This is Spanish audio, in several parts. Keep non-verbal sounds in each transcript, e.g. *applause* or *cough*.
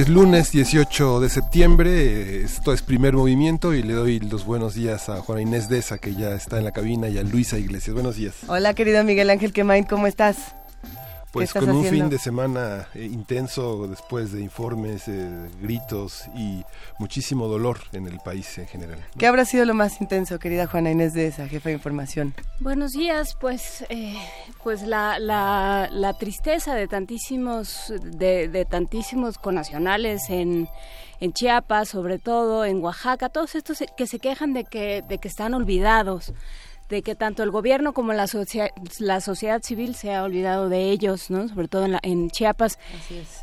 Es lunes 18 de septiembre, esto es primer movimiento y le doy los buenos días a Juana Inés Deza que ya está en la cabina y a Luisa Iglesias. Buenos días. Hola querido Miguel Ángel Quemain, ¿cómo estás? Pues con un fin de semana eh, intenso después de informes, eh, gritos y muchísimo dolor en el país en general. ¿Qué habrá sido lo más intenso, querida Juana Inés de esa jefa de información? Buenos días, pues, eh, pues la, la, tristeza de tantísimos, de, de tantísimos conacionales en, en Chiapas, sobre todo en Oaxaca, todos estos que se quejan de que, de que están olvidados de que tanto el gobierno como la, la sociedad civil se ha olvidado de ellos, ¿no? sobre todo en, en Chiapas.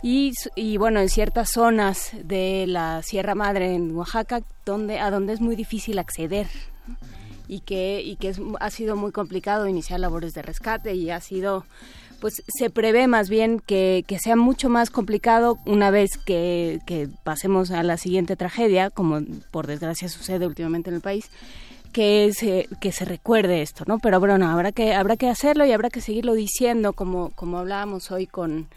Y, y, bueno, en ciertas zonas de la Sierra Madre en Oaxaca, donde, a donde es muy difícil acceder y que, y que es, ha sido muy complicado iniciar labores de rescate y ha sido pues se prevé más bien que, que, sea mucho más complicado una vez que, que pasemos a la siguiente tragedia, como por desgracia sucede últimamente en el país, que se, que se recuerde esto, ¿no? Pero bueno, habrá que, habrá que hacerlo y habrá que seguirlo diciendo como, como hablábamos hoy con,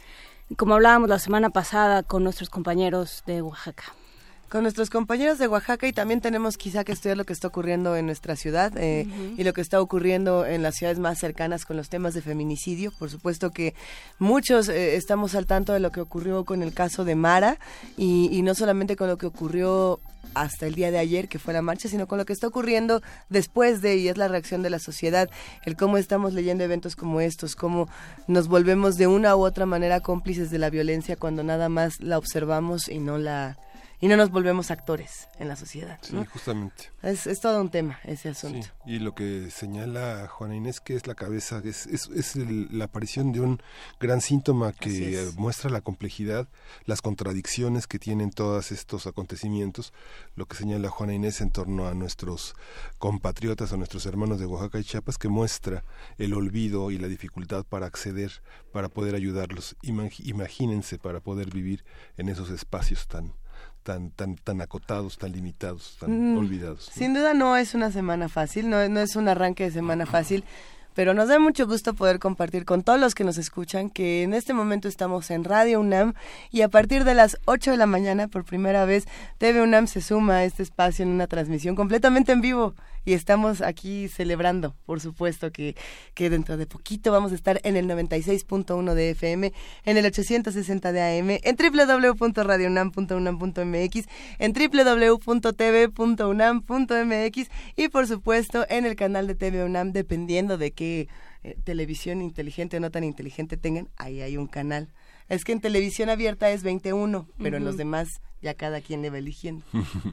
como hablábamos la semana pasada con nuestros compañeros de Oaxaca con nuestros compañeros de Oaxaca y también tenemos quizá que estudiar lo que está ocurriendo en nuestra ciudad eh, y lo que está ocurriendo en las ciudades más cercanas con los temas de feminicidio. Por supuesto que muchos eh, estamos al tanto de lo que ocurrió con el caso de Mara y, y no solamente con lo que ocurrió hasta el día de ayer, que fue la marcha, sino con lo que está ocurriendo después de, y es la reacción de la sociedad, el cómo estamos leyendo eventos como estos, cómo nos volvemos de una u otra manera cómplices de la violencia cuando nada más la observamos y no la y no nos volvemos actores en la sociedad. Sí, justamente. Es, es, todo un tema ese asunto. Sí, y lo que señala Juana Inés que es la cabeza, es, es, es la aparición de un gran síntoma que muestra la complejidad, las contradicciones que tienen todos estos acontecimientos, lo que señala Juana Inés en torno a nuestros compatriotas, a nuestros hermanos de Oaxaca y Chiapas, que muestra el olvido y la dificultad para acceder, para poder ayudarlos. Imagínense para poder vivir en esos espacios tan tan, tan, tan acotados, tan limitados, tan mm, olvidados. Sin duda no es una semana fácil, no, no es un arranque de semana fácil, pero nos da mucho gusto poder compartir con todos los que nos escuchan que en este momento estamos en Radio UNAM y a partir de las 8 de la mañana por primera vez TV UNAM se suma a este espacio en una transmisión completamente en vivo. Y estamos aquí celebrando, por supuesto, que, que dentro de poquito vamos a estar en el 96.1 de FM, en el 860 de AM, en www.radiounam.unam.mx, en www.tv.unam.mx y por supuesto en el canal de TV UNAM, dependiendo de qué eh, televisión inteligente o no tan inteligente tengan, ahí hay un canal. Es que en televisión abierta es 21, pero en los demás ya cada quien le va eligiendo.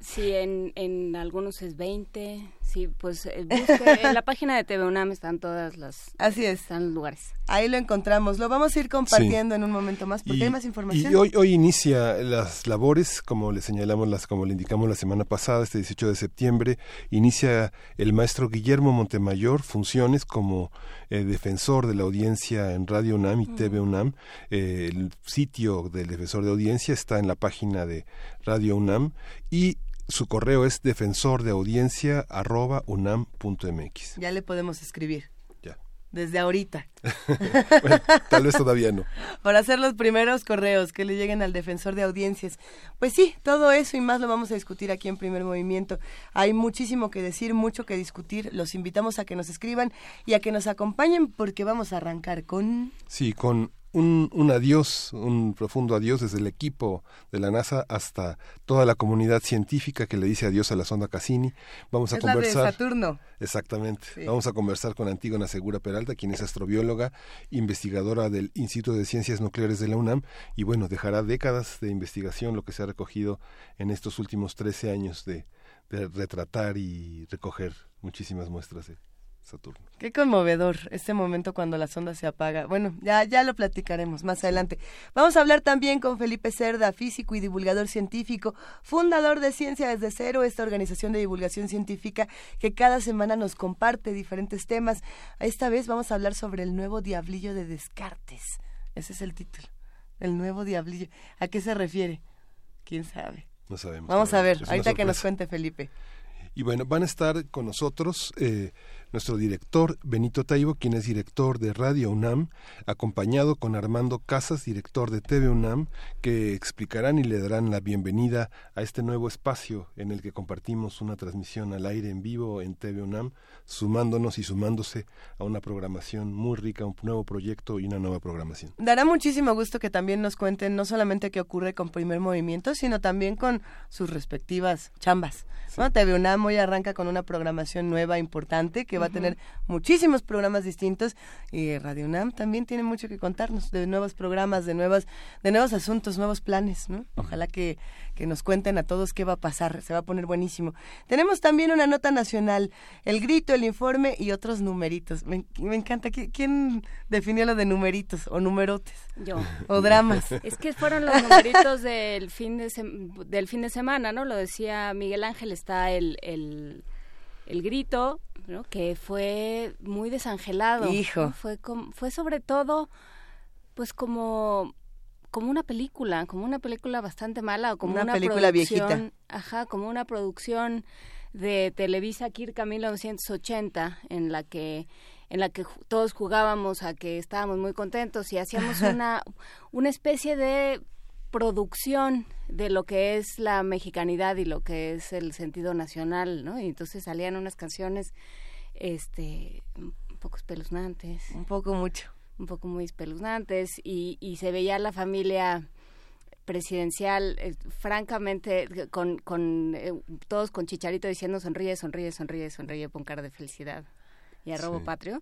Sí, en, en algunos es 20, sí, pues eh, *laughs* en la página de TV UNAM están todas las... Así es. Están los lugares. Ahí lo encontramos, lo vamos a ir compartiendo en un momento más porque hay más información. Y hoy, hoy inicia las labores, como le señalamos, las, como le indicamos la semana pasada, este 18 de septiembre, inicia el maestro Guillermo Montemayor funciones como eh, defensor de la audiencia en Radio UNAM y TV UNAM. Eh, el sitio del defensor de audiencia está en la página de Radio UNAM y su correo es defensor de audiencia Ya le podemos escribir. Ya. Desde ahorita. *laughs* tal vez todavía no. Para hacer los primeros correos que le lleguen al defensor de audiencias. Pues sí, todo eso y más lo vamos a discutir aquí en Primer Movimiento. Hay muchísimo que decir, mucho que discutir. Los invitamos a que nos escriban y a que nos acompañen porque vamos a arrancar con... Sí, con un, un, adiós, un profundo adiós desde el equipo de la NASA hasta toda la comunidad científica que le dice adiós a la sonda Cassini. Vamos a conversar. de Saturno. Exactamente. Vamos a conversar con Antígona Segura Peralta, quien es astrobióloga, investigadora del Instituto de Ciencias Nucleares de la UNAM, y bueno, dejará décadas de investigación lo que se ha recogido en estos últimos 13 años de, de retratar y recoger muchísimas muestras de Saturno. Qué conmovedor este momento cuando la sonda se apaga. Bueno, ya, ya lo platicaremos más adelante. Vamos a hablar también con Felipe Cerda, físico y divulgador científico, fundador de Ciencia desde Cero, esta organización de divulgación científica que cada semana nos comparte diferentes temas. Esta vez vamos a hablar sobre el nuevo diablillo de Descartes. Ese es el título. El nuevo diablillo. ¿A qué se refiere? ¿Quién sabe? No sabemos. Vamos a ver, ahorita que nos cuente Felipe. Y bueno, van a estar con nosotros eh, nuestro director Benito Taibo, quien es director de Radio UNAM, acompañado con Armando Casas, director de TV UNAM, que explicarán y le darán la bienvenida a este nuevo espacio en el que compartimos una transmisión al aire en vivo en TV UNAM, sumándonos y sumándose a una programación muy rica, un nuevo proyecto y una nueva programación. Dará muchísimo gusto que también nos cuenten no solamente qué ocurre con Primer Movimiento, sino también con sus respectivas chambas. TV UNAM hoy arranca con una programación nueva importante que va a tener muchísimos programas distintos y Radio UNAM también tiene mucho que contarnos de nuevos programas, de nuevas, de nuevos asuntos, nuevos planes, ¿no? Ojalá que, que nos cuenten a todos qué va a pasar, se va a poner buenísimo. Tenemos también una nota nacional, el grito, el informe y otros numeritos. Me, encanta. ¿Quién definió lo de numeritos o numerotes? Yo. O dramas. *laughs* Es que fueron los numeritos del fin de, del fin de semana, ¿no? Lo decía Miguel Ángel, está el, el, el grito, que fue muy desangelado. Hijo. Fue, fue sobre todo, pues como como una película, como una película bastante mala o como una, película viejita. Ajá, como una producción de Televisa Kirka 1980 en la que en la que todos jugábamos a que estábamos muy contentos y hacíamos *laughs* una una especie de producción de lo que es la mexicanidad y lo que es el sentido nacional, ¿no? Y entonces salían unas canciones este un poco espeluznantes. Un poco mucho. Un poco muy espeluznantes y, y se veía la familia presidencial, eh, francamente, con, con eh, todos con Chicharito diciendo sonríe, sonríe, sonríe, sonríe, pon cara de felicidad y arrobo patrio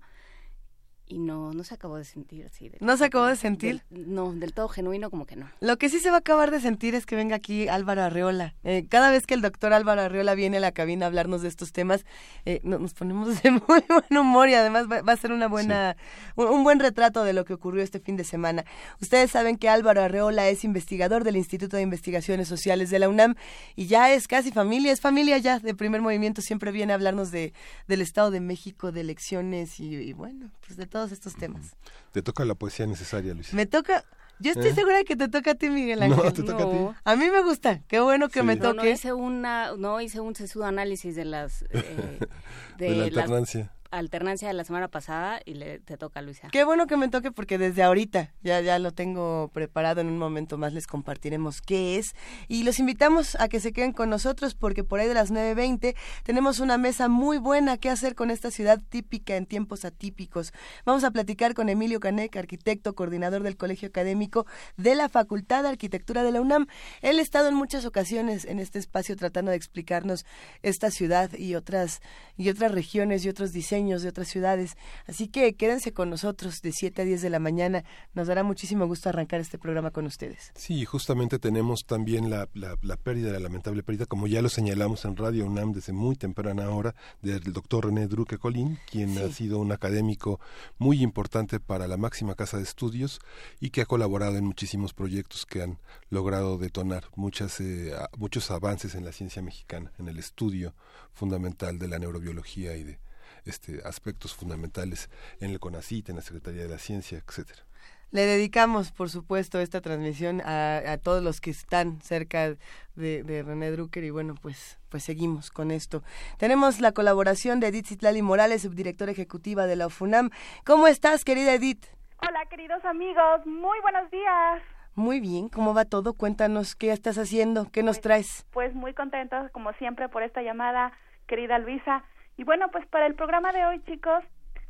y no, no se acabó de sentir así. ¿No se acabó de sentir? no, del todo genuino como que no. Lo que sí se va a acabar de sentir es que venga aquí Álvaro Arreola. Eh, cada vez que el doctor Álvaro Arreola viene a la cabina a hablarnos de estos temas, eh, nos ponemos de *laughs* muy buen humor y además va, a ser una buena, un, buen retrato de lo que ocurrió este fin de semana. Ustedes saben que Álvaro Arreola es investigador del Instituto de Investigaciones Sociales de la UNAM y ya es casi familia, es familia ya de primer movimiento, siempre viene a hablarnos de, del Estado de México, de elecciones y, y bueno, pues de todo estos temas. Te toca la poesía necesaria, Luis. Me toca... Yo estoy ¿Eh? segura de que te toca a ti, Miguel Ángel. No, te toca a ti. A mí me gusta. Qué bueno que me toque. No, hice una, no hice un sesudo análisis de las eh, *laughs* de, la alternancia alternancia de la semana pasada y le, te toca, Luisa. Qué bueno que me toque porque desde ahorita ya, ya lo tengo preparado. En un momento más les compartiremos qué es. Y los invitamos a que se queden con nosotros porque por ahí de las 9.20 tenemos una mesa muy buena que hacer con esta ciudad típica en tiempos atípicos. Vamos a platicar con Emilio Canec, arquitecto, coordinador del Colegio Académico de la Facultad de Arquitectura de la UNAM. Él ha estado en muchas ocasiones en este espacio tratando de explicarnos esta ciudad y otras, y otras regiones y otros diseños de otras ciudades. Así que quédense con nosotros de 7 a 10 de la mañana. Nos dará muchísimo gusto arrancar este programa con ustedes. Sí, justamente tenemos también la, la, pérdida, la lamentable pérdida, como ya lo señalamos en Radio UNAM desde muy temprana hora, del doctor René Druque Colín, quien ha sido un académico muy importante para la máxima casa de estudios y que ha colaborado en muchísimos proyectos que han logrado detonar muchas, eh, muchos avances en la ciencia mexicana, en el estudio fundamental de la neurobiología y de este, aspectos fundamentales en el CONACIT, en la Secretaría de la Ciencia, etcétera. Le dedicamos, por supuesto, esta transmisión a, todos los que están cerca de, René Drucker y bueno, pues, pues seguimos con esto. Tenemos la colaboración de Edith Citlali Morales, subdirectora ejecutiva de la UFUNAM. ¿Cómo estás, querida Edith? Hola, queridos amigos. Muy buenos días. Muy bien, ¿cómo va todo? Cuéntanos qué estás haciendo, qué nos pues, traes. Pues muy contentos, como siempre, por esta llamada, querida Luisa. Y bueno, pues para el programa de hoy, chicos,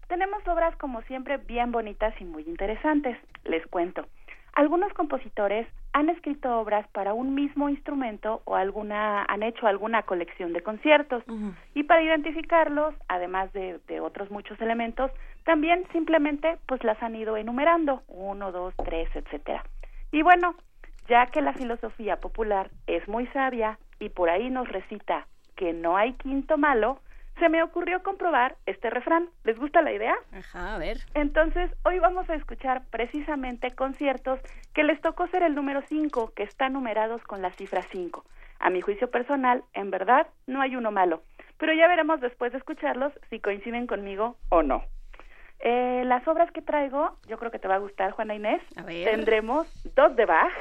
tenemos obras como siempre bien bonitas y muy interesantes. Les cuento. Algunos compositores han escrito obras para un mismo instrumento o alguna han hecho alguna colección de conciertos y para identificarlos, además de, de, otros muchos elementos, también simplemente pues las han ido enumerando uno, dos, tres, etcétera. Y bueno, ya que la filosofía popular es muy sabia y por ahí nos recita que no hay quinto malo, se me ocurrió comprobar este refrán. ¿Les gusta la idea? Ajá, a ver. Entonces, hoy vamos a escuchar precisamente conciertos que les tocó ser el número 5, que están numerados con la cifra 5. A mi juicio personal, en verdad, no hay uno malo, pero ya veremos después de escucharlos si coinciden conmigo o no. Eh, las obras que traigo, yo creo que te va a gustar, Juana Inés. Tendremos dos de Bach,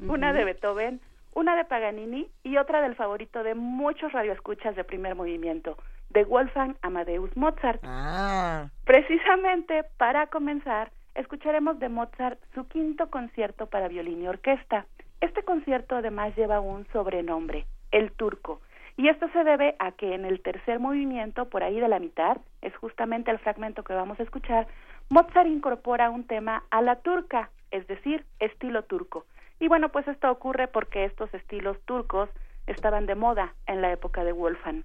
una de Beethoven, una de Paganini y otra del favorito de muchos radioescuchas de primer movimiento, de Wolfgang Amadeus Mozart. Ah. Precisamente para comenzar, escucharemos de Mozart su quinto concierto para violín y orquesta. Este concierto además lleva un sobrenombre, el turco, y esto se debe a que en el tercer movimiento, por ahí de la mitad, es justamente el fragmento que vamos a escuchar, Mozart incorpora un tema a la turca, es decir, estilo turco. Y bueno, pues esto ocurre porque estos estilos turcos estaban de moda en la época de Wolfgang.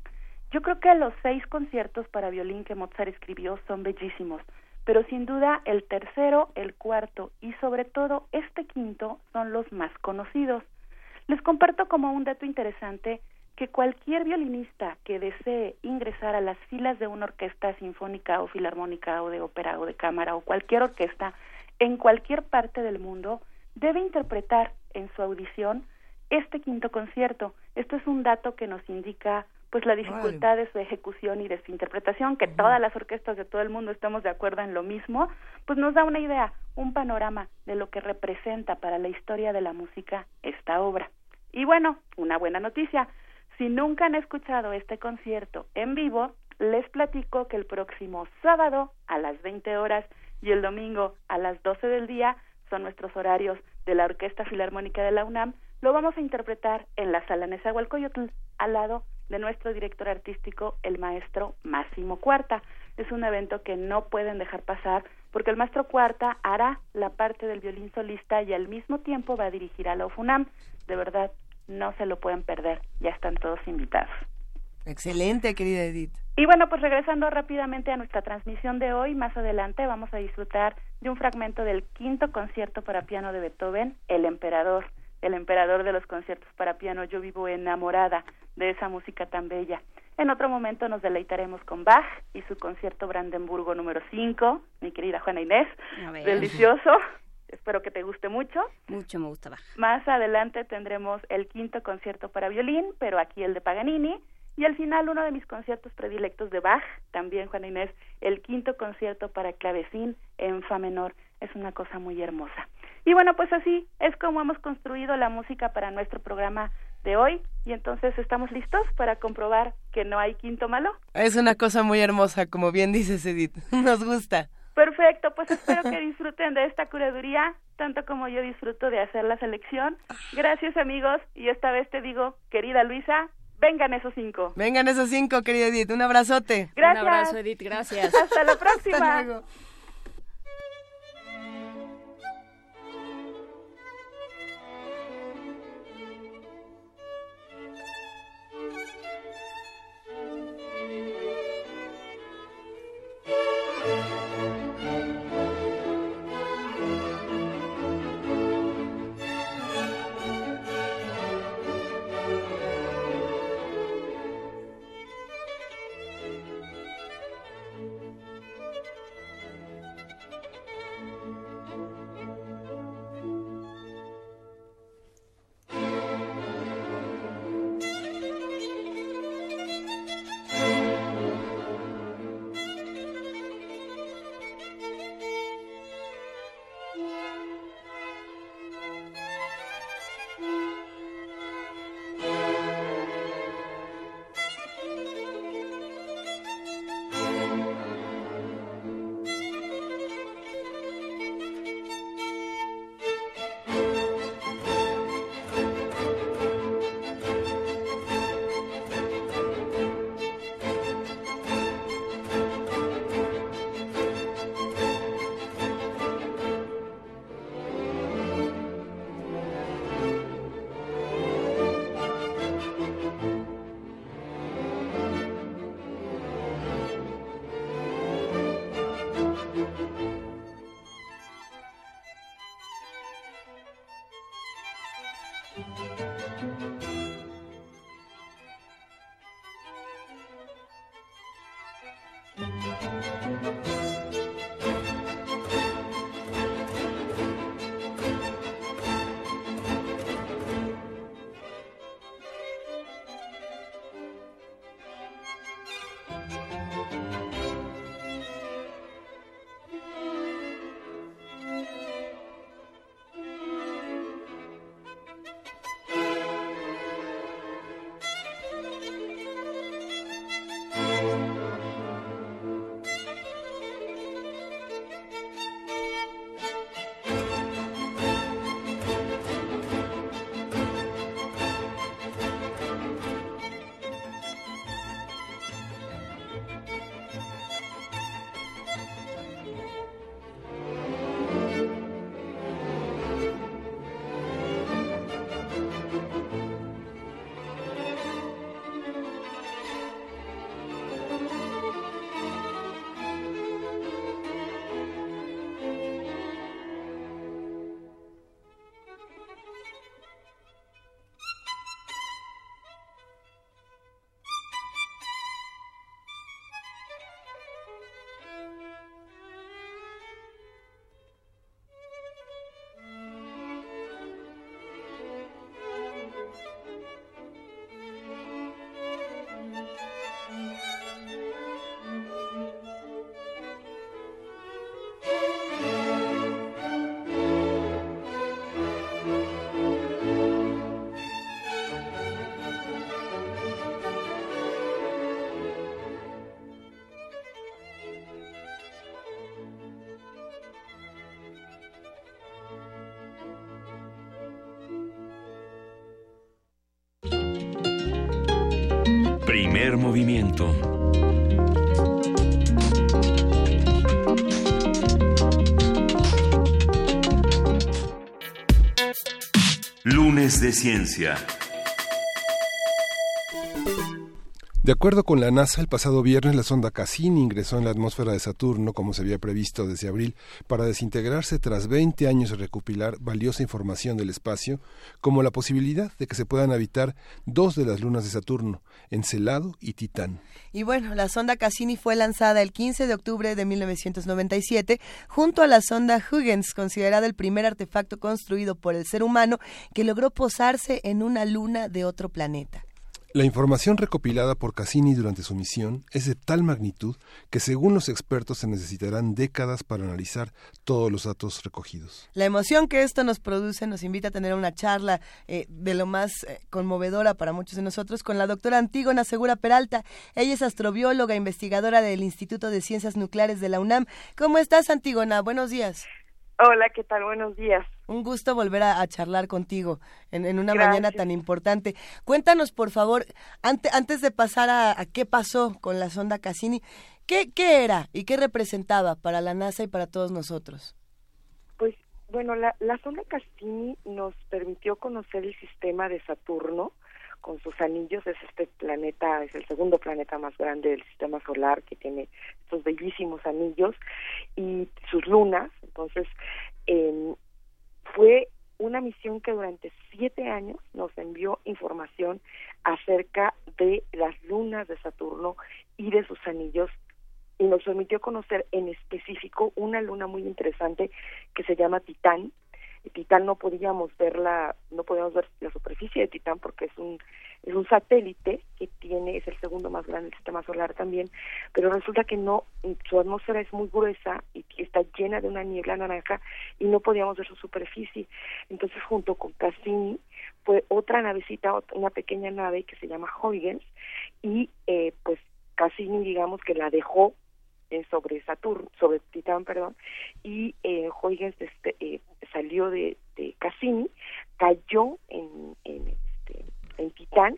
Yo creo que los seis conciertos para violín que Mozart escribió son bellísimos, pero sin duda el tercero, el cuarto y sobre todo este quinto son los más conocidos. Les comparto como un dato interesante que cualquier violinista que desee ingresar a las filas de una orquesta sinfónica o filarmónica o de ópera o de cámara o cualquier orquesta en cualquier parte del mundo debe interpretar en su audición este quinto concierto. Esto es un dato que nos indica pues la dificultad de su ejecución y de su interpretación, que todas las orquestas de todo el mundo estamos de acuerdo en lo mismo, pues nos da una idea, un panorama de lo que representa para la historia de la música esta obra. Y bueno, una buena noticia, si nunca han escuchado este concierto en vivo, les platico que el próximo sábado a las 20 horas y el domingo a las 12 del día son nuestros horarios de la Orquesta Filarmónica de la UNAM, lo vamos a interpretar en la Sala Nezahualcóyotl, al lado de nuestro director artístico, el maestro Máximo Cuarta. Es un evento que no pueden dejar pasar porque el maestro Cuarta hará la parte del violín solista y al mismo tiempo va a dirigir a la UFUNAM. De verdad, no se lo pueden perder. Ya están todos invitados. Excelente, querida Edith. Y bueno, pues regresando rápidamente a nuestra transmisión de hoy, más adelante vamos a disfrutar de un fragmento del quinto concierto para piano de Beethoven, El Emperador, el emperador de los conciertos para piano. Yo vivo enamorada de esa música tan bella. En otro momento nos deleitaremos con Bach y su concierto Brandenburgo número 5, mi querida Juana Inés. Delicioso. Espero que te guste mucho. Mucho me gusta Bach. Más adelante tendremos el quinto concierto para violín, pero aquí el de Paganini. Y al final uno de mis conciertos predilectos de Bach, también Juana Inés, el quinto concierto para clavecín en fa menor. Es una cosa muy hermosa. Y bueno, pues así es como hemos construido la música para nuestro programa de hoy y entonces estamos listos para comprobar que no hay quinto malo. Es una cosa muy hermosa, como bien dices Edith, *laughs* nos gusta. Perfecto, pues espero que disfruten de esta curaduría tanto como yo disfruto de hacer la selección. Gracias amigos y esta vez te digo, querida Luisa, vengan esos cinco. Vengan esos cinco, querida Edith, un abrazote. Gracias. Un abrazo Edith, gracias. Hasta la *laughs* próxima. Hasta Primer movimiento. Lunes de Ciencia. De acuerdo con la NASA, el pasado viernes la sonda Cassini ingresó en la atmósfera de Saturno, como se había previsto desde abril, para desintegrarse tras 20 años de recopilar valiosa información del espacio, como la posibilidad de que se puedan habitar dos de las lunas de Saturno, Encelado y Titán. Y bueno, la sonda Cassini fue lanzada el 15 de octubre de 1997 junto a la sonda Huygens, considerada el primer artefacto construido por el ser humano que logró posarse en una luna de otro planeta. La información recopilada por Cassini durante su misión es de tal magnitud que según los expertos se necesitarán décadas para analizar todos los datos recogidos. La emoción que esto nos produce nos invita a tener una charla eh, de lo más eh, conmovedora para muchos de nosotros con la doctora Antígona Segura Peralta. Ella es astrobióloga, investigadora del Instituto de Ciencias Nucleares de la UNAM. ¿Cómo estás, Antígona? Buenos días. Hola, ¿qué tal? Buenos días. Un gusto volver a, charlar contigo en, una mañana tan importante. Cuéntanos, por favor, antes de pasar a, qué pasó con la sonda Cassini, ¿qué, era y qué representaba para la NASA y para todos nosotros? Pues, bueno, la, la sonda Cassini nos permitió conocer el sistema de Saturno, con sus anillos, es este planeta, es el segundo planeta más grande del sistema solar que tiene estos bellísimos anillos y sus lunas, entonces eh, fue una misión que durante siete años nos envió información acerca de las lunas de Saturno y de sus anillos y nos permitió conocer en específico una luna muy interesante que se llama Titán, Titán no podíamos ver la, no podíamos ver la superficie de Titán porque es un es un satélite que tiene es el segundo más grande del sistema solar también, pero resulta que no su atmósfera es muy gruesa y está llena de una niebla naranja y no podíamos ver su superficie. Entonces junto con Cassini fue otra navecita, una pequeña nave que se llama Huygens y eh, pues Cassini digamos que la dejó eh, sobre Saturno, sobre Titán, perdón, y eh, Huygens este, eh, salió de, de, Cassini, cayó en, en, este, en Titán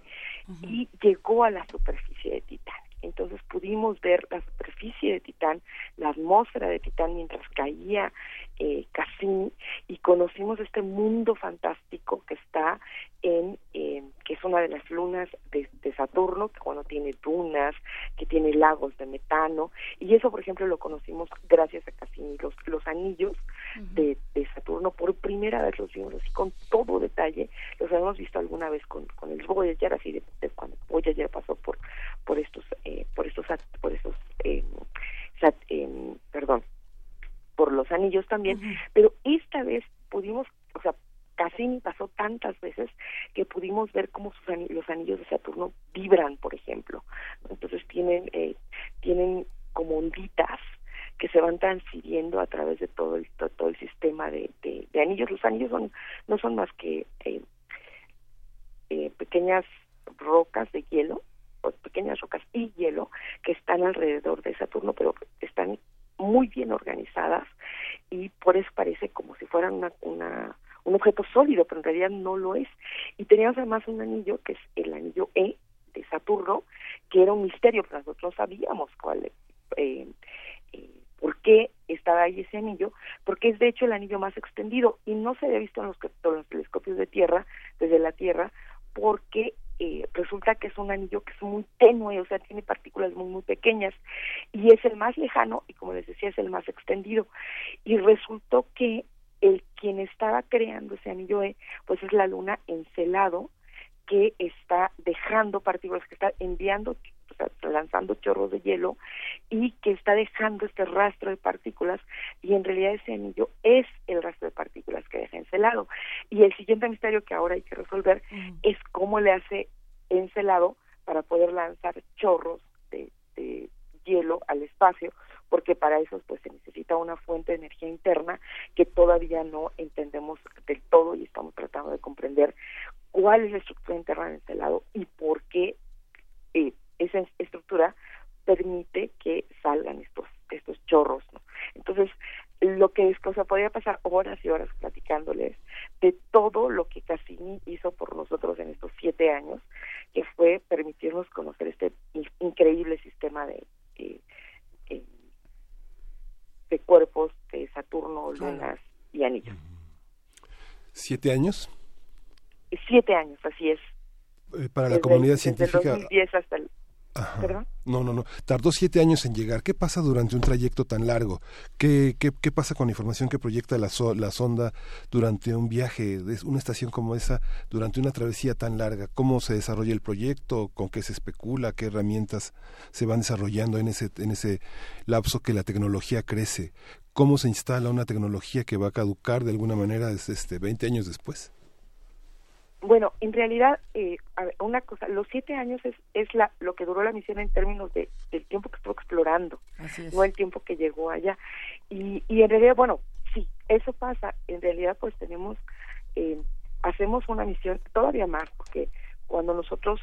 y llegó a la superficie de Titán. Entonces pudimos ver la superficie de Titán, la atmósfera de Titán mientras caía eh, Cassini y conocimos este mundo fantástico que está en eh, que es una de las lunas de, Saturno que cuando tiene dunas que tiene lagos de metano y eso por ejemplo lo conocimos gracias a Cassini los los anillos de, de, Saturno por primera vez los vimos así con todo detalle los habíamos visto alguna vez con, con el Voyager así de, de cuando Voyager pasó por por estos eh, por estos por estos eh, eh, perdón por los anillos también, pero esta vez pudimos, o sea, Cassini pasó tantas veces que pudimos ver cómo sus los anillos de Saturno vibran, por ejemplo. Entonces tienen eh, tienen como onditas que se van transfiriendo a través de todo el todo, el sistema de, de, anillos. Los anillos son no son más que eh, eh, pequeñas rocas de hielo, o pequeñas rocas y hielo que están alrededor de Saturno, pero están muy bien organizadas y por eso parece como si fueran una, una un objeto sólido, pero en realidad no lo es. Y teníamos además un anillo que es el anillo E de Saturno, que era un misterio, pero nosotros sabíamos cuál, eh, eh, por qué estaba ahí ese anillo, porque es de hecho el anillo más extendido y no se había visto en los, en los telescopios de Tierra, desde la Tierra, porque eh, resulta que es un anillo que es muy tenue, o sea, tiene partículas muy, muy pequeñas, y es el más lejano, y como les decía, es el más extendido. Y resultó que el quien estaba creando ese anillo E, pues es la luna Encelado, que está dejando partículas, que está enviando lanzando chorros de hielo y que está dejando este rastro de partículas y en realidad ese anillo es el rastro de partículas que deja Encelado. Y el siguiente misterio que ahora hay que resolver es cómo le hace Encelado para poder lanzar chorros de, de hielo al espacio porque para eso pues se necesita una fuente de energía interna que todavía no entendemos del todo y estamos tratando de comprender cuál es la estructura interna de Encelado y por qué eh, esa estructura permite que salgan estos estos chorros ¿no? entonces lo que es cosa podría pasar horas y horas platicándoles de todo lo que Cassini hizo por nosotros en estos siete años que fue permitirnos conocer este increíble sistema de, de, cuerpos de Saturno, lunas y anillos. ¿Siete años? Siete años, así es. Eh, para la comunidad científica. Desde el 2010 hasta el no, no, no. Tardó siete años en llegar. ¿Qué pasa durante un trayecto tan largo? ¿Qué, qué, qué pasa con la información que proyecta la, la sonda durante un viaje, una estación como esa, durante una travesía tan larga? ¿Cómo se desarrolla el proyecto? ¿Con qué se especula? ¿Qué herramientas se van desarrollando en ese, en ese lapso que la tecnología crece? ¿Cómo se instala una tecnología que va a caducar de alguna manera desde este 20 años después? Bueno, en realidad, eh, una cosa, los siete años es, es la, lo que duró la misión en términos de, del tiempo que estuvo explorando, no el tiempo que llegó allá. Y, y en realidad, bueno, sí, eso pasa. En realidad, pues tenemos, eh, hacemos una misión todavía más, porque cuando nosotros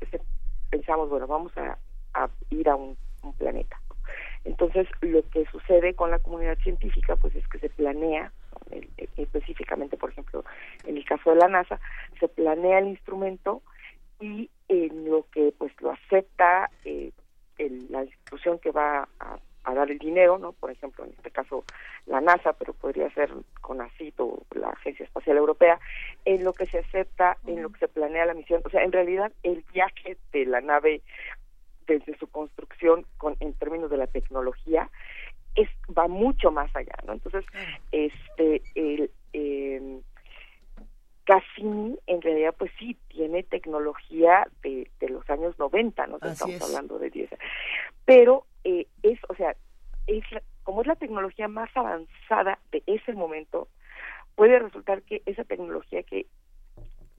este, pensamos, bueno, vamos a, a ir a un, un planeta. Entonces, lo que sucede con la comunidad científica, pues es que se planea específicamente, por ejemplo, en el caso de la NASA, se planea el instrumento y en lo que pues lo acepta eh, la institución que va a, dar el dinero, ¿no? Por ejemplo, en este caso la NASA, pero podría ser CONACYT o la Agencia Espacial Europea, en lo que se acepta, en lo que se planea la misión. O sea, en realidad el viaje de la nave desde su construcción con, en términos de la tecnología es va mucho más allá, ¿no? Entonces, este, el eh, Cassini en realidad pues sí tiene tecnología de, de los años 90, no estamos hablando de 10 pero eh, es, o sea, es como es la tecnología más avanzada de ese momento, puede resultar que esa tecnología que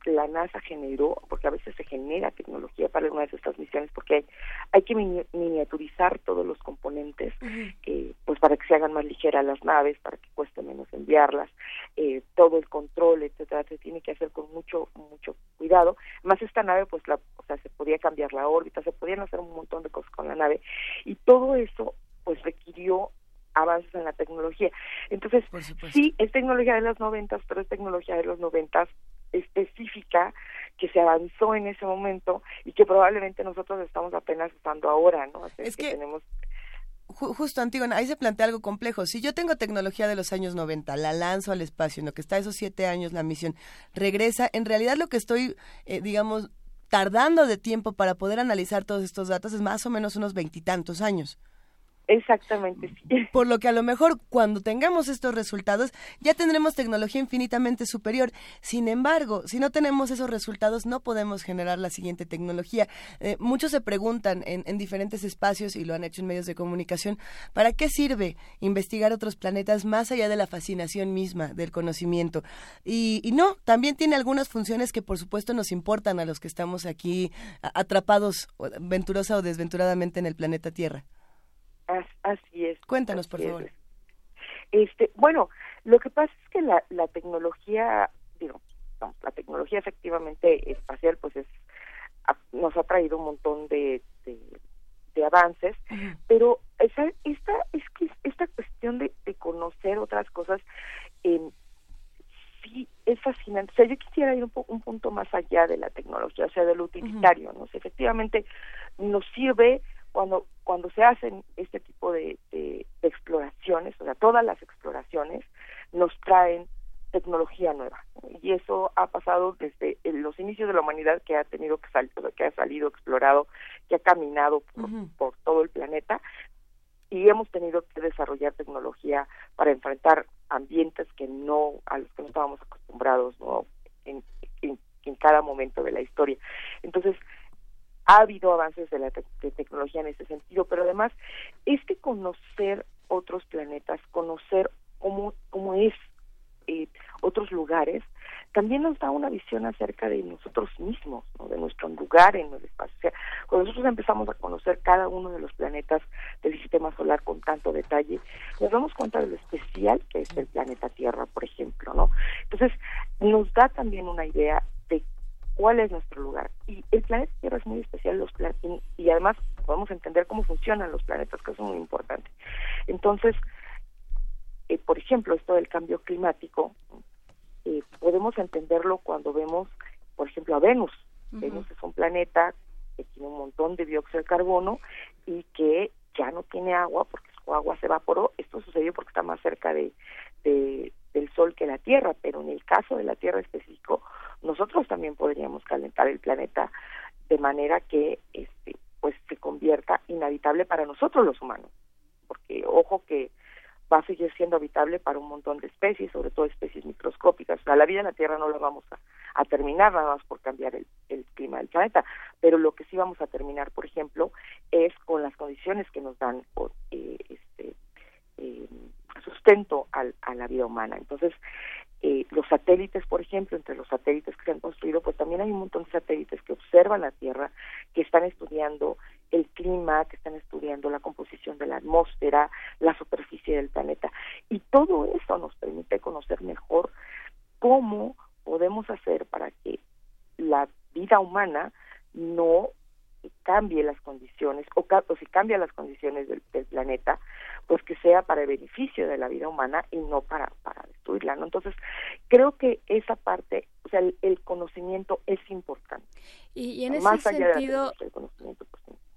la NASA generó, porque a veces se genera tecnología para alguna de estas misiones, porque hay, hay que miniaturizar todos los componentes, eh, pues para que se hagan más ligeras las naves, para que cueste menos enviarlas, eh, todo el control, etcétera, se tiene que hacer con mucho, mucho cuidado. Más esta nave, pues la, o sea, se podía cambiar la órbita, se podían hacer un montón de cosas con la nave, y todo eso, pues requirió avances en la tecnología. Entonces, sí, es tecnología de los noventas, pero es tecnología de los noventas específica que se avanzó en ese momento y que probablemente nosotros estamos apenas usando ahora, ¿no? es que, tenemos justo Antígona, ahí se plantea algo complejo. Si yo tengo tecnología de los años 90, la lanzo al espacio, en lo que está esos siete años la misión, regresa, en realidad lo que estoy, eh, digamos, tardando de tiempo para poder analizar todos estos datos es más o menos unos veintitantos años. Exactamente, sí. *laughs* Por lo que a lo mejor cuando tengamos estos resultados ya tendremos tecnología infinitamente superior. Sin embargo, si no tenemos esos resultados no podemos generar la siguiente tecnología. Eh, muchos se preguntan en, en, diferentes espacios y lo han hecho en medios de comunicación, ¿para qué sirve investigar otros planetas más allá de la fascinación misma del conocimiento? Y, y no, también tiene algunas funciones que por supuesto nos importan a los que estamos aquí atrapados venturosa o desventuradamente en el planeta Tierra así es. Cuéntanos, por favor. Este, bueno, lo que pasa es que la, la tecnología, digo, la tecnología efectivamente espacial, pues es nos ha traído un montón de, de, avances, pero esa, esta es que esta cuestión de, de conocer otras cosas eh, sí es fascinante. O sea, yo quisiera ir un, un punto más allá de la tecnología, o sea, de lo utilitario, ¿no? efectivamente nos sirve cuando cuando se hacen este tipo de, de, exploraciones, o sea, todas las exploraciones nos traen tecnología nueva y eso ha pasado desde los inicios de la humanidad que ha tenido que salir, que ha salido explorado, que ha caminado por, por todo el planeta y hemos tenido que desarrollar tecnología para enfrentar ambientes que no a los que no estábamos acostumbrados no en, en, en cada momento de la historia. Entonces ha habido avances de la tecnología en ese sentido, pero además es que conocer otros planetas, conocer cómo, cómo es eh, otros lugares, también nos da una visión acerca de nosotros mismos, de nuestro lugar en el espacio. O sea, cuando nosotros empezamos a conocer cada uno de los planetas del sistema solar con tanto detalle, nos damos cuenta de lo especial que es el planeta Tierra, por ejemplo, ¿no? Entonces, nos da también una idea de cuál es nuestro lugar. Y el planeta Tierra es muy especial, los y, y además podemos entender cómo funcionan los planetas, que es muy importante. Entonces, eh, por ejemplo, esto del cambio climático, eh, podemos entenderlo cuando vemos, por ejemplo, a Venus. Venus es un planeta que tiene un montón de dióxido de carbono y que ya no tiene agua porque su agua se evaporó. Esto sucedió porque está más cerca de, del Sol que la Tierra, pero en el caso de la Tierra específico, nosotros también podríamos calentar el planeta de manera que este pues se convierta inhabitable para nosotros los humanos. Porque ojo que va a seguir siendo habitable para un montón de especies, sobre todo especies microscópicas. La vida en la Tierra no la vamos a, terminar nada más por cambiar el, clima del planeta, pero lo que sí vamos a terminar, por ejemplo, es con las condiciones que nos dan eh, este, eh, sustento a la vida humana. Entonces, eh, los satélites, por ejemplo, entre los satélites que se han construido, pues también hay un montón de satélites que observan la Tierra, que están estudiando el clima, que están estudiando la composición de la atmósfera, la superficie del planeta. Y todo eso nos permite conocer mejor cómo podemos hacer para que la vida humana no cambie las condiciones o, si cambia las condiciones del, planeta, pues que sea para el beneficio de la vida humana y no para, para Entonces, creo que esa parte, o sea, el, conocimiento es importante. Y, en ese sentido,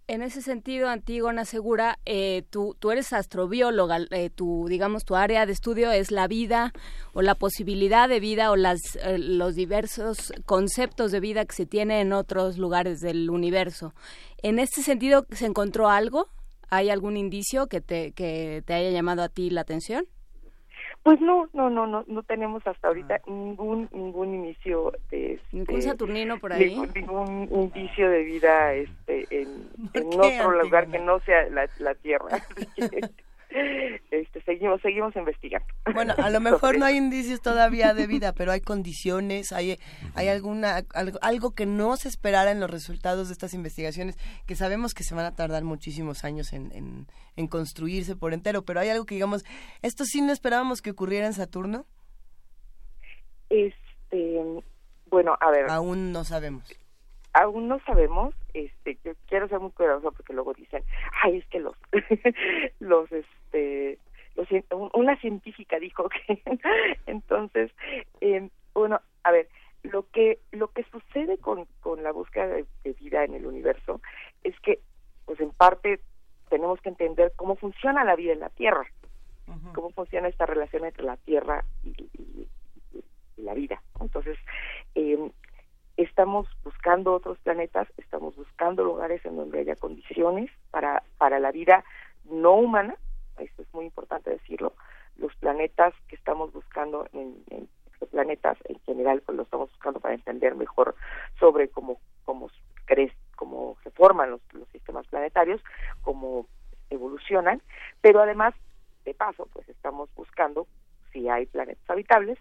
en ese sentido, Antígona Segura, eh, tú, tú eres astrobióloga, eh, tu, digamos, tu área de estudio es la vida o la posibilidad de vida o las, eh, los diversos conceptos de vida que se tiene en otros lugares del universo. En este sentido, ¿se encontró algo? ¿Hay algún indicio que te, que te haya llamado a ti la atención? Pues no, no, no, no, no tenemos hasta ahorita ah. ningún ningún inicio de este, ningún saturnino por ahí, ningún, indicio de vida este en, *laughs* en otro lugar que no sea la, la Tierra. *laughs* este, seguimos seguimos investigando. Bueno, a lo mejor *laughs* no hay indicios todavía de vida, pero hay condiciones, hay hay alguna algo, que no se esperara en los resultados de estas investigaciones que sabemos que se van a tardar muchísimos años en, en, en construirse por entero, pero hay algo que digamos, esto sí no esperábamos que ocurriera en Saturno. Este, bueno, a ver. Aún no sabemos aún no sabemos, este, yo quiero ser muy cuidadoso porque luego dicen, ay, es que los, *laughs* los, este, los, una científica dijo que, *laughs* entonces, eh, bueno, a ver, lo que, lo que sucede con, con la búsqueda de, vida en el universo es que, pues en parte, tenemos que entender cómo funciona la vida en la Tierra, cómo funciona esta relación entre la Tierra y, la vida. Entonces, eh, estamos buscando otros planetas, estamos buscando lugares en donde haya condiciones para, para la vida no humana, esto es muy importante decirlo, los planetas que estamos buscando en, en planetas en general pues lo estamos buscando para entender mejor sobre cómo cómo cómo se forman los, los sistemas planetarios, cómo evolucionan, pero además de paso pues estamos buscando si hay planetas habitables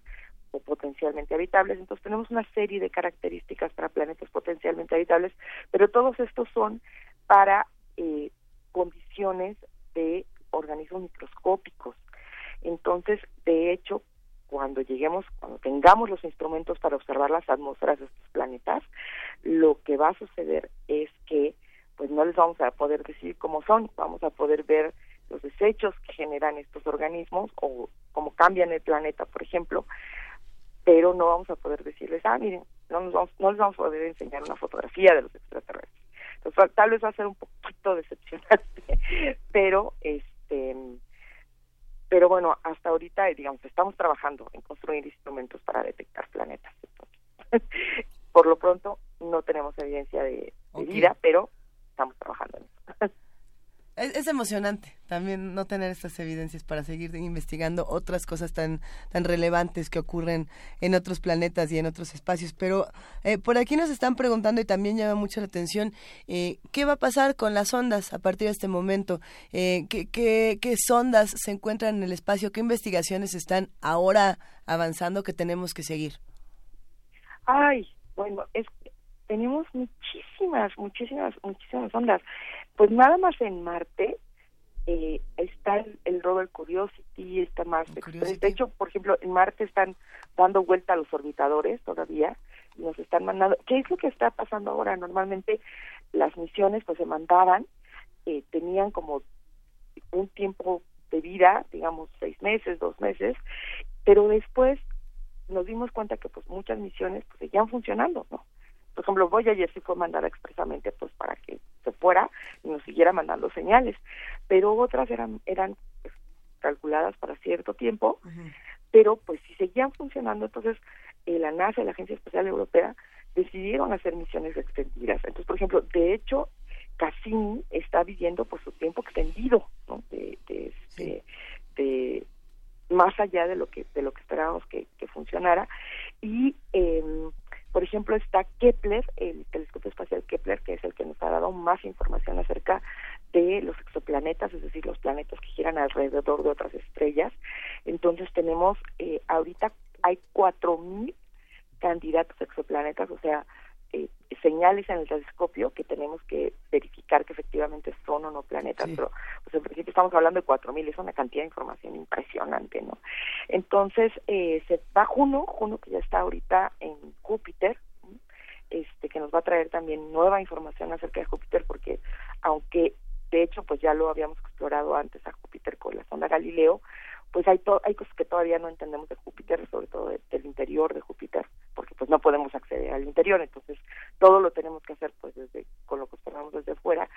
o potencialmente habitables. Entonces tenemos una serie de características para planetas potencialmente habitables, pero todos estos son para eh, condiciones de organismos microscópicos. Entonces, de hecho, cuando lleguemos, cuando tengamos los instrumentos para observar las atmósferas de estos planetas, lo que va a suceder es que pues no les vamos a poder decir cómo son, vamos a poder ver los desechos que generan estos organismos o cómo cambian el planeta, por ejemplo, pero no vamos a poder decirles, ah, miren, no, nos vamos, no les vamos a poder enseñar una fotografía de los extraterrestres. Entonces, tal vez va a ser un poquito *laughs* decepcionante, pero este pero bueno, hasta ahorita, digamos, estamos trabajando en construir instrumentos para detectar planetas. *laughs* por lo pronto, no tenemos evidencia de, vida, pero estamos trabajando en eso. *laughs* Es, emocionante también no tener estas evidencias para seguir investigando otras cosas tan tan relevantes que ocurren en otros planetas y en otros espacios. Pero eh, por aquí nos están preguntando y también llama mucho la atención eh, qué va a pasar con las ondas a partir de este momento. Eh, ¿qué, qué, qué sondas se encuentran en el espacio? ¿Qué investigaciones están ahora avanzando que tenemos que seguir? Ay, bueno, es tenemos muchísimas, muchísimas, muchísimas ondas. Pues nada más en Marte eh, está el, el, rover Curiosity, está más De hecho, por ejemplo, en Marte están dando vuelta a los orbitadores todavía, y nos están mandando. ¿Qué es lo que está pasando ahora? Normalmente las misiones pues se mandaban, eh, tenían como un tiempo de vida, digamos seis meses, dos meses, pero después nos dimos cuenta que pues muchas misiones pues seguían funcionando, ¿no? Por ejemplo, Voyager sí fue mandada expresamente pues para que se fuera y nos siguiera mandando señales, pero otras eran eran pues, calculadas para cierto tiempo, pero pues si seguían funcionando, entonces eh, la NASA y la Agencia Espacial Europea decidieron hacer misiones extendidas. Entonces, por ejemplo, de hecho, Cassini está viviendo por su tiempo extendido, ¿no? De, de, este, de, más allá de lo que de lo que esperábamos que, que funcionara y eh, por ejemplo está Kepler el telescopio espacial Kepler que es el que nos ha dado más información acerca de los exoplanetas es decir los planetas que giran alrededor de otras estrellas. Entonces tenemos eh, ahorita hay cuatro mil candidatos exoplanetas o sea eh, señales en el telescopio que tenemos que verificar que efectivamente son o no planetas, pero pues en principio estamos hablando de 4.000, es una cantidad de información impresionante, ¿no? Entonces, eh, se va Juno, Juno que ya está ahorita en Júpiter, este que nos va a traer también nueva información acerca de Júpiter, porque aunque de hecho pues ya lo habíamos explorado antes a Júpiter con la sonda Galileo, pues hay, hay cosas que todavía no entendemos de Júpiter, sobre todo del interior de Júpiter, porque pues no podemos acceder al interior, entonces todo lo tenemos que hacer pues desde con lo que observamos desde fuera.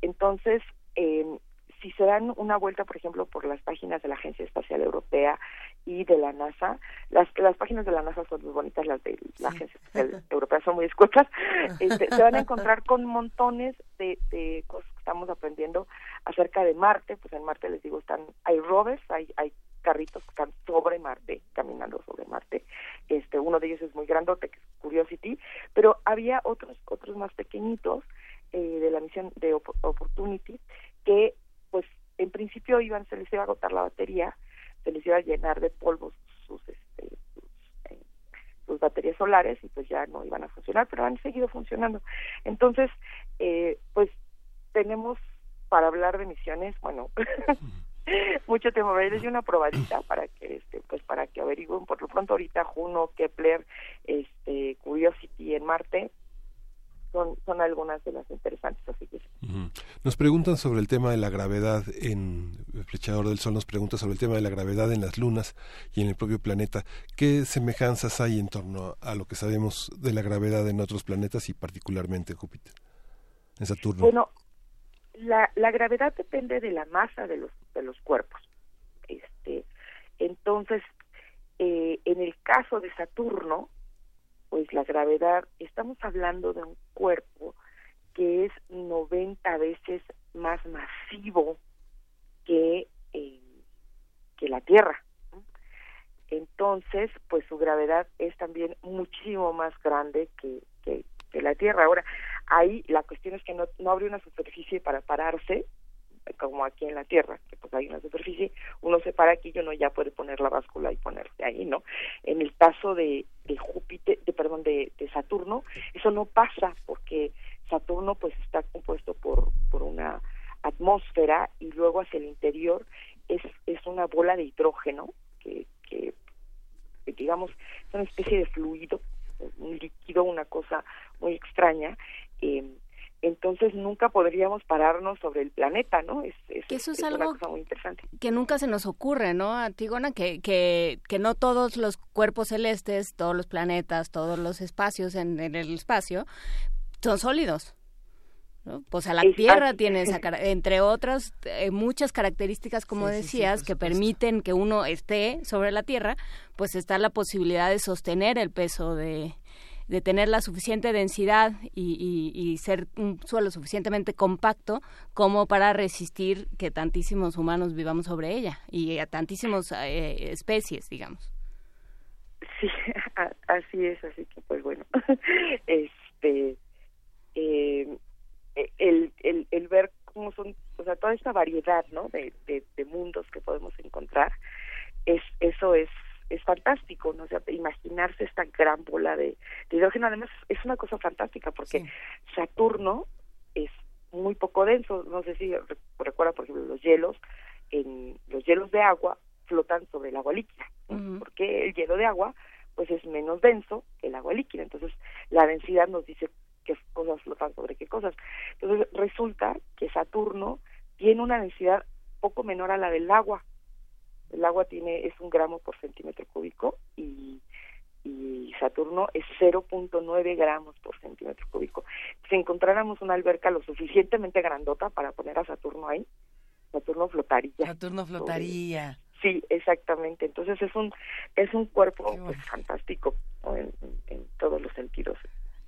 Entonces, eh, si se dan una vuelta, por ejemplo, por las páginas de la Agencia Espacial Europea y de la NASA, las, las páginas de la NASA son muy bonitas, las de la Agencia Espacial Europea son muy escuetas, *laughs* este, se van a encontrar con montones de, de cosas que estamos aprendiendo acerca de Marte, pues en Marte les digo, están hay rovers, hay, hay carritos que están sobre Marte, caminando sobre Marte. Este, uno de ellos es muy grandote, que es Curiosity, pero había otros otros más pequeñitos eh, de la misión de Opportunity que pues en principio iban se les iba a agotar la batería, se les iba a llenar de polvos sus este, eh, sus baterías solares y pues ya no iban a funcionar, pero han seguido funcionando. Entonces, eh, pues tenemos para hablar de misiones, bueno, *laughs* mucho tiempo. Les di una probadita para que, este, pues para que averigüen por lo pronto ahorita Juno, Kepler, este, Curiosity en Marte, son, son algunas de las interesantes así que Nos preguntan sobre el tema de la gravedad en el Flechador del Sol nos pregunta sobre el tema de la gravedad en las lunas y en el propio planeta. ¿Qué semejanzas hay en torno a lo que sabemos de la gravedad en otros planetas y particularmente en Júpiter, en Saturno? Bueno, la, la gravedad depende de la masa de los de los cuerpos. Este, entonces, eh, en el caso de Saturno, pues la gravedad, estamos hablando de un cuerpo que es 90 veces más masivo que, eh, que la Tierra. Entonces, pues su gravedad es también muchísimo más grande que, que, la Tierra. Ahora, ahí la cuestión es que no, no habría una superficie para pararse, como aquí en la Tierra, que pues hay una superficie, uno se para aquí y uno ya puede poner la báscula y ponerse ahí, ¿no? En el caso de, de Júpiter, de, perdón, de, de Saturno, eso no pasa porque Saturno pues está compuesto por, por una atmósfera y luego hacia el interior es, es una bola de hidrógeno que, que digamos es una especie de fluido un líquido una cosa muy extraña eh, entonces nunca podríamos pararnos sobre el planeta, ¿no? Es, es, eso es, algo una cosa muy interesante. Que nunca se nos ocurre, ¿no, Antigona? Que, que, que no todos los cuerpos celestes, todos los planetas, todos los espacios en, en el espacio son sólidos. ¿no? Pues a la Exacto. Tierra tiene, esa, *laughs* entre otras, eh, muchas características, como sí, decías, sí, sí, que permiten que uno esté sobre la Tierra, pues está la posibilidad de sostener el peso de, de tener la suficiente densidad y, y, ser un suelo suficientemente compacto como para resistir que tantísimos humanos vivamos sobre ella y a tantísimas eh, especies, digamos. Sí, *laughs* así es, así que pues bueno, *laughs* este, eh, el, el, el ver cómo son, o sea, toda esta variedad, ¿no? De, de, de mundos que podemos encontrar, es eso es es fantástico, ¿no? O sea, imaginarse esta gran bola de, de hidrógeno, además es una cosa fantástica porque sí. Saturno es muy poco denso, no sé si recuerda, por ejemplo, los hielos, en los hielos de agua flotan sobre el agua líquida, ¿no? uh -huh. porque el hielo de agua pues es menos denso que el agua líquida, entonces la densidad nos dice qué cosas flotan sobre qué cosas. Entonces resulta que Saturno tiene una densidad poco menor a la del agua, el agua tiene es un gramo por centímetro cúbico y, y Saturno es 0.9 gramos por centímetro cúbico. Si encontráramos una alberca lo suficientemente grandota para poner a Saturno ahí, Saturno flotaría. Saturno flotaría. Sí, exactamente. Entonces es un es un cuerpo pues, fantástico en todos los sentidos.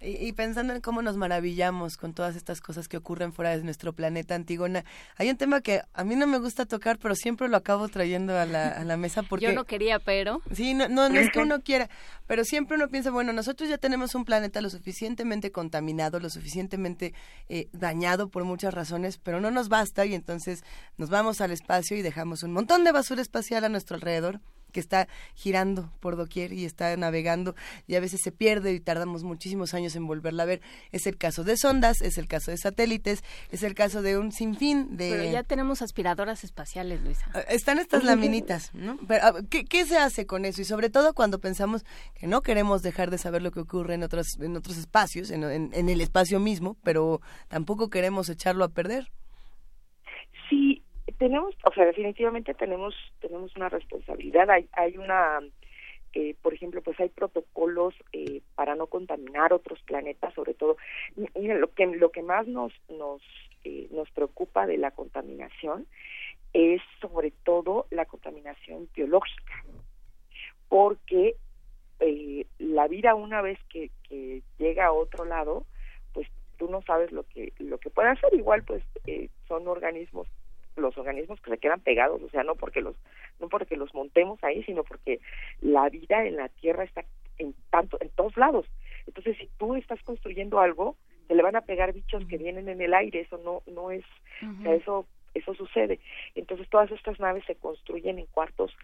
Y, pensando en cómo nos maravillamos con todas estas cosas que ocurren fuera de nuestro planeta Antigona, hay un tema que a mí no me gusta tocar, pero siempre lo acabo trayendo a la, a la mesa porque... Yo no quería, pero... Sí, no, no, es que uno quiera, pero siempre uno piensa, bueno, nosotros ya tenemos un planeta lo suficientemente contaminado, lo suficientemente eh, dañado por muchas razones, pero no nos basta y entonces nos vamos al espacio y dejamos un montón de basura espacial a nuestro alrededor que está girando por doquier y está navegando y a veces se pierde y tardamos muchísimos años en volverla a ver. Es el caso de sondas, es el caso de satélites, es el caso de un sinfín de... Pero ya tenemos aspiradoras espaciales, Luisa. Ah, están estas laminitas, ¿no? Pero, ah, ¿qué, se hace con eso? Y sobre todo cuando pensamos que no queremos dejar de saber lo que ocurre en otros, en otros espacios, en, en el espacio mismo, pero tampoco queremos echarlo a perder. Sí, tenemos, o sea, definitivamente tenemos tenemos una responsabilidad. Hay hay una eh, por ejemplo, pues hay protocolos eh, para no contaminar otros planetas, sobre todo. Miren, lo que lo que más nos nos eh, nos preocupa de la contaminación es sobre todo la contaminación biológica, porque eh, la vida una vez que, que llega a otro lado, pues tú no sabes lo que lo que puede hacer. Igual, pues eh, son organismos los organismos que se quedan pegados, o sea, no porque los no porque los montemos ahí, sino porque la vida en la Tierra está en tanto en todos lados. Entonces, si tú estás construyendo algo, se le van a pegar bichos que vienen en el aire, eso no no es, o sea, eso eso sucede. Entonces, todas estas naves se construyen en cuartos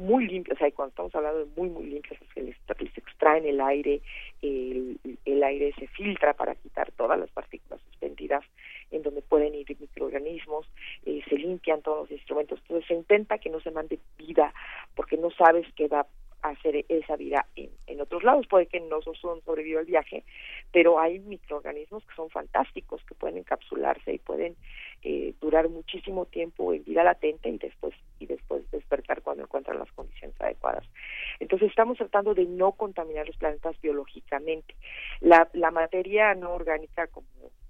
muy limpios, o sea, cuando estamos hablando de muy, muy limpios, es que les, extraen el aire, el, el aire se filtra para quitar todas las partículas suspendidas en donde pueden ir microorganismos, eh, se limpian todos los instrumentos, entonces se intenta que no se mande vida, porque no sabes qué va hacer esa vida en, otros lados, puede que no son sobrevivido el viaje, pero hay microorganismos que son fantásticos, que pueden encapsularse y pueden eh, durar muchísimo tiempo en vida latente y después y después despertar cuando encuentran las condiciones adecuadas. Entonces estamos tratando de no contaminar los planetas biológicamente. La, la materia no orgánica como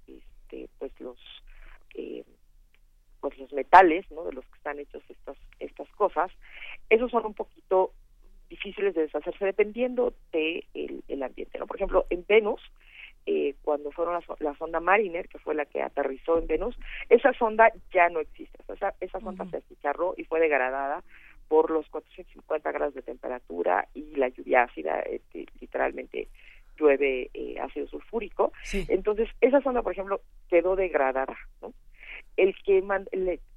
este, pues los eh, pues los metales, ¿no? De los que están hechos estas estas cosas, esos son un poquito difíciles de deshacerse dependiendo de el, ambiente, ¿no? Por ejemplo, en Venus eh, cuando fueron la, sonda Mariner, que fue la que aterrizó en Venus, esa sonda ya no existe. esa, esa sonda se achicharró y fue degradada por los 450 grados de temperatura y la lluvia ácida, este, literalmente llueve eh, ácido sulfúrico. Entonces, esa sonda, por ejemplo, quedó degradada. ¿no? El que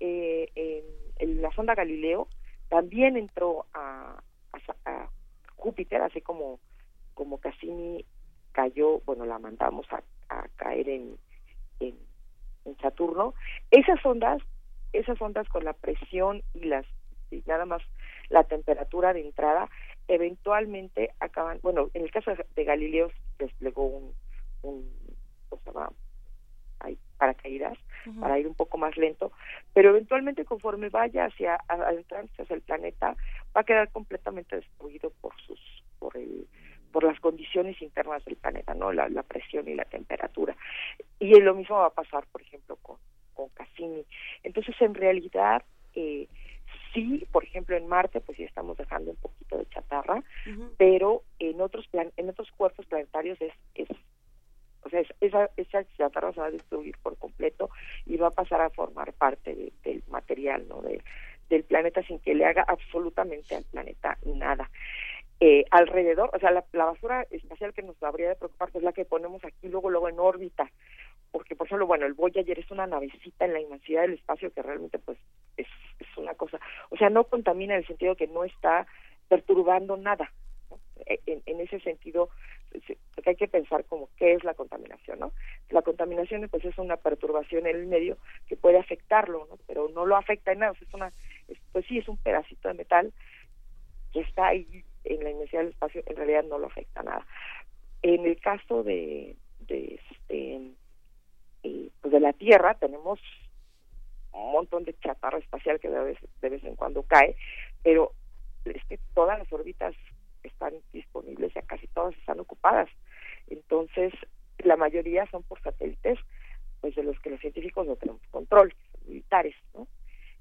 eh, la sonda Galileo también entró a, a, Júpiter, así como, como Cassini cayó, bueno, la mandamos a, a caer en, en, Saturno. Esas ondas, esas ondas con la presión y las y nada más la temperatura de entrada, eventualmente acaban, bueno, en el caso de Galileo desplegó un, un o sea, paracaídas para ir un poco más lento, pero eventualmente conforme vaya hacia adentrarse hacia el planeta va a quedar completamente destruido por sus por el por las condiciones internas del planeta, ¿no? La, presión y la temperatura. Y lo mismo va a pasar, por ejemplo, con, con Cassini. Entonces, en realidad, eh, sí, por ejemplo, en Marte, pues sí estamos dejando un poquito de chatarra, pero en otros plan en otros cuerpos planetarios es, es o sea, esa, esa chatarra se va a destruir por completo y va a pasar a formar parte del material, ¿no? De, del planeta sin que le haga absolutamente al planeta nada eh, alrededor, o sea, la, basura espacial que nos habría de preocupar es la que ponemos aquí luego luego en órbita, porque por ejemplo, bueno, el Voyager es una navecita en la inmensidad del espacio que realmente pues es, es una cosa, o sea, no contamina en el sentido que no está perturbando nada. E, en, ese sentido, porque hay que pensar como qué es la contaminación, ¿no? La contaminación pues es una perturbación en el medio que puede afectarlo, ¿no? Pero no lo afecta en nada, es una, pues sí, es un pedacito de metal que está ahí en la inmensidad del espacio en realidad no lo afecta nada. En el caso de, de este eh, pues de la Tierra tenemos un montón de chatarra espacial que de vez, de vez en cuando cae, pero es que todas las órbitas están disponibles, ya casi todas mapadas. Entonces, la mayoría son por satélites, pues de los que los científicos no tenemos control, militares, ¿no?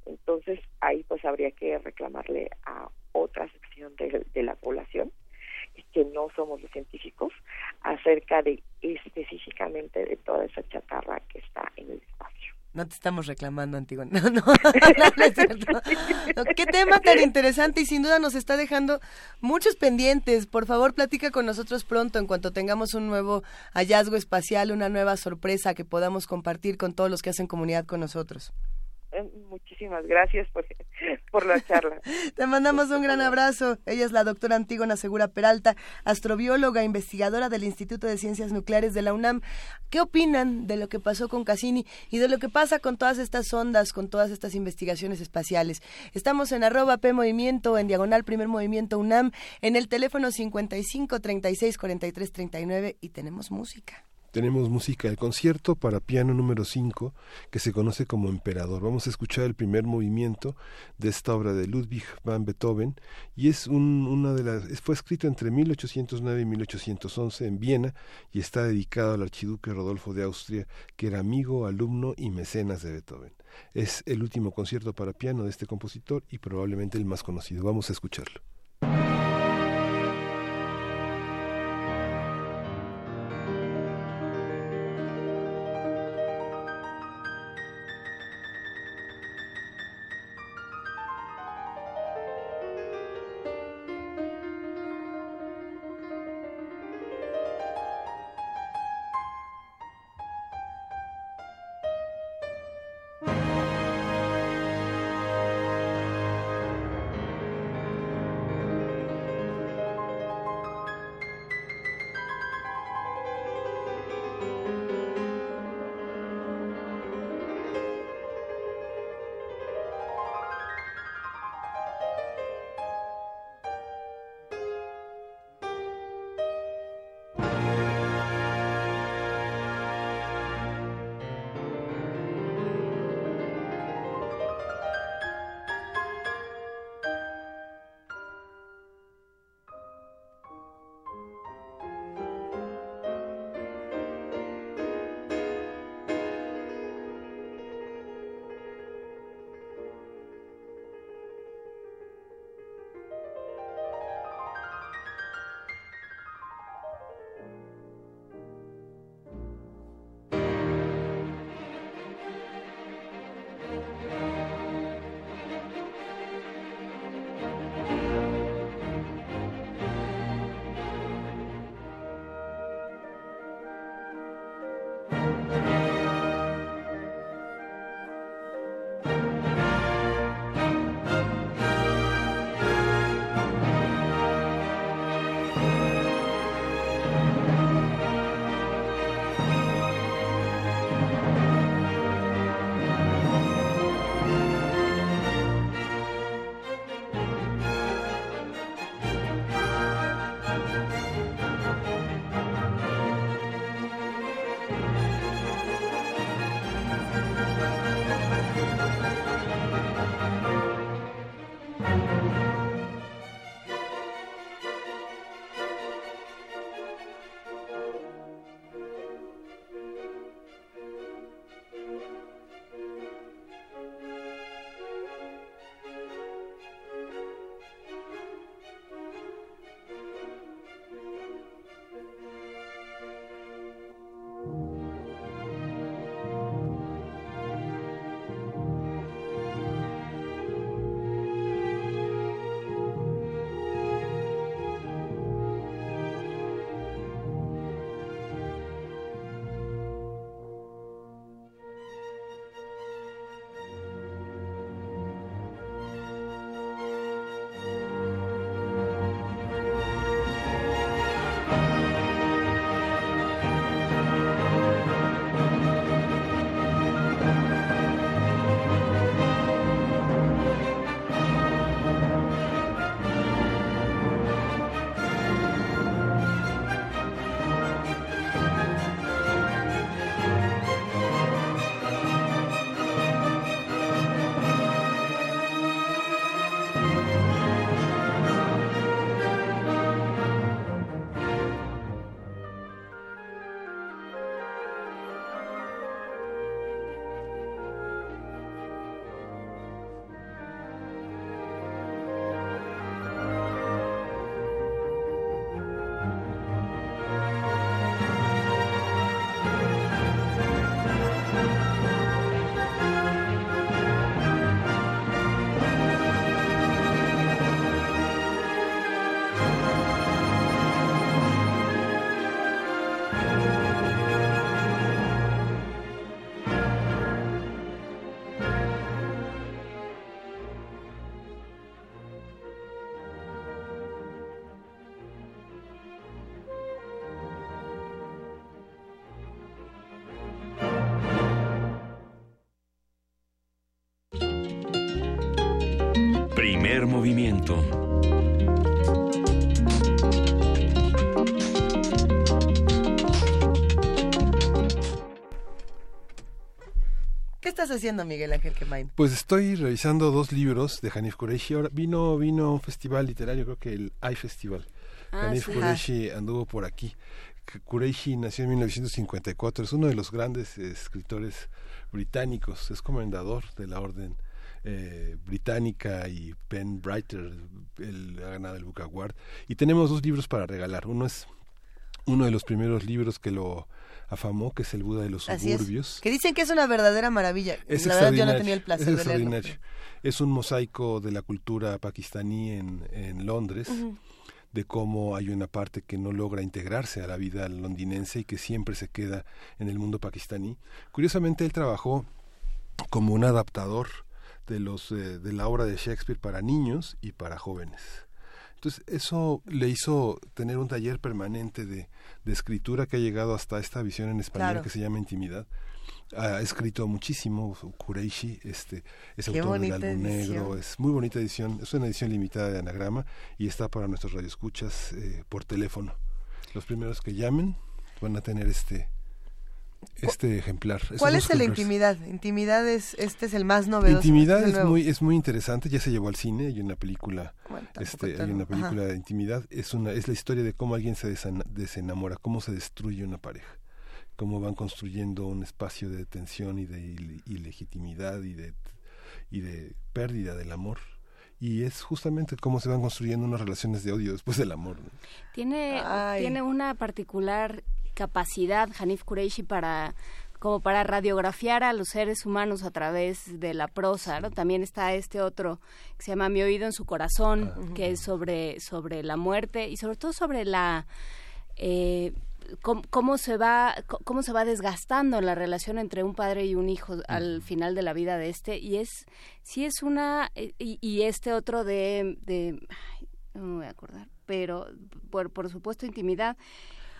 Entonces, ahí pues habría que reclamarle a otra sección de la población que no somos los científicos acerca de específicamente de toda esa chatarra que está en el espacio. No te estamos reclamando, Antigua. *laughs* No, no, no, es cierto. qué tema tan interesante y sin duda nos está dejando muchos pendientes. Por favor, platica con nosotros pronto en cuanto tengamos un nuevo hallazgo espacial, una nueva sorpresa que podamos compartir con todos los que hacen comunidad con nosotros. Eh, muchísimas gracias por, *laughs* por la charla. *laughs* Te mandamos un gran abrazo. Ella es la doctora Antígona Segura Peralta, astrobióloga, investigadora del Instituto de Ciencias Nucleares de la UNAM. ¿Qué opinan de lo que pasó con Cassini y de lo que pasa con todas estas ondas, con todas estas investigaciones espaciales? Estamos en arroba P Movimiento, en diagonal Primer Movimiento UNAM, en el teléfono 55 36 43 39 y tenemos música tenemos música de concierto para piano número 5 que se conoce como Emperador. Vamos a escuchar el primer movimiento de esta obra de Ludwig van Beethoven y es un, una de las fue escrito entre 1809 y 1811 en Viena y está dedicado al archiduque Rodolfo de Austria que era amigo, alumno y mecenas de Beethoven. Es el último concierto para piano de este compositor y probablemente el más conocido. Vamos a escucharlo. Estás haciendo, Miguel Ángel Quemain? Pues estoy revisando dos libros de Hanif Kureishi. Ahora vino, vino un festival literario, creo que el I Festival. Ah, Hanif sí. Kureishi anduvo por aquí. Kureishi nació en 1954, es uno de los grandes eh, escritores británicos, es comendador de la orden eh, británica y Ben Brighter, él ha ganado el Book Award. Y tenemos dos libros para regalar. Uno es uno de los primeros libros que lo afamó, que es El Buda de los Así es. Suburbios. Que dicen que es una verdadera maravilla. Es la verdad yo no tenía el placer es de leerlo. Es un mosaico de la cultura pakistaní en, en Londres, Ujú. de cómo hay una parte que no logra integrarse a la vida londinense y que siempre se queda en el mundo pakistaní. Curiosamente, él trabajó como un adaptador de, los, eh, de la obra de Shakespeare para niños y para jóvenes. Entonces, eso le hizo tener un taller permanente de, de escritura que ha llegado hasta esta visión en español Claro. que se llama Intimidad. Ha escrito muchísimo, Kureishi, este, es Qué autor del álbum negro, es muy bonita edición, es una edición limitada de anagrama y está para nuestros radioescuchas eh, por teléfono. Los primeros que llamen van a tener este este ejemplar. ¿Cuál es el ejemplares. intimidad? Intimidad es, este es el más novedoso. Intimidad es muy es muy interesante, ya se llevó al cine, hay una película Bueno, este, hay una ajá. película de intimidad, es una es la historia de cómo alguien se desena- desenamora, cómo se destruye una pareja, cómo van construyendo un espacio de tensión y de ile- ilegitimidad y de y de pérdida del amor. Y es justamente cómo se van construyendo unas relaciones de odio después del amor. ¿no? Tiene, Ay. tiene una particular capacidad, Hanif Kureishi, para como para radiografiar a los seres humanos a través de la prosa. ¿no? También está este otro que se llama Mi oído en su corazón, que es sobre, sobre la muerte y sobre todo sobre la... eh, cómo, cómo se va cómo se va desgastando la relación entre un padre y un hijo al final de la vida de este. Y es sí es una eh, y, y este otro de, de ay, no me voy a acordar pero por, por supuesto intimidad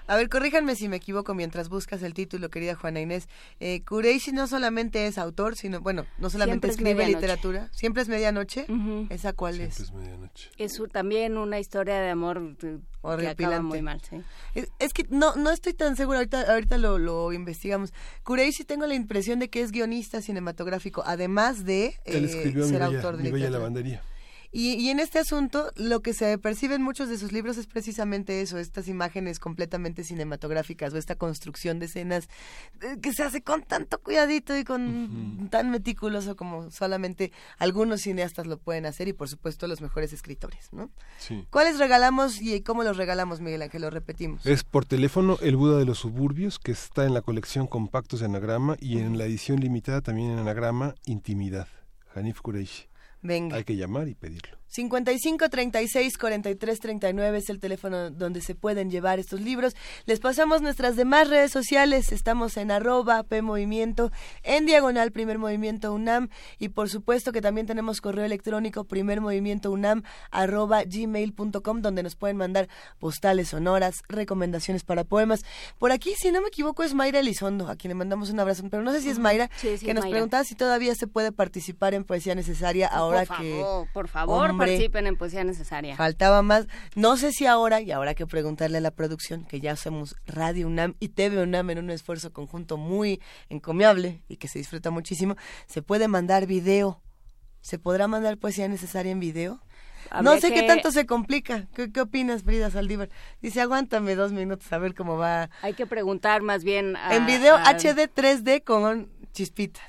A ver, corríjanme si me equivoco mientras buscas el título, querida Juana Inés. Eh, Kureishi no solamente es autor, sino, bueno, no solamente Siempre escribe literatura. ¿Siempre es medianoche? ¿Esa cuál Siempre es? es medianoche. es también una historia de amor que acaba Horripilante. muy mal sí Es, es que no no estoy tan segura, ahorita, ahorita lo, lo investigamos. Kureishi tengo la impresión de que es guionista cinematográfico, además de eh, ser Bella, autor de Mi Bella literatura. Lavandería. Y, y en este asunto, lo que se percibe en muchos de sus libros es precisamente eso, estas imágenes completamente cinematográficas o esta construcción de escenas eh, que se hace con tanto cuidadito y con tan meticuloso como solamente algunos cineastas lo pueden hacer y por supuesto los mejores escritores, ¿no? Sí. ¿Cuáles regalamos y cómo los regalamos, Miguel Ángel? Lo repetimos. Es por teléfono El Buda de los Suburbios, que está en la colección Compactos de Anagrama y en la edición limitada también en Anagrama Intimidad. Hanif Kureishi. Hay que llamar y pedirlo. 55 36 43 39 es el teléfono donde se pueden llevar estos libros. Les pasamos nuestras demás redes sociales. Estamos en arroba P Movimiento, en diagonal Primer Movimiento UNAM y por supuesto que también tenemos correo electrónico Primer Movimiento UNAM arroba gmail.com donde nos pueden mandar postales sonoras, recomendaciones para poemas. Por aquí, si no me equivoco, es Mayra Elizondo, a quien le mandamos un abrazo, pero no sé si es Mayra, Sí, sí, que nos Mayra. preguntaba si todavía se puede participar en Poesía Necesaria ahora por que... por favor Hombre. Participen en poesía necesaria Faltaba más. No sé si ahora, y ahora que preguntarle a la producción, que ya somos Radio UNAM y TV UNAM en un esfuerzo conjunto muy encomiable y que se disfruta muchísimo, se puede mandar video. ¿Se podrá mandar poesía necesaria en video? no sé qué tanto se complica. ¿Qué, qué opinas, Frida Saldívar? Dice, aguántame dos minutos a ver cómo va. hay que preguntar más bien a- en video a- HD 3D con chispitas.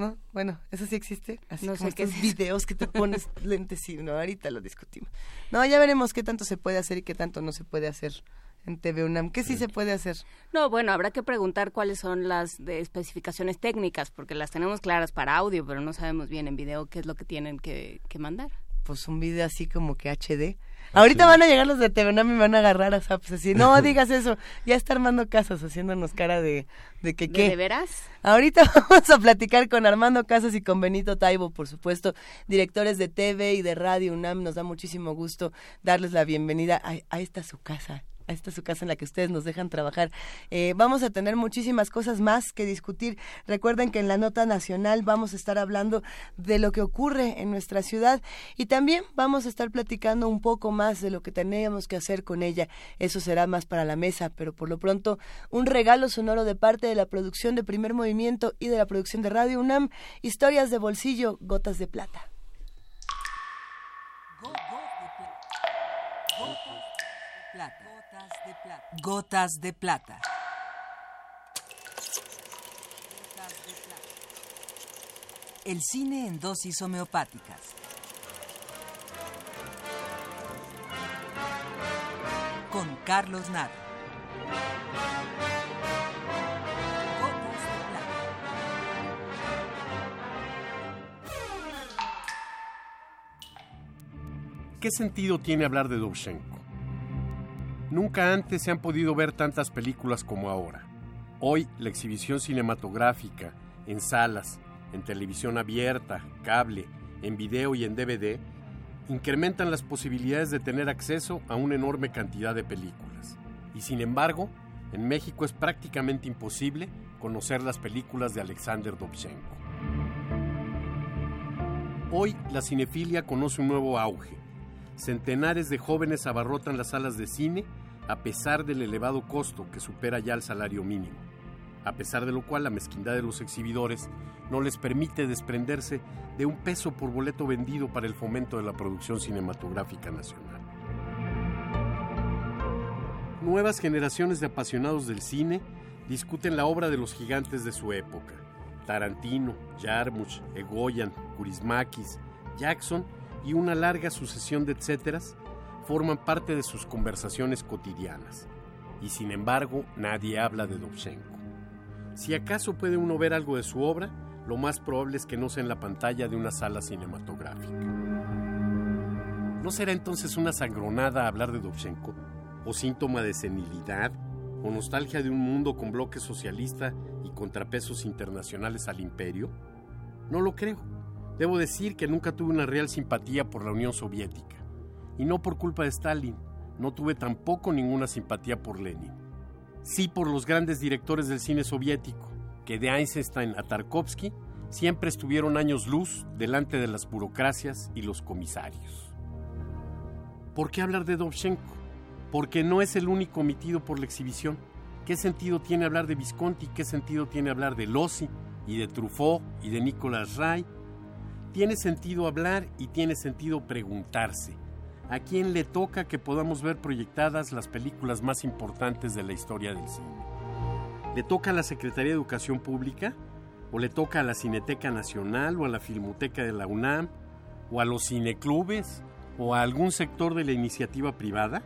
¿No? Bueno, eso sí existe. Así No como sé qué estos es eso. videos que te pones *laughs* lentes y no, ahorita lo discutimos. No, ya veremos qué tanto se puede hacer y qué tanto no se puede hacer en TV UNAM. ¿Qué sí se puede hacer? No, bueno, habrá que preguntar cuáles son las de especificaciones técnicas, porque las tenemos claras para audio, pero no sabemos bien en video qué es lo que tienen que, que mandar. Pues un video así como que HD. Ahorita van a llegar los de TV UNAM y me van a agarrar a zaps así. No *laughs* digas eso. Ya está armando Casas haciéndonos cara de, de que ¿De, qué. de veras? Ahorita *laughs* vamos a platicar con Armando Casas y con Benito Taibo, por supuesto, directores de TV y de Radio UNAM. Nos da muchísimo gusto darles la bienvenida a, a esta su casa. Esta es su casa en la que ustedes nos dejan trabajar. Eh, vamos a tener muchísimas cosas más que discutir. Recuerden que en la nota nacional vamos a estar hablando de lo que ocurre en nuestra ciudad y también vamos a estar platicando un poco más de lo que tenemos que hacer con ella. Eso será más para la mesa, pero por lo pronto un regalo sonoro de parte de la producción de Primer Movimiento y de la producción de Radio UNAM, historias de bolsillo, gotas de plata. Gotas de plata. El cine en dosis homeopáticas. Con Carlos plata. ¿Qué sentido tiene hablar de Dovchenko? Nunca antes se han podido ver tantas películas como ahora. Hoy la exhibición cinematográfica, en salas, en televisión abierta, cable, en video y en DVD, incrementan las posibilidades de tener acceso a una enorme cantidad de películas. Y sin embargo, en México es prácticamente imposible conocer las películas de Alexander Dovchenko. Hoy la cinefilia conoce un nuevo auge. Centenares de jóvenes abarrotan las salas de cine a pesar del elevado costo que supera ya el salario mínimo, a pesar de lo cual la mezquindad de los exhibidores no les permite desprenderse de un peso por boleto vendido para el fomento de la producción cinematográfica nacional. Nuevas generaciones de apasionados del cine discuten la obra de los gigantes de su época. Tarantino, Jarmusch, Egoyan, Kurismakis, Jackson y una larga sucesión de etcéteras forman parte de sus conversaciones cotidianas. Y sin embargo, nadie habla de Dovchenko. Si acaso puede uno ver algo de su obra, lo más probable es que no sea en la pantalla de una sala cinematográfica. ¿No será entonces una sangronada hablar de Dovchenko? ¿O síntoma de senilidad? ¿O nostalgia de un mundo con bloque socialista y contrapesos internacionales al imperio? No lo creo. Debo decir que nunca tuve una real simpatía por la Unión Soviética. Y no por culpa de Stalin. No tuve tampoco ninguna simpatía por Lenin. Sí por los grandes directores del cine soviético, que de Eisenstein a Tarkovsky siempre estuvieron años luz delante de las burocracias y los comisarios. ¿Por qué hablar de Dovchenko? Porque no es el único omitido por la exhibición. ¿Qué sentido tiene hablar de Visconti? ¿Qué sentido tiene hablar de Lossi y de Truffaut y de Nicolas Ray? Tiene sentido hablar y tiene sentido preguntarse. ¿A quién le toca que podamos ver proyectadas las películas más importantes de la historia del cine? ¿Le toca a la Secretaría de Educación Pública? ¿O le toca a la Cineteca Nacional o a la Filmoteca de la UNAM? ¿O a los cineclubes? ¿O a algún sector de la iniciativa privada?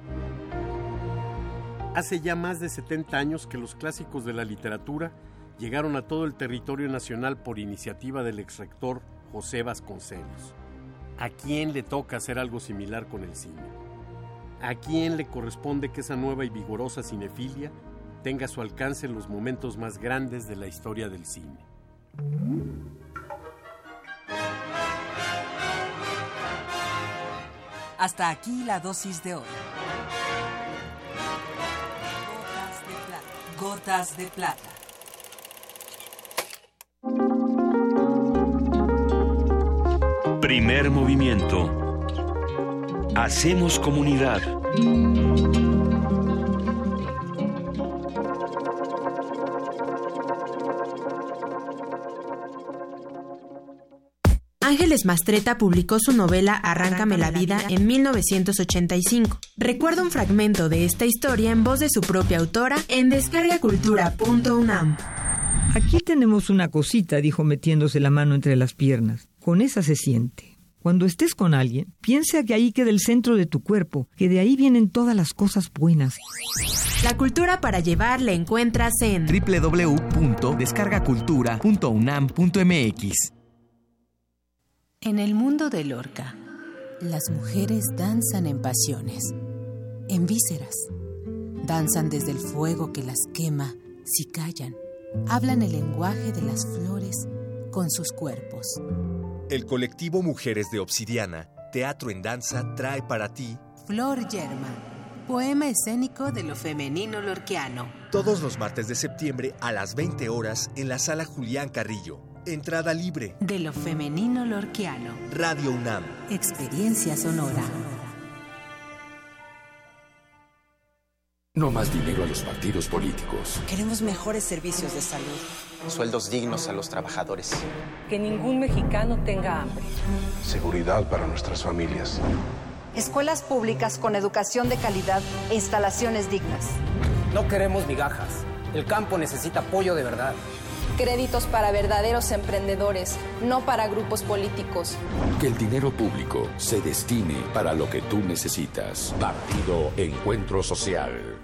Hace ya más de 70 años que los clásicos de la literatura llegaron a todo el territorio nacional por iniciativa del exrector José Vasconcelos. ¿A quién le toca hacer algo similar con el cine? ¿A quién le corresponde que esa nueva y vigorosa cinefilia tenga su alcance los momentos más grandes de la historia del cine? Hasta aquí la dosis de hoy. Gotas de plata. Gotas de plata. Primer movimiento. Hacemos comunidad. Ángeles Mastreta publicó su novela Arráncame la vida en 1985. Recuerda un fragmento de esta historia en voz de su propia autora en descargacultura.unam. Aquí tenemos una cosita, dijo metiéndose la mano entre las piernas. Con esa se siente. Cuando estés con alguien, piensa que ahí queda el centro de tu cuerpo, que de ahí vienen todas las cosas buenas. La cultura para llevar la encuentras en www.descargacultura.unam.mx. En el mundo de Lorca, las mujeres danzan en pasiones, en vísceras. Danzan desde el fuego que las quema, si callan. Hablan el lenguaje de las flores con sus cuerpos. El colectivo Mujeres de Obsidiana, Teatro en Danza, trae para ti Flor Yerma, Poema escénico de lo femenino lorquiano. Todos los martes de septiembre a las 20 horas en la sala Julián Carrillo. Entrada libre. De lo femenino lorquiano. Radio UNAM. Experiencia sonora. No más dinero a los partidos políticos. Queremos mejores servicios de salud. Sueldos dignos a los trabajadores. Que ningún mexicano tenga hambre. Seguridad para nuestras familias. Escuelas públicas con educación de calidad e instalaciones dignas. No queremos migajas. El campo necesita apoyo de verdad. Créditos para verdaderos emprendedores, no para grupos políticos. Que el dinero público se destine para lo que tú necesitas. Partido Encuentro Social.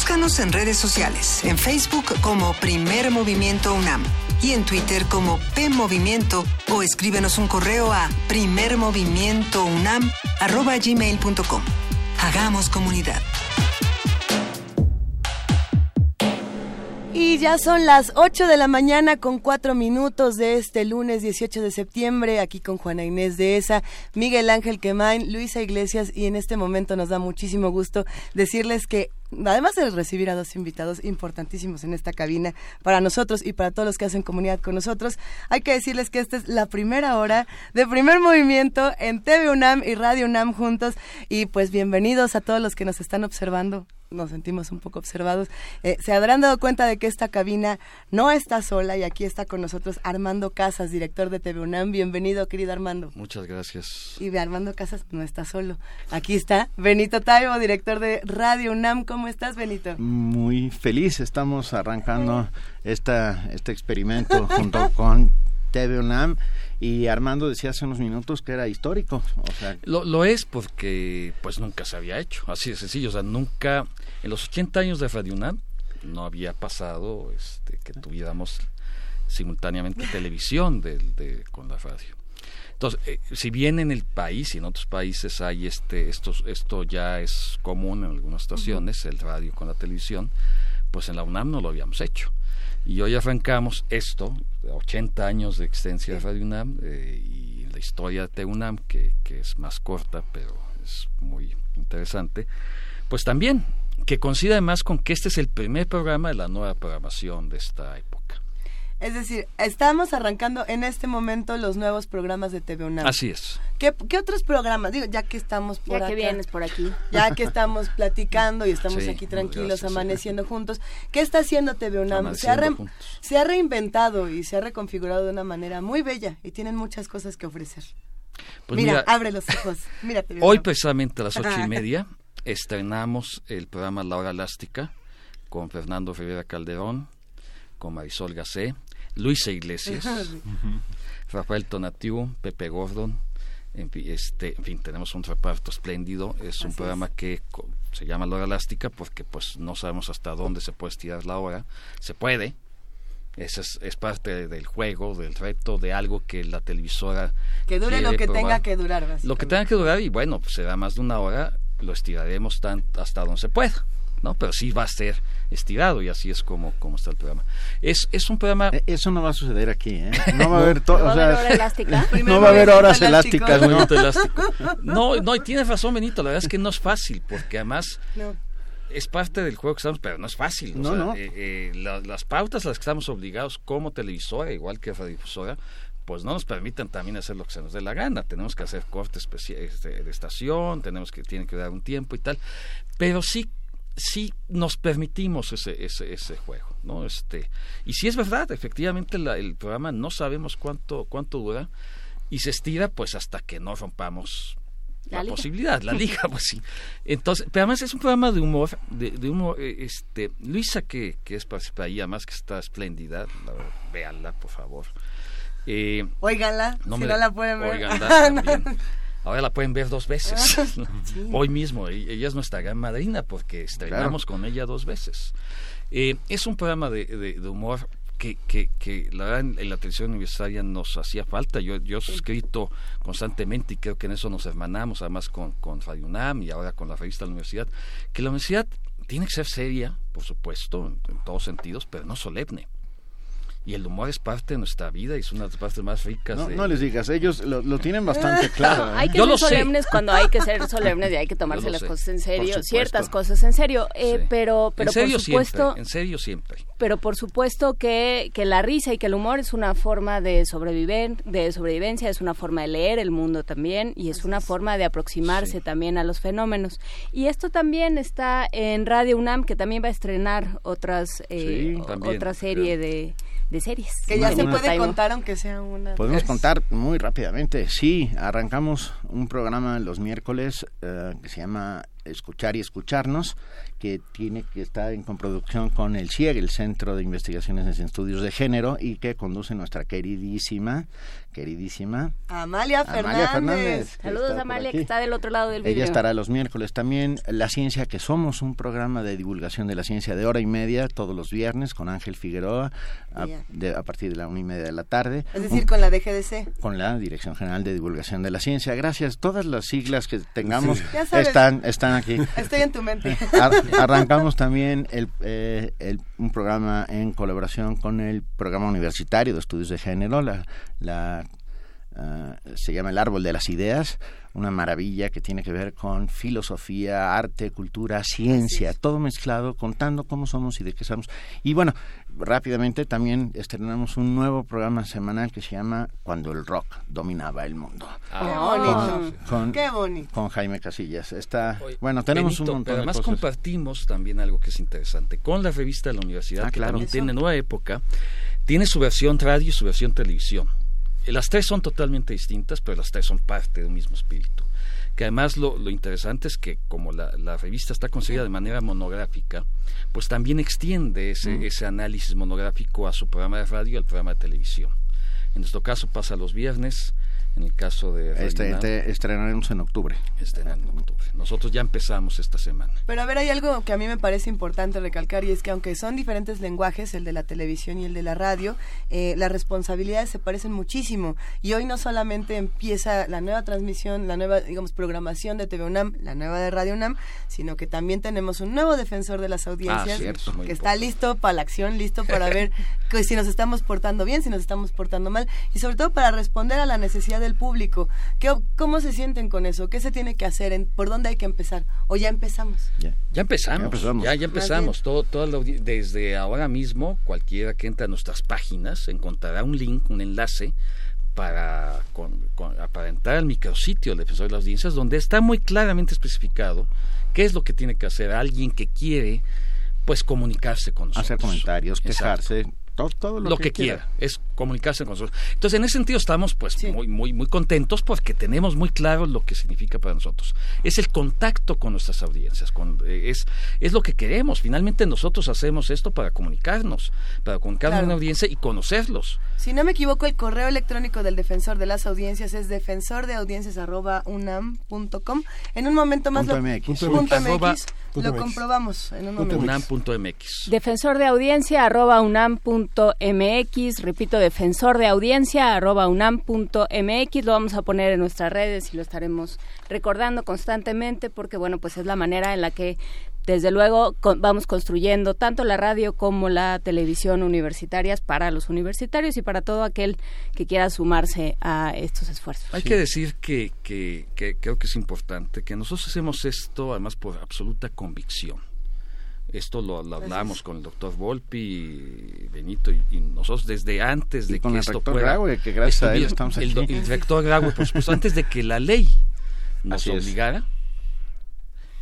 Búscanos en redes sociales, en Facebook como Primer Movimiento UNAM y en Twitter como P Movimiento o escríbenos un correo a primermovimientounam@gmail.com. Hagamos comunidad. Y ya son las 8 de la mañana con 4 minutos de este lunes 18 de septiembre, aquí con Juana Inés de ESA, Miguel Ángel Quemain, Luisa Iglesias y en este momento nos da muchísimo gusto decirles que además de recibir a dos invitados importantísimos en esta cabina para nosotros y para todos los que hacen comunidad con nosotros, hay que decirles que esta es la primera hora de primer movimiento en TV UNAM y Radio UNAM juntos. Y pues bienvenidos a todos los que nos están observando nos sentimos un poco observados. Eh, se habrán dado cuenta de que esta cabina no está sola y aquí está con nosotros Armando Casas, director de TV UNAM. Bienvenido, querido Armando. Muchas gracias. Y Armando Casas no está solo. Aquí está Benito Taibo, director de Radio UNAM. ¿Cómo estás, Benito? Muy feliz. Estamos arrancando esta, este experimento junto *laughs* con TV UNAM y Armando decía hace unos minutos que era histórico. O sea, lo, lo, es porque pues nunca se había hecho, así de sencillo. O sea, nunca, en los 80 años de Radio UNAM, no había pasado este, que tuviéramos simultáneamente televisión de, de, con la radio. Entonces, eh, si bien en el país y en otros países hay este, esto, esto ya es común en algunas estaciones, uh -huh. el radio con la televisión, pues en la UNAM no lo habíamos hecho. Y hoy arrancamos esto, 80 años de existencia de Radio UNAM eh, y la historia de UNAM, que, que, es más corta, pero es muy interesante, pues también, que coincide además con que este es el primer programa de la nueva programación de esta época. Es decir, estamos arrancando en este momento los nuevos programas de TV UNAM. Así es. ¿Qué, qué otros programas? Digo, ya que estamos por ya acá, que vienes por aquí. Ya que estamos platicando y estamos Sí, aquí tranquilos, gracias, amaneciendo juntos. ¿Qué está haciendo TV UNAM? Se ha, re- se ha reinventado y se ha reconfigurado de una manera muy bella y tienen muchas cosas que ofrecer. Pues mira, mira, abre los ojos. Mira, Hoy precisamente a las ocho y media *laughs* estrenamos el programa La Hora Elástica con Fernando Rivera Calderón, con Marisol Gacé, Luisa Iglesias, *laughs* Rafael Tonatiuh, Pepe Gordon, en fin, este, en fin, tenemos un reparto espléndido. Es un programa que se llama La Hora Elástica porque pues no sabemos hasta dónde se puede estirar la hora. Se puede, esa es, es parte del juego, del reto, de algo que la televisora Que dure lo que probar. tenga que durar. Lo que tenga que durar y bueno, pues será más de una hora, lo estiraremos tan, hasta donde se pueda. ¿no? Pero sí va a ser estirado y así es como, como está el programa. Es, es un programa... Eh, eso no va a suceder aquí, ¿eh? *laughs* *laughs* No va a haber... ¿No va hora elástica? no va a haber horas elásticas, ¿no? *laughs* No, no, y tienes razón, Benito, la verdad es que no es fácil, porque además... Es parte del juego que estamos, pero no es fácil. No, no. Eh, eh, las pautas a las que estamos obligados como televisora, igual que radiodifusora, pues no nos permiten también hacer lo que se nos dé la gana. Tenemos que hacer cortes este, de estación, tenemos que tienen que dar un tiempo y tal. Pero sí sí nos permitimos ese, ese, ese juego, ¿no? Este, y si es verdad, efectivamente el programa no sabemos cuánto, cuánto dura y se estira pues hasta que no rompamos la, posibilidad, la liga, *laughs* pues sí. Entonces, pero además es un programa de humor, de, de humor, eh, este, Luisa que, que es participa ahí, además que está espléndida, véanla, por favor. Eh, Óiganla, si no la pueden ver. también. *laughs* Ahora la pueden ver dos veces. Ah, *laughs* Hoy mismo, ella es nuestra gran madrina porque estrenamos con ella dos veces. Eh, es un programa de, de, humor que, que, que, la verdad en, la televisión universitaria nos hacía falta. Yo, yo he escrito constantemente y creo que en eso nos hermanamos, además con, con Radio UNAM y ahora con la revista de la universidad, que la universidad tiene que ser seria, por supuesto, en todos sentidos, pero no solemne y el humor es parte de nuestra vida y es una de las partes más ricas. No, no les digas, ellos lo, tienen bastante *laughs* claro. Hay ¿eh? que ser solemnes cuando hay que ser *laughs* solemnes y hay que tomarse las cosas en serio, ciertas cosas en serio, eh, pero, pero por supuesto... en serio siempre. Pero por supuesto que, que la risa y que el humor es una forma de, sobreviven, de sobrevivencia, es una forma de leer el mundo también y es una forma de aproximarse también a los fenómenos. Y esto también está en Radio UNAM, que también va a estrenar otras, eh, otra serie de de series. Que ya se puede contar aunque sea una... Podemos contar muy rápidamente. Sí, arrancamos un programa los miércoles eh, que se llama Escuchar y Escucharnos que tiene que estar en comproducción con el CIEG, el Centro de Investigaciones en Estudios de Género, y que conduce nuestra queridísima, queridísima Amalia Fernández. Saludos a Amalia, que está del otro lado del video. Ella estará los miércoles también. La Ciencia que Somos, un programa de divulgación de la ciencia de hora y media todos los viernes con Ángel Figueroa a, a partir de la una y media de la tarde. Es decir, con la DGDC. Con la Dirección General de Divulgación de la Ciencia. Gracias. Todas las siglas que tengamos están, están aquí. Estoy en tu mente. arrancamos también eh, el, un programa en colaboración con el programa universitario de estudios de género, la, ah, se llama El Árbol de las Ideas, una maravilla que tiene que ver con filosofía, arte, cultura, ciencia, todo mezclado, contando cómo somos y de qué somos. Y bueno, rápidamente también estrenamos un nuevo programa semanal que se llama Cuando el rock dominaba el mundo. Ah, con, qué bonito. Con Jaime Casillas. Está, bueno, tenemos un montón además compartimos también algo que es interesante. Con la revista de la universidad, ah, que también tiene nueva época, tiene su versión radio y su versión televisión. Las tres son totalmente distintas, pero las tres son parte de un mismo espíritu. Que además lo, lo interesante es que como la, la, revista está conseguida de manera monográfica, pues también extiende ese, mm. ese análisis monográfico a su programa de radio y al programa de televisión. En nuestro caso pasa los viernes, en el caso de... Este, estrenaremos en octubre. Estrenaremos en octubre. Nosotros ya empezamos esta semana. Pero a ver, hay algo que a mí me parece importante recalcar y es que aunque son diferentes lenguajes, el de la televisión y el de la radio, eh, las responsabilidades se parecen muchísimo. Y hoy no solamente empieza la nueva transmisión, la nueva, digamos, programación de TV UNAM, la nueva de Radio UNAM, sino que también tenemos un nuevo defensor de las audiencias ah, que está listo para la acción, listo para ver *laughs* que si nos estamos portando bien, si nos estamos portando mal y sobre todo para responder a la necesidad del público. ¿Qué, ¿Cómo se sienten con eso? ¿Qué se tiene que hacer? En, ¿Por dónde hay que empezar? ¿O ya empezamos? Ya, empezamos. Ya, ya empezamos. Todo, todo desde ahora mismo, cualquiera que entre a nuestras páginas encontrará un link, un enlace para, con, para entrar al micrositio del defensor de las audiencias, donde está muy claramente especificado qué es lo que tiene que hacer alguien que quiere pues comunicarse con nosotros. Hacer comentarios, quejarse, todo, lo, que, quiera. es comunicarse con nosotros. Entonces, en ese sentido estamos pues muy muy muy contentos porque tenemos muy claro lo que significa para nosotros. Es el contacto con nuestras audiencias, con, eh, es es lo que queremos. Finalmente nosotros hacemos esto para comunicarnos, para comunicarnos con una audiencia y conocerlos. Si no me equivoco, el correo electrónico del defensor de las audiencias es defensordeaudiencias@unam.com. En un momento más lo, MX. lo comprobamos en un momento. unam.mx. Defensor de audiencia arroba unam.mx, repito, defensor de audiencia arroba unam.mx, lo vamos a poner en nuestras redes y lo estaremos recordando constantemente porque bueno, pues es la manera en la que desde luego vamos construyendo tanto la radio como la televisión universitarias para los universitarios y para todo aquel que quiera sumarse a estos esfuerzos. Hay que decir que, que, creo que es importante que nosotros hacemos esto además por absoluta convicción. Esto lo, hablamos con el doctor Volpi, y Benito y, nosotros desde antes de que esto pueda... que gracias a él estamos el, aquí. El, rector Graue, por supuesto, antes de que la ley nos obligara,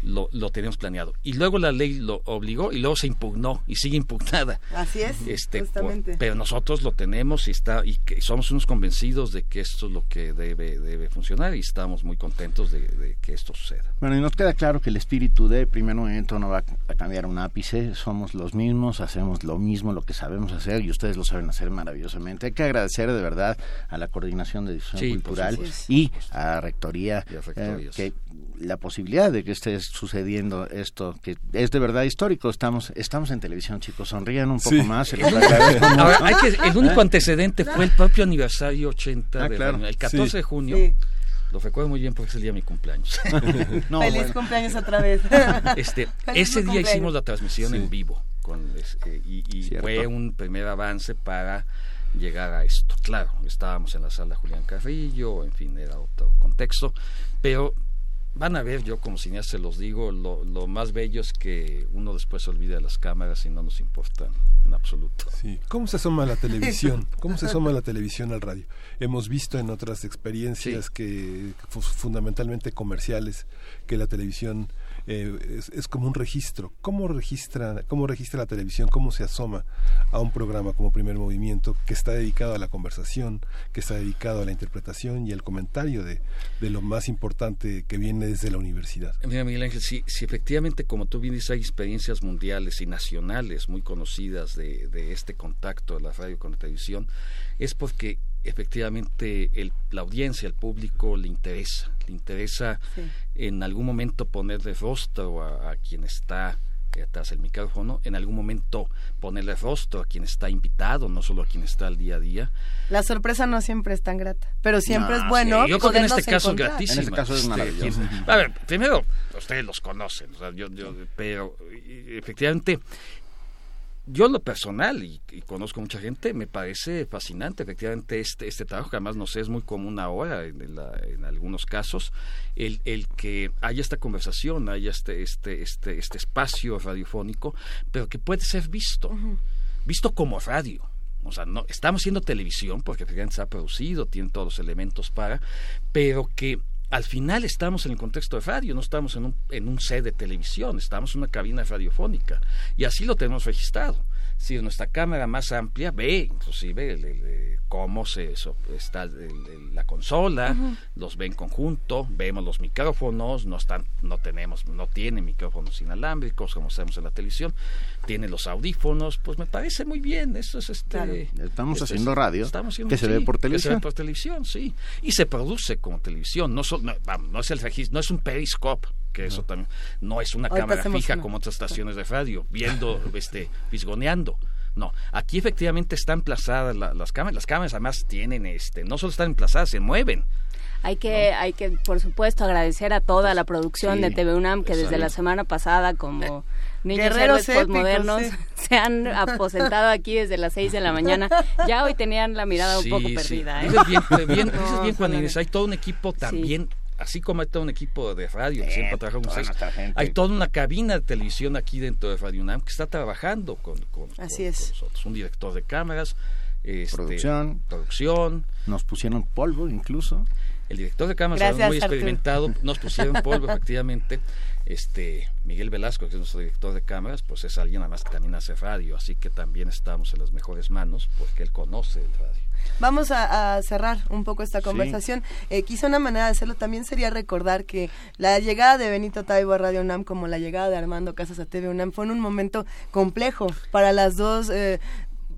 lo, lo teníamos planeado. Y luego la ley lo obligó y luego se impugnó y sigue impugnada. Así es, este, justamente. pero nosotros lo tenemos y está y que somos unos convencidos de que esto es lo que debe, debe funcionar y estamos muy contentos de, que esto suceda. Bueno, y nos queda claro que el espíritu de primer momento no va a cambiar un ápice, somos los mismos, hacemos lo mismo, lo que sabemos hacer y ustedes lo saben hacer maravillosamente. Hay que agradecer de verdad a la Coordinación de Difusión Cultural y a Rectoría eh, que la posibilidad de que esté sucediendo esto, que es de verdad histórico. Estamos estamos en televisión, chicos, sonrían un poco más. el único ¿Eh? antecedente fue el propio aniversario 80 ah, el 14 de junio. Lo recuerdo muy bien porque es el día de mi cumpleaños. *laughs* Feliz cumpleaños otra vez. *laughs* Este, ese día hicimos la transmisión en vivo con, eh, y, fue un primer avance para llegar a esto. Claro, estábamos en la sala Julián Carrillo, en fin, era otro contexto, pero van a ver, yo como cineasta se los digo, lo, lo, más bello es que uno después olvida las cámaras y no nos importan en absoluto. Sí. ¿Cómo se asoma la televisión? ¿Cómo se asoma la televisión al radio? Hemos visto en otras experiencias que fundamentalmente comerciales que la televisión eh, es, como un registro. ¿Cómo registra, ¿Cómo registra la televisión? ¿Cómo se asoma a un programa como Primer Movimiento que está dedicado a la conversación, que está dedicado a la interpretación y al comentario de, de lo más importante que viene desde la universidad? Mira, Miguel Ángel, si, si efectivamente, como tú bien dices, hay experiencias mundiales y nacionales muy conocidas de, de este contacto de la radio con la televisión, es porque efectivamente el, la audiencia, el público le interesa, le interesa en algún momento ponerle rostro a, quien está atrás del micrófono, en algún momento ponerle rostro a quien está invitado, no solo a quien está al día a día. La sorpresa no siempre es tan grata, pero siempre es bueno. yo creo que en este caso es gratísimo. En este caso es maravilloso. a ver, primero, ustedes los conocen, yo, yo, pero efectivamente yo en lo personal, y, conozco mucha gente, me parece fascinante efectivamente este, este trabajo, que además no sé, es muy común ahora en, en algunos casos, el, el, que haya esta conversación, haya este, este, este, este espacio radiofónico, pero que puede ser visto, visto como radio. O sea, no, estamos haciendo televisión, porque efectivamente se ha producido, tiene todos los elementos para, pero que al final estamos en el contexto de radio, no estamos en un, en un set de televisión, estamos en una cabina radiofónica y así lo tenemos registrado. Si nuestra cámara más amplia ve inclusive cómo se está la consola, los ve en conjunto, vemos los micrófonos, no están, no tenemos, no tiene micrófonos inalámbricos como hacemos en la televisión, tiene los audífonos, pues me parece muy bien, eso es este estamos haciendo radio que se ve por televisión. se ve por televisión, sí, y se produce como televisión, no, no, es el registro, no es un periscope que eso también no es una cámara fija como otras estaciones de radio, viendo, este, *laughs* fisgoneando. No, aquí efectivamente están emplazadas las cámaras. Las cámaras además tienen, este, no solo están emplazadas, se mueven. Hay que, hay que, por supuesto, agradecer a toda la producción de TV UNAM que desde la semana pasada, como niños Guerreros héroes *laughs* se han aposentado aquí desde las 6 de la mañana. Ya hoy tenían la mirada un poco perdida. ¿eh? Dices bien, bien, *laughs* dices bien Juan Inés, hay todo un equipo también así como hay todo un equipo de radio que siempre trabaja con ustedes, hay toda una cabina de televisión aquí dentro de Radio UNAM que está trabajando con, con, así es. nosotros, un director de cámaras, este, producción, producción, nos pusieron polvo incluso. El director de cámaras muy experimentado, nos pusieron polvo *laughs* efectivamente. Este Miguel Velasco, que es nuestro director de cámaras, pues es alguien además que también hace radio, así que también estamos en las mejores manos porque él conoce el radio. Vamos a, cerrar un poco esta conversación. Eh, quizá una manera de hacerlo también sería recordar que la llegada de Benito Taibo a Radio UNAM como la llegada de Armando Casas a TV UNAM fue en un momento complejo para las dos eh,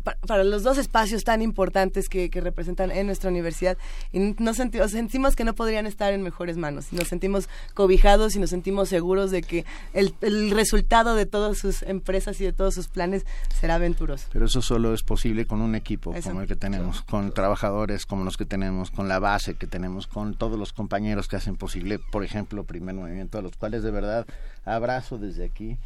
para los dos espacios tan importantes que, representan en nuestra universidad y nos sentimos que no podrían estar en mejores manos. Nos sentimos cobijados y nos sentimos seguros de que el, resultado de todas sus empresas y de todos sus planes será aventuroso. Pero eso solo es posible con un equipo como el que tenemos, con trabajadores como los que tenemos, con la base que tenemos, con todos los compañeros que hacen posible, por ejemplo, Primer Movimiento, a los cuales de verdad abrazo desde aquí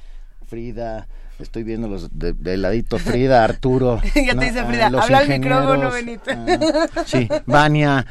Frida, estoy viendo los de, ladito Frida, Arturo. *laughs* ya te dice Frida, habla al micrófono, Benito. Ah, sí, Vania,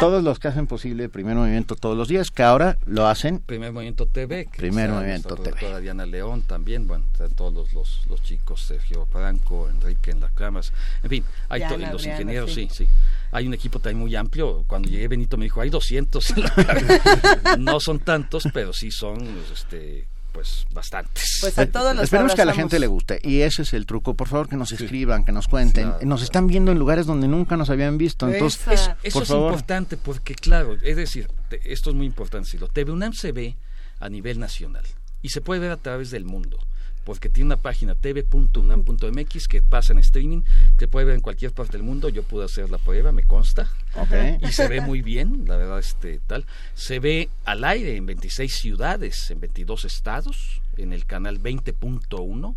todos los que hacen posible Primer Movimiento todos los días, que ahora lo hacen. Primer Movimiento TV. Primer Movimiento TV. Diana León también, bueno, todos los, los, los, chicos, Sergio Franco, Enrique en las cámaras, en fin, hay los ingenieros, sí, sí. Hay un equipo también muy amplio. Cuando llegué Benito me dijo, hay 200 en la No son tantos, pero sí son este, pues bastantes. Pues a todos los Esperemos que a la gente le guste. Y ese es el truco. Por favor, que nos escriban, que nos cuenten. nos están viendo en lugares donde nunca nos habían visto. Entonces, eso es importante porque, claro, es decir, esto es muy importante. Si lo TV UNAM se ve a nivel nacional y se puede ver a través del mundo porque tiene una página tv.unam.mx que pasa en streaming, que puede ver en cualquier parte del mundo. Yo pude hacer la prueba, me consta. Y se ve muy bien, la verdad, este tal. Se ve al aire en 26 ciudades, en 22 estados, en el canal 20.1.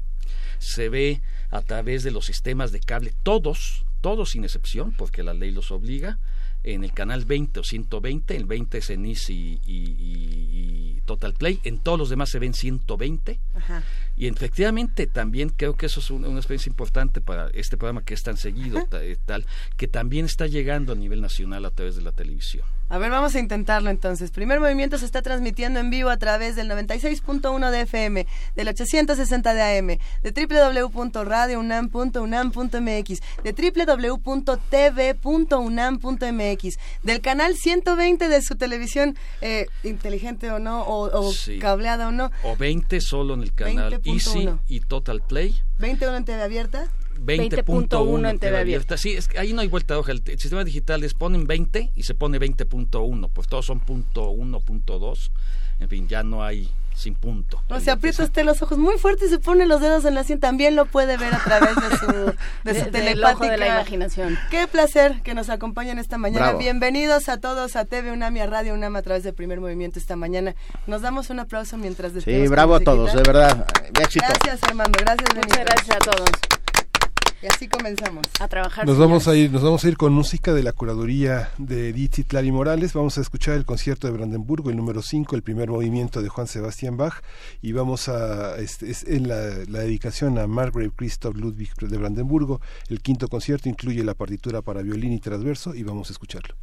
Se ve a través de los sistemas de cable, todos, todos sin excepción, porque la ley los obliga en el canal 20 o 120, el 20 es en y, y, Total Play, en todos los demás se ven 120. Y efectivamente también creo que eso es una, experiencia importante para este programa que es tan seguido, eh, tal, que también está llegando a nivel nacional a través de la televisión. A ver, vamos a intentarlo entonces. Primer movimiento se está transmitiendo en vivo a través del 96.1 de FM, del 860 de AM, de www.radiounam.unam.mx, de www.tv.unam.mx, del canal 120 de su televisión eh, inteligente o no, o, cableada o no. O 20 solo en el canal Easy y Total Play. 21 en TV abierta. 20.1 en TV abierta. Sí, es que ahí no hay vuelta de hoja. El, sistema digital les ponen 20 y se pone 20.1. Pues todos son punto .1, punto .2. En fin, ya no hay sin punto. O sea, aprieta usted los ojos muy fuerte y se pone los dedos en la sien. También lo puede ver a través de su, *laughs* de, su telepática. de la imaginación. Qué placer que nos acompañen esta mañana. Bienvenidos a todos a TV UNAM y a Radio UNAM a través del Primer Movimiento esta mañana. Nos damos un aplauso mientras Sí, bravo a todos, de verdad. Gracias, Armando. Gracias, Muchas gracias a todos. Y así comenzamos. A trabajar. Nos vamos a ir, nos vamos a ir con música de la curaduría de Edith Tlari Morales. Vamos a escuchar el concierto de Brandenburgo, el número 5, el primer movimiento de Juan Sebastián Bach. Y vamos a, este, es en la, la, dedicación a Margaret Christoph Ludwig de Brandenburgo. El quinto concierto incluye la partitura para violín y transverso y vamos a escucharlo.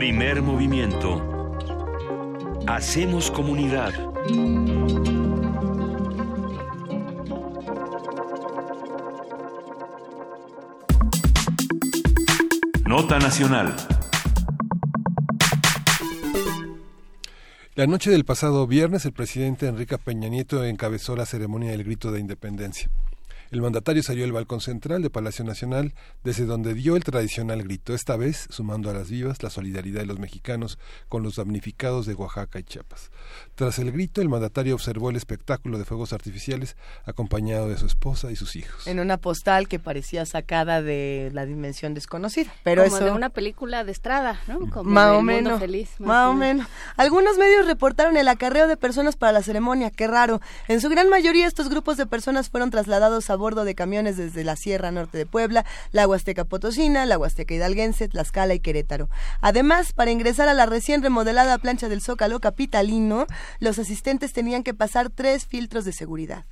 Primer movimiento. Hacemos comunidad. Nota Nacional. La noche del pasado viernes, el presidente Enrique Peña Nieto encabezó la ceremonia del grito de independencia. El mandatario salió al balcón central de Palacio Nacional, desde donde dio el tradicional grito, esta vez sumando a las vivas la solidaridad de los mexicanos con los damnificados de Oaxaca y Chiapas. Tras el grito, el mandatario observó el espectáculo de fuegos artificiales acompañado de su esposa y sus hijos. En una postal que parecía sacada de la dimensión desconocida, pero Como eso de una película de Estrada, ¿no? Como más o menos, feliz, más o menos. Algunos medios reportaron el acarreo de personas para la ceremonia, qué raro. En su gran mayoría estos grupos de personas fueron trasladados a bordo de camiones desde la Sierra Norte de Puebla, la Huasteca Potosina, la Huasteca Hidalguense, Tlaxcala y Querétaro. Además, para ingresar a la recién remodelada plancha del Zócalo capitalino, los asistentes tenían que pasar tres filtros de seguridad.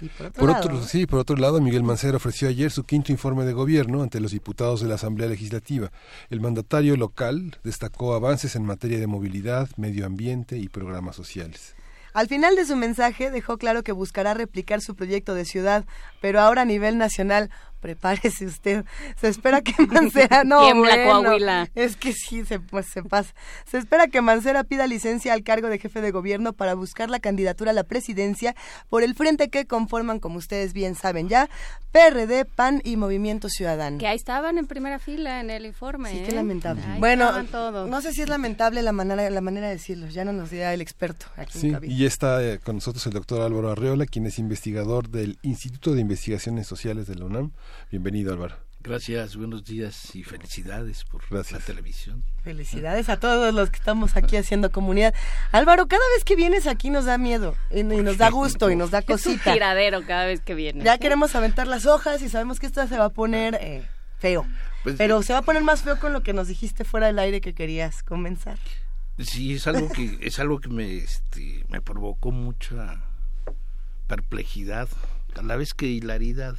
Y por otro, Por otro, sí, por otro lado, Miguel Mancera ofreció ayer su quinto informe de gobierno ante los diputados de la Asamblea Legislativa. El mandatario local destacó avances en materia de movilidad, medio ambiente y programas sociales. Al final de su mensaje dejó claro que buscará replicar su proyecto de ciudad, pero ahora a nivel nacional. Prepárese usted. Se espera que *laughs* Mancera no Tiembla, bueno, Coahuila. Es que sí se pues se pasa. Se espera que Mancera pida licencia al cargo de jefe de gobierno para buscar la candidatura a la presidencia por el frente que conforman, como ustedes bien saben ya, PRD, PAN y Movimiento Ciudadano. Que ahí estaban en primera fila en el informe. Sí, ¿eh? qué lamentable. Ahí bueno, todos. no sé si es lamentable la manera, la manera de decirlo. Ya no nos dirá el experto aquí en Sí, cabina. y está eh, con nosotros el doctor Álvaro Arreola, quien es investigador del Instituto de Investigaciones Sociales de la UNAM. Bienvenido, Álvaro. Gracias, buenos días y felicidades por la televisión. Felicidades a todos los que estamos aquí haciendo comunidad. Álvaro, cada vez que vienes aquí nos da miedo y, y nos da gusto y nos da *laughs* Es un cosita. tiradero cada vez que viene. Ya queremos aventar las hojas y sabemos que esto se va a poner eh, feo. Pues, Pero se va a poner más feo con lo que nos dijiste fuera del aire que querías comenzar. Sí, es algo que *laughs* es algo que me este, me provocó mucha perplejidad, a la vez que hilaridad.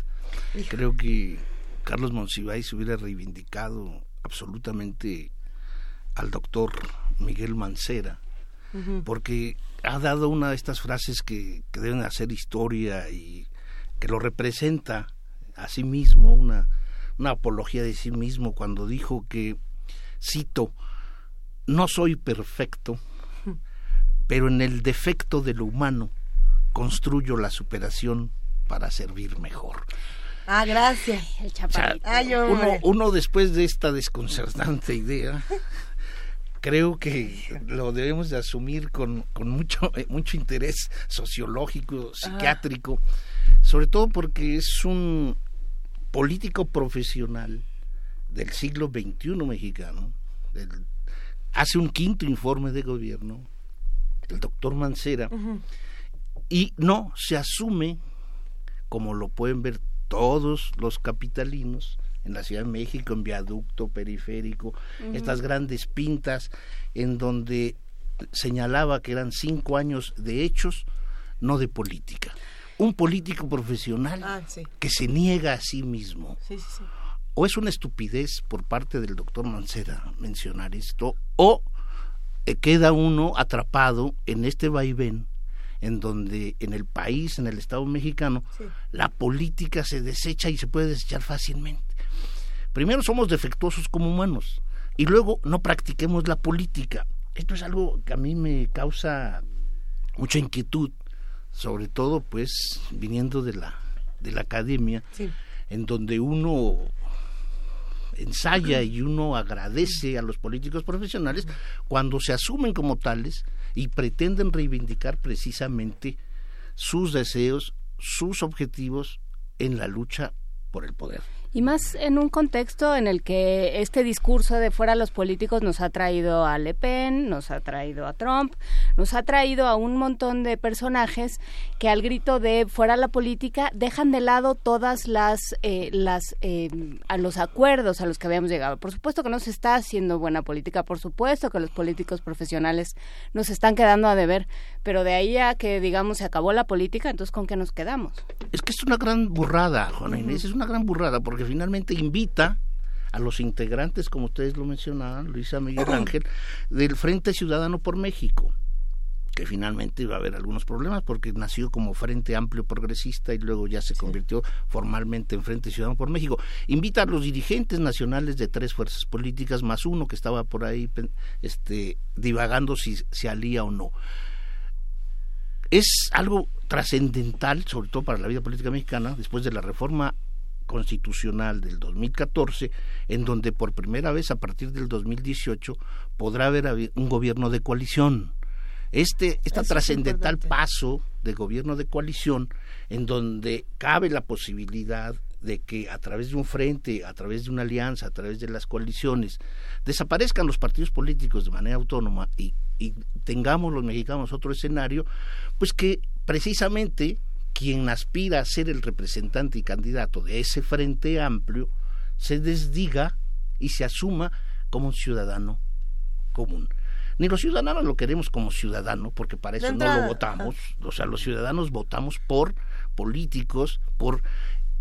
Creo que Carlos Monsiváis hubiera reivindicado absolutamente al doctor Miguel Mancera, porque ha dado una de estas frases que, que deben hacer historia y que lo representa a sí mismo, una, una apología de sí mismo, cuando dijo que, cito, no soy perfecto, pero en el defecto de lo humano construyo la superación para servir mejor. Ah, gracias. El O sea, chaparrito. Ay, uno, uno después de esta desconcertante idea, creo que lo debemos de asumir con, con mucho, eh, mucho interés sociológico, psiquiátrico, sobre todo porque es un político profesional del siglo XXI mexicano, del- hace un quinto informe de gobierno, el doctor Mancera, y no se asume, como lo pueden ver todos los capitalinos, en la Ciudad de México, en viaducto, periférico, estas grandes pintas en donde señalaba que eran cinco años de hechos, no de política. Un político profesional Ah, sí. que se niega a sí mismo. Sí, sí, sí. O es una estupidez por parte del doctor Mancera mencionar esto, o eh, queda uno atrapado en este vaivén en donde en el país, en el Estado mexicano, Sí. la política se desecha y se puede desechar fácilmente. Primero somos defectuosos como humanos y luego no practiquemos la política. Esto es algo que a mí me causa mucha inquietud, sobre todo pues viniendo de la de la academia, Sí. en donde uno ensaya y uno agradece a los políticos profesionales cuando se asumen como tales y pretenden reivindicar precisamente sus deseos, sus objetivos en la lucha por el poder. Y más en un contexto en el que este discurso de fuera los políticos nos ha traído a Le Pen, nos ha traído a Trump, nos ha traído a un montón de personajes que al grito de fuera la política dejan de lado todas las, eh, las eh, a los acuerdos a los que habíamos llegado. Por supuesto que no se está haciendo buena política, por supuesto que los políticos profesionales nos están quedando a deber, pero de ahí a que digamos se acabó la política, entonces ¿con qué nos quedamos? Es que es una gran burrada, Juana Inés, es una gran burrada porque finalmente invita a los integrantes, como ustedes lo mencionaban, Luisa Miguel Ángel, del Frente Ciudadano por México que finalmente iba a haber algunos problemas porque nació como Frente Amplio Progresista y luego ya se convirtió formalmente en Frente Ciudadano por México. Invita a los dirigentes nacionales de tres fuerzas políticas más uno que estaba por ahí este, divagando si se alía o no. Es algo trascendental, sobre todo para la vida política mexicana, después de la reforma constitucional del 2014, en donde por primera vez a partir del 2018 podrá haber un gobierno de coalición. Este esta trascendental paso de gobierno de coalición en donde cabe la posibilidad de que a través de un frente, a través de una alianza, a través de las coaliciones, desaparezcan los partidos políticos de manera autónoma y, y tengamos los mexicanos otro escenario, pues que precisamente quien aspira a ser el representante y candidato de ese frente amplio se desdiga y se asuma como un ciudadano común ni los ciudadanos lo queremos como ciudadano, porque para eso no lo votamos. O sea, los ciudadanos votamos por políticos, por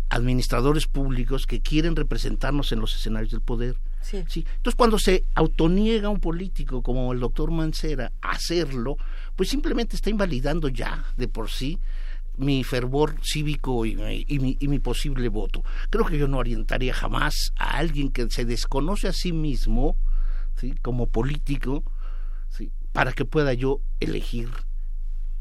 administradores públicos que quieren representarnos en los escenarios del poder. Sí. sí. Entonces, cuando se autoniega un político como el doctor Mancera a hacerlo, pues simplemente está invalidando ya de por sí mi fervor cívico y, mi, y mi posible voto. Creo que yo no orientaría jamás a alguien que se desconoce a sí mismo, ¿sí? como político, para que pueda yo elegir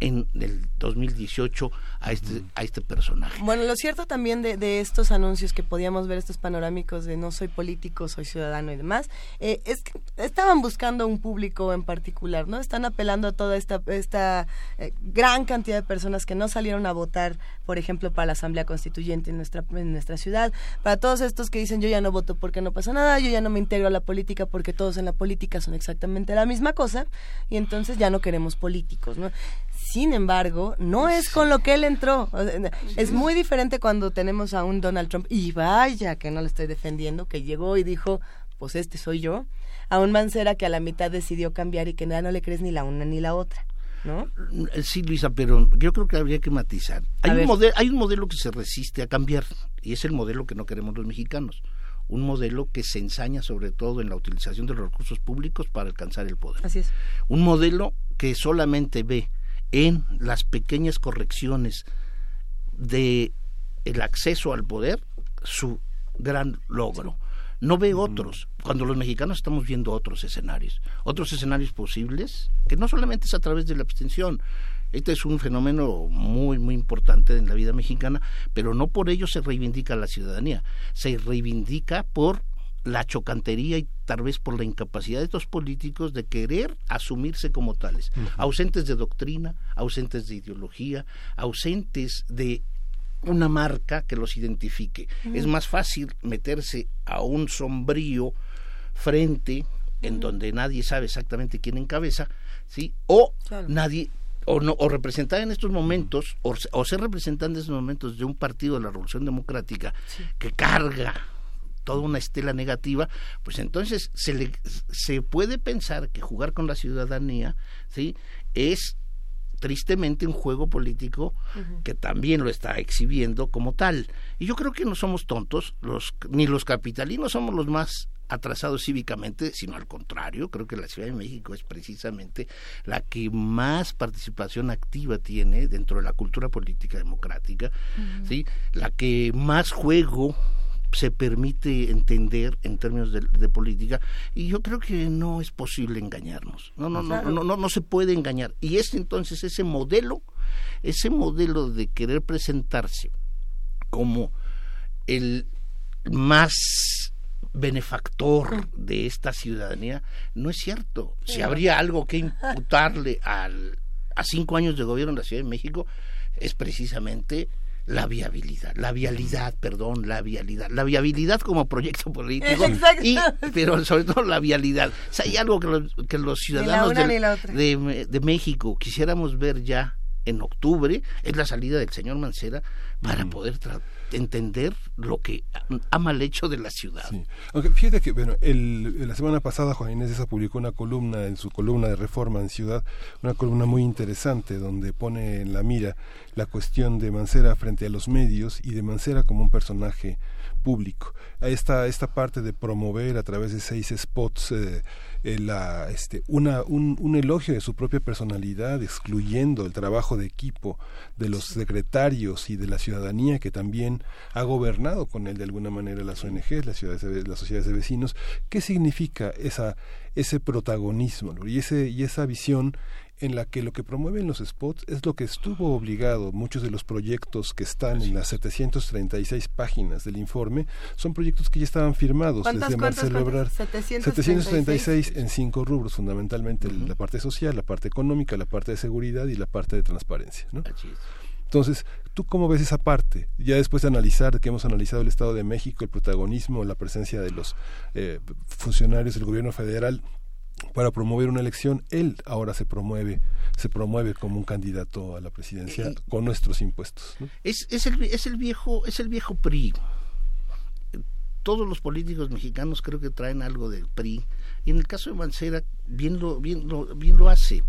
en el 2018 a este, a este personaje. Bueno, lo cierto también de, de, estos anuncios que podíamos ver, estos panorámicos de no soy político, soy ciudadano y demás, eh, es que estaban buscando un público en particular, ¿no? Están apelando a toda esta, esta eh, gran cantidad de personas que no salieron a votar, por ejemplo, para la Asamblea Constituyente en nuestra, en nuestra ciudad, para todos estos que dicen yo ya no voto porque no pasa nada, yo ya no me integro a la política porque todos en la política son exactamente la misma cosa y entonces ya no queremos políticos, ¿no? Sin embargo, no es con lo que él entró. Es muy diferente cuando tenemos a un Donald Trump, y vaya que no le estoy defendiendo, que llegó y dijo, pues este soy yo, a un Mancera que a la mitad decidió cambiar y que nada no le crees ni la una ni la otra. ¿No? Sí, Luisa, pero yo creo que habría que matizar. Hay un, modelo, hay un modelo que se resiste a cambiar y es el modelo que no queremos los mexicanos. Un modelo que se ensaña sobre todo en la utilización de los recursos públicos para alcanzar el poder. Así es. Un modelo que solamente ve en las pequeñas correcciones de el acceso al poder su gran logro. No ve otros, cuando los mexicanos estamos viendo otros escenarios, otros escenarios posibles, que no solamente es a través de la abstención, este es un fenómeno muy, muy importante en la vida mexicana, pero no por ello se reivindica la ciudadanía, se reivindica por la chocantería y tal vez por la incapacidad de estos políticos de querer asumirse como tales, ausentes de doctrina, ausentes de ideología, ausentes de una marca que los identifique. Es más fácil meterse a un sombrío frente en donde nadie sabe exactamente quién encabeza, ¿sí? O nadie o, no, o representar en estos momentos, o, ser representante en estos momentos de un partido de la Revolución Democrática que carga toda una estela negativa, pues entonces se, le, se puede pensar que jugar con la ciudadanía ¿sí? es tristemente un juego político que también lo está exhibiendo como tal. Y yo creo que no somos tontos, los, ni los capitalinos somos los más atrasados cívicamente, sino al contrario, creo que la Ciudad de México es precisamente la que más participación activa tiene dentro de la cultura política democrática, ¿sí? la que más juego se permite entender en términos de, política y yo creo que no es posible engañarnos. No no, no no no no se puede engañar. Y es entonces ese modelo ese modelo de querer presentarse como el más benefactor de esta ciudadanía no es cierto. Si habría algo que *laughs* imputarle al, a cinco años de gobierno en la Ciudad de México es precisamente la viabilidad, la vialidad, perdón, la vialidad, la viabilidad como proyecto político, *laughs* y, pero sobre todo la vialidad. O hay algo que los, que los ciudadanos de, de, México quisiéramos ver ya en octubre, es la salida del señor Mancera para poder entender lo que ha mal hecho de la ciudad. Aunque fíjate que, bueno, el, la semana pasada Juan Inés esa publicó una columna en su columna de Reforma en Ciudad, una columna muy interesante donde pone en la mira la cuestión de Mancera frente a los medios y de Mancera como un personaje público. Esta, esta parte de promover a través de seis spots eh, eh, la, este, una, un, un, elogio de su propia personalidad, excluyendo el trabajo de equipo de los secretarios y de la ciudadanía que también ha gobernado con él de alguna manera las ONGs, las, ciudades las sociedades de vecinos. ¿Qué significa esa, ese protagonismo y, ese, y esa visión en la que lo que promueven los spots es lo que estuvo obligado. Muchos de los proyectos que están en las 736 páginas del informe son proyectos que ya estaban firmados desde Marcelo Ebrard. 736 en cinco rubros, fundamentalmente la parte social, la parte económica, la parte de seguridad y la parte de transparencia. ¿no? Entonces, ¿tú cómo ves esa parte? Ya después de analizar, que hemos analizado el Estado de México, el protagonismo, la presencia de los eh, funcionarios del gobierno federal, para promover una elección, él ahora se promueve, se promueve como un candidato a la presidencia eh, con nuestros impuestos. Es, es, el, es el viejo, es el viejo PRI. Todos los políticos mexicanos creo que traen algo del PRI. Y en el caso de Mancera, bien lo, bien lo, bien lo hace.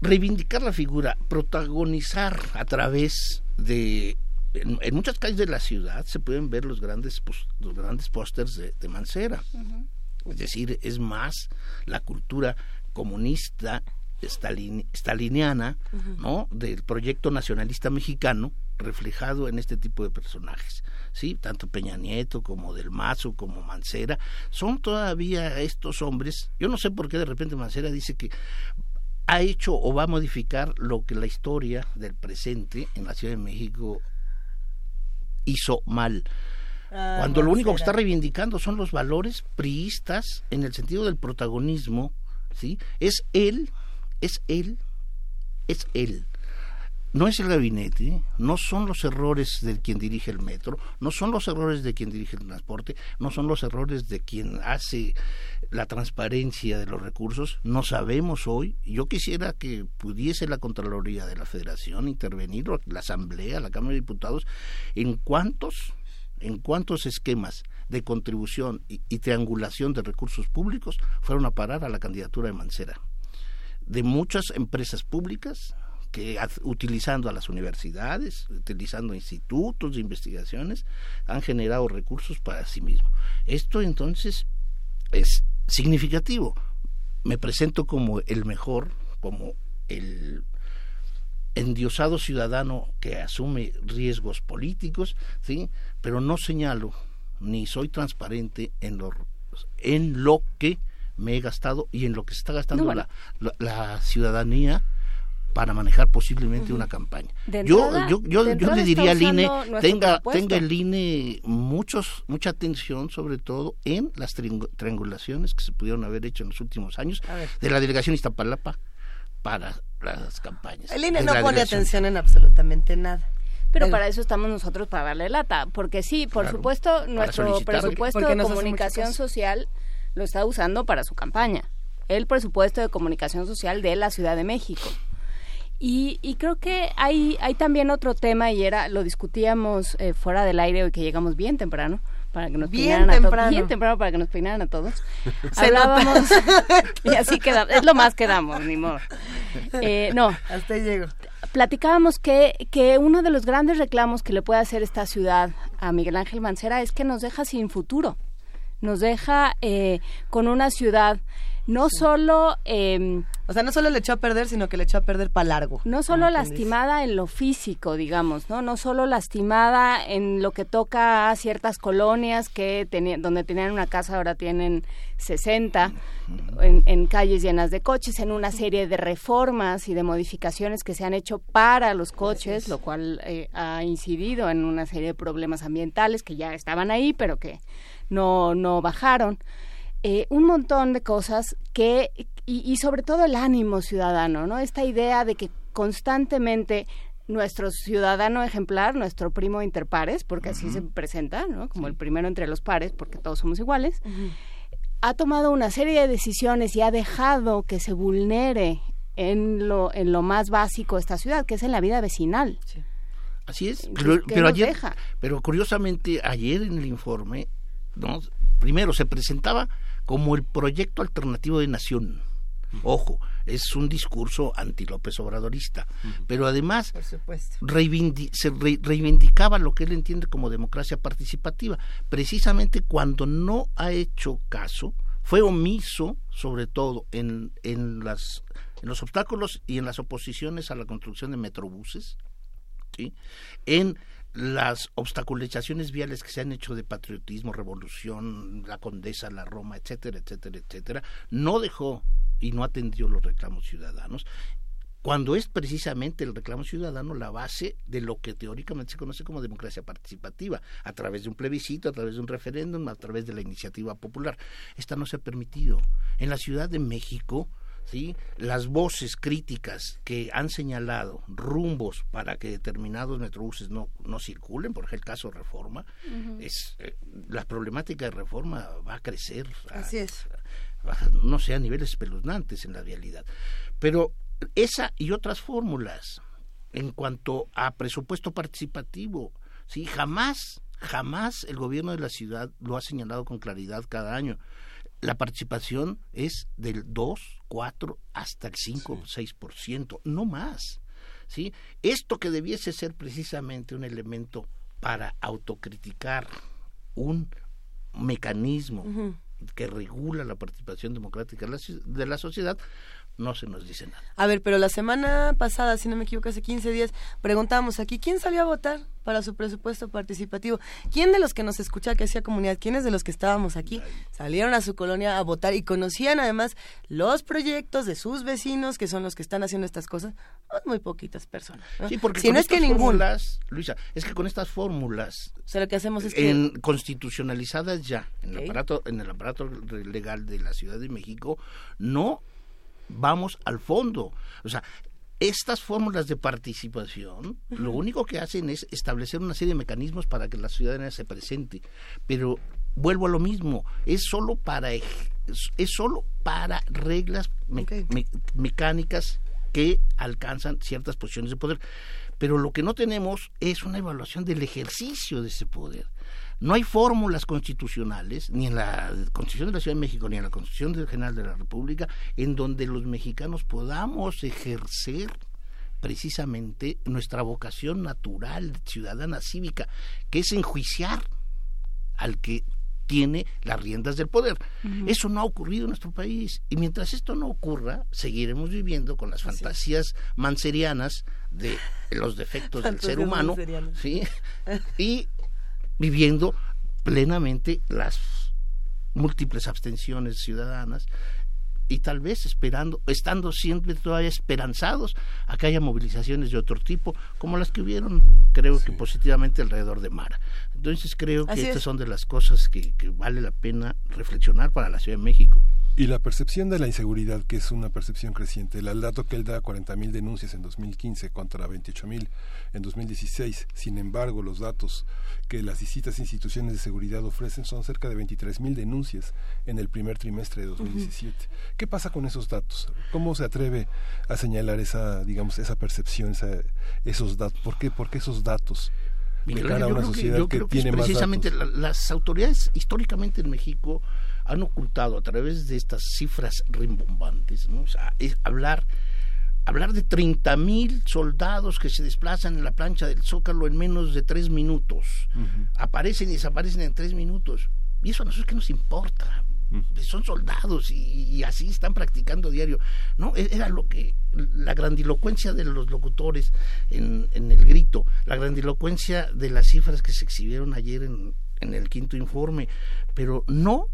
Reivindicar la figura, protagonizar a través de en, muchas calles de la ciudad se pueden ver los grandes los grandes pósters de, de, Mancera. Es decir, es más la cultura comunista staliniana, ¿no? Del proyecto nacionalista mexicano reflejado en este tipo de personajes, ¿sí? Tanto Peña Nieto como Del Mazo como Mancera son todavía estos hombres. Yo no sé por qué de repente Mancera dice que ha hecho o va a modificar lo que la historia del presente en la Ciudad de México hizo mal. Ah, cuando lo único que está reivindicando son los valores priistas en el sentido del protagonismo, ¿sí? Es él, es él, es él. No es el gabinete, no son los errores de quien dirige el metro, no son los errores de quien dirige el transporte, no son los errores de quien hace la transparencia de los recursos. No sabemos hoy. Yo quisiera que pudiese la Contraloría de la Federación intervenir, la Asamblea, la Cámara de Diputados, en cuántos en cuántos esquemas de contribución y, triangulación de recursos públicos fueron a parar a la candidatura de Mancera. De muchas empresas públicas que utilizando a las universidades, utilizando institutos de investigaciones, han generado recursos para sí mismos. Esto entonces es significativo. Me presento como el mejor, como el endiosado ciudadano que asume riesgos políticos, ¿sí? pero no señalo ni soy transparente en lo, en lo que me he gastado y en lo que se está gastando la, la, ciudadanía para manejar posiblemente una campaña. yo, yo, yo, le diría al INE, tenga, tenga el INE muchos, mucha atención sobre todo en las triangulaciones que se pudieron haber hecho en los últimos años de la delegación Iztapalapa para las campañas. El INE no pone atención en absolutamente nada. Pero para eso estamos nosotros para darle lata, porque sí, por supuesto, nuestro presupuesto de comunicación social lo está usando para su campaña. El presupuesto de comunicación social de la Ciudad de México. Y, y creo que hay, hay también otro tema, y era, lo discutíamos eh, fuera del aire hoy que llegamos bien temprano, para que nos bien temprano. bien temprano para que nos peinaran a todos. *laughs* Hablábamos *laughs* y así quedamos, es lo más que damos, ni modo. Eh, no. Hasta ahí llego. Platicábamos que, que uno de los grandes reclamos que le puede hacer esta ciudad a Miguel Ángel Mancera es que nos deja sin futuro. Nos deja eh, con una ciudad no solo... Eh, o sea, no solo le echó a perder, sino que le echó a perder para largo. No solo lastimada en lo físico, digamos, ¿no? No solo lastimada en lo que toca a ciertas colonias que tenían, donde tenían una casa, ahora tienen 60, en, en, calles llenas de coches, en una serie de reformas y de modificaciones que se han hecho para los coches, lo cual eh, ha incidido en una serie de problemas ambientales que ya estaban ahí, pero que no, no bajaron. Eh, un montón de cosas que, y, sobre todo el ánimo ciudadano, ¿no? Esta idea de que constantemente nuestro ciudadano ejemplar, nuestro primo interpares, porque así se presenta, ¿no? Como el primero entre los pares, porque todos somos iguales, ha tomado una serie de decisiones y ha dejado que se vulnere en lo, en lo más básico de esta ciudad, que es en la vida vecinal. Así es, pero, pero ayer, pero curiosamente ayer en el informe, ¿no? primero se presentaba como el proyecto alternativo de nación. Ojo, es un discurso anti-López Obradorista, pero además se reivindicaba lo que él entiende como democracia participativa, precisamente cuando no ha hecho caso, fue omiso sobre todo en, en, las, en los obstáculos y en las oposiciones a la construcción de metrobuses, ¿sí? en las obstaculizaciones viales que se han hecho de patriotismo, revolución, la condesa, la Roma, etcétera, etcétera, etcétera, no dejó y no atendió los reclamos ciudadanos, cuando es precisamente el reclamo ciudadano la base de lo que teóricamente se conoce como democracia participativa, a través de un plebiscito, a través de un referéndum, a través de la iniciativa popular. Esta no se ha permitido. En la Ciudad de México, ¿sí? las voces críticas que han señalado rumbos para que determinados metrobuses no, no circulen, por ejemplo el caso reforma, es eh, la problemática de reforma va a crecer. Así es. no sé, a niveles espeluznantes en la realidad. Pero esa y otras fórmulas en cuanto a presupuesto participativo, sí, jamás, jamás el gobierno de la ciudad lo ha señalado con claridad cada año la participación es del 2, 4 hasta el 5, sí. 6%, no más. ¿sí? Esto que debiese ser precisamente un elemento para autocriticar un mecanismo uh -huh. que regula la participación democrática de la sociedad, no se nos dice nada. A ver, pero la semana pasada, si no me equivoco, hace 15 días, preguntamos aquí, ¿quién salió a votar para su presupuesto participativo? ¿Quién de los que nos escucha que hacía comunidad, quiénes de los que estábamos aquí, salieron a su colonia a votar y conocían además los proyectos de sus vecinos, que son los que están haciendo estas cosas? Muy poquitas personas. ¿no? Sí, porque si con no es que ninguna. Luisa, es que con estas fórmulas o sea, lo que hacemos es que... En, constitucionalizadas ya en, okay. el aparato, en el aparato legal de la Ciudad de México, no vamos al fondo. O sea, estas fórmulas de participación uh -huh. lo único que hacen es establecer una serie de mecanismos para que la ciudadanía se presente. Pero vuelvo a lo mismo, es solo para es, es solo para reglas me, okay. me, mecánicas que alcanzan ciertas posiciones de poder. Pero lo que no tenemos es una evaluación del ejercicio de ese poder. No hay fórmulas constitucionales, ni en la Constitución de la Ciudad de México, ni en la Constitución General de la República, en donde los mexicanos podamos ejercer precisamente nuestra vocación natural, ciudadana cívica, que es enjuiciar al que tiene las riendas del poder. Uh -huh. Eso no ha ocurrido en nuestro país. Y mientras esto no ocurra, seguiremos viviendo con las Así fantasías manserianas de los defectos del ser humano. ¿sí? *laughs* y viviendo plenamente las múltiples abstenciones ciudadanas y tal vez esperando, estando siempre todavía esperanzados a que haya movilizaciones de otro tipo, como las que hubieron, creo sí. que positivamente alrededor de Mara. Entonces creo que estas es. son de las cosas que, que vale la pena reflexionar para la Ciudad de México. Y la percepción de la inseguridad, que es una percepción creciente. El dato que él da, 40.000 denuncias en 2015 contra 28.000 en 2016. Sin embargo, los datos que las distintas instituciones de seguridad ofrecen son cerca de 23.000 denuncias en el primer trimestre de 2017. Uh -huh. ¿Qué pasa con esos datos? ¿Cómo se atreve a señalar esa, digamos, esa percepción, esa, esos datos? ¿Por qué, por qué esos datos? de cara a una sociedad que, que, que es precisamente la, las autoridades históricamente en México han ocultado a través de estas cifras rimbombantes, ¿no? o sea, es hablar hablar de 30 mil soldados que se desplazan en la plancha del Zócalo en menos de tres minutos, uh -huh. aparecen y desaparecen en tres minutos, y eso a nosotros que nos importa, uh -huh. son soldados y, y, así están practicando diario, no era lo que la grandilocuencia de los locutores en, en el grito, la grandilocuencia de las cifras que se exhibieron ayer en, en el quinto informe, pero no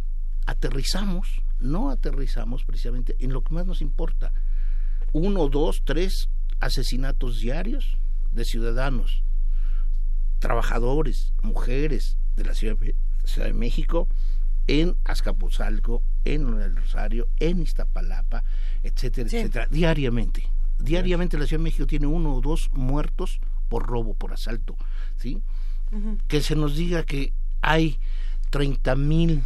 aterrizamos, no aterrizamos precisamente en lo que más nos importa. Uno, dos, tres asesinatos diarios de ciudadanos, trabajadores, mujeres de la Ciudad de, Ciudad de México, en Azcapotzalco, en el Rosario, en Iztapalapa, etcétera, sí. etcétera, diariamente. Diariamente la Ciudad de México tiene uno o dos muertos por robo, por asalto, ¿sí? Uh -huh. Que se nos diga que hay 30 mil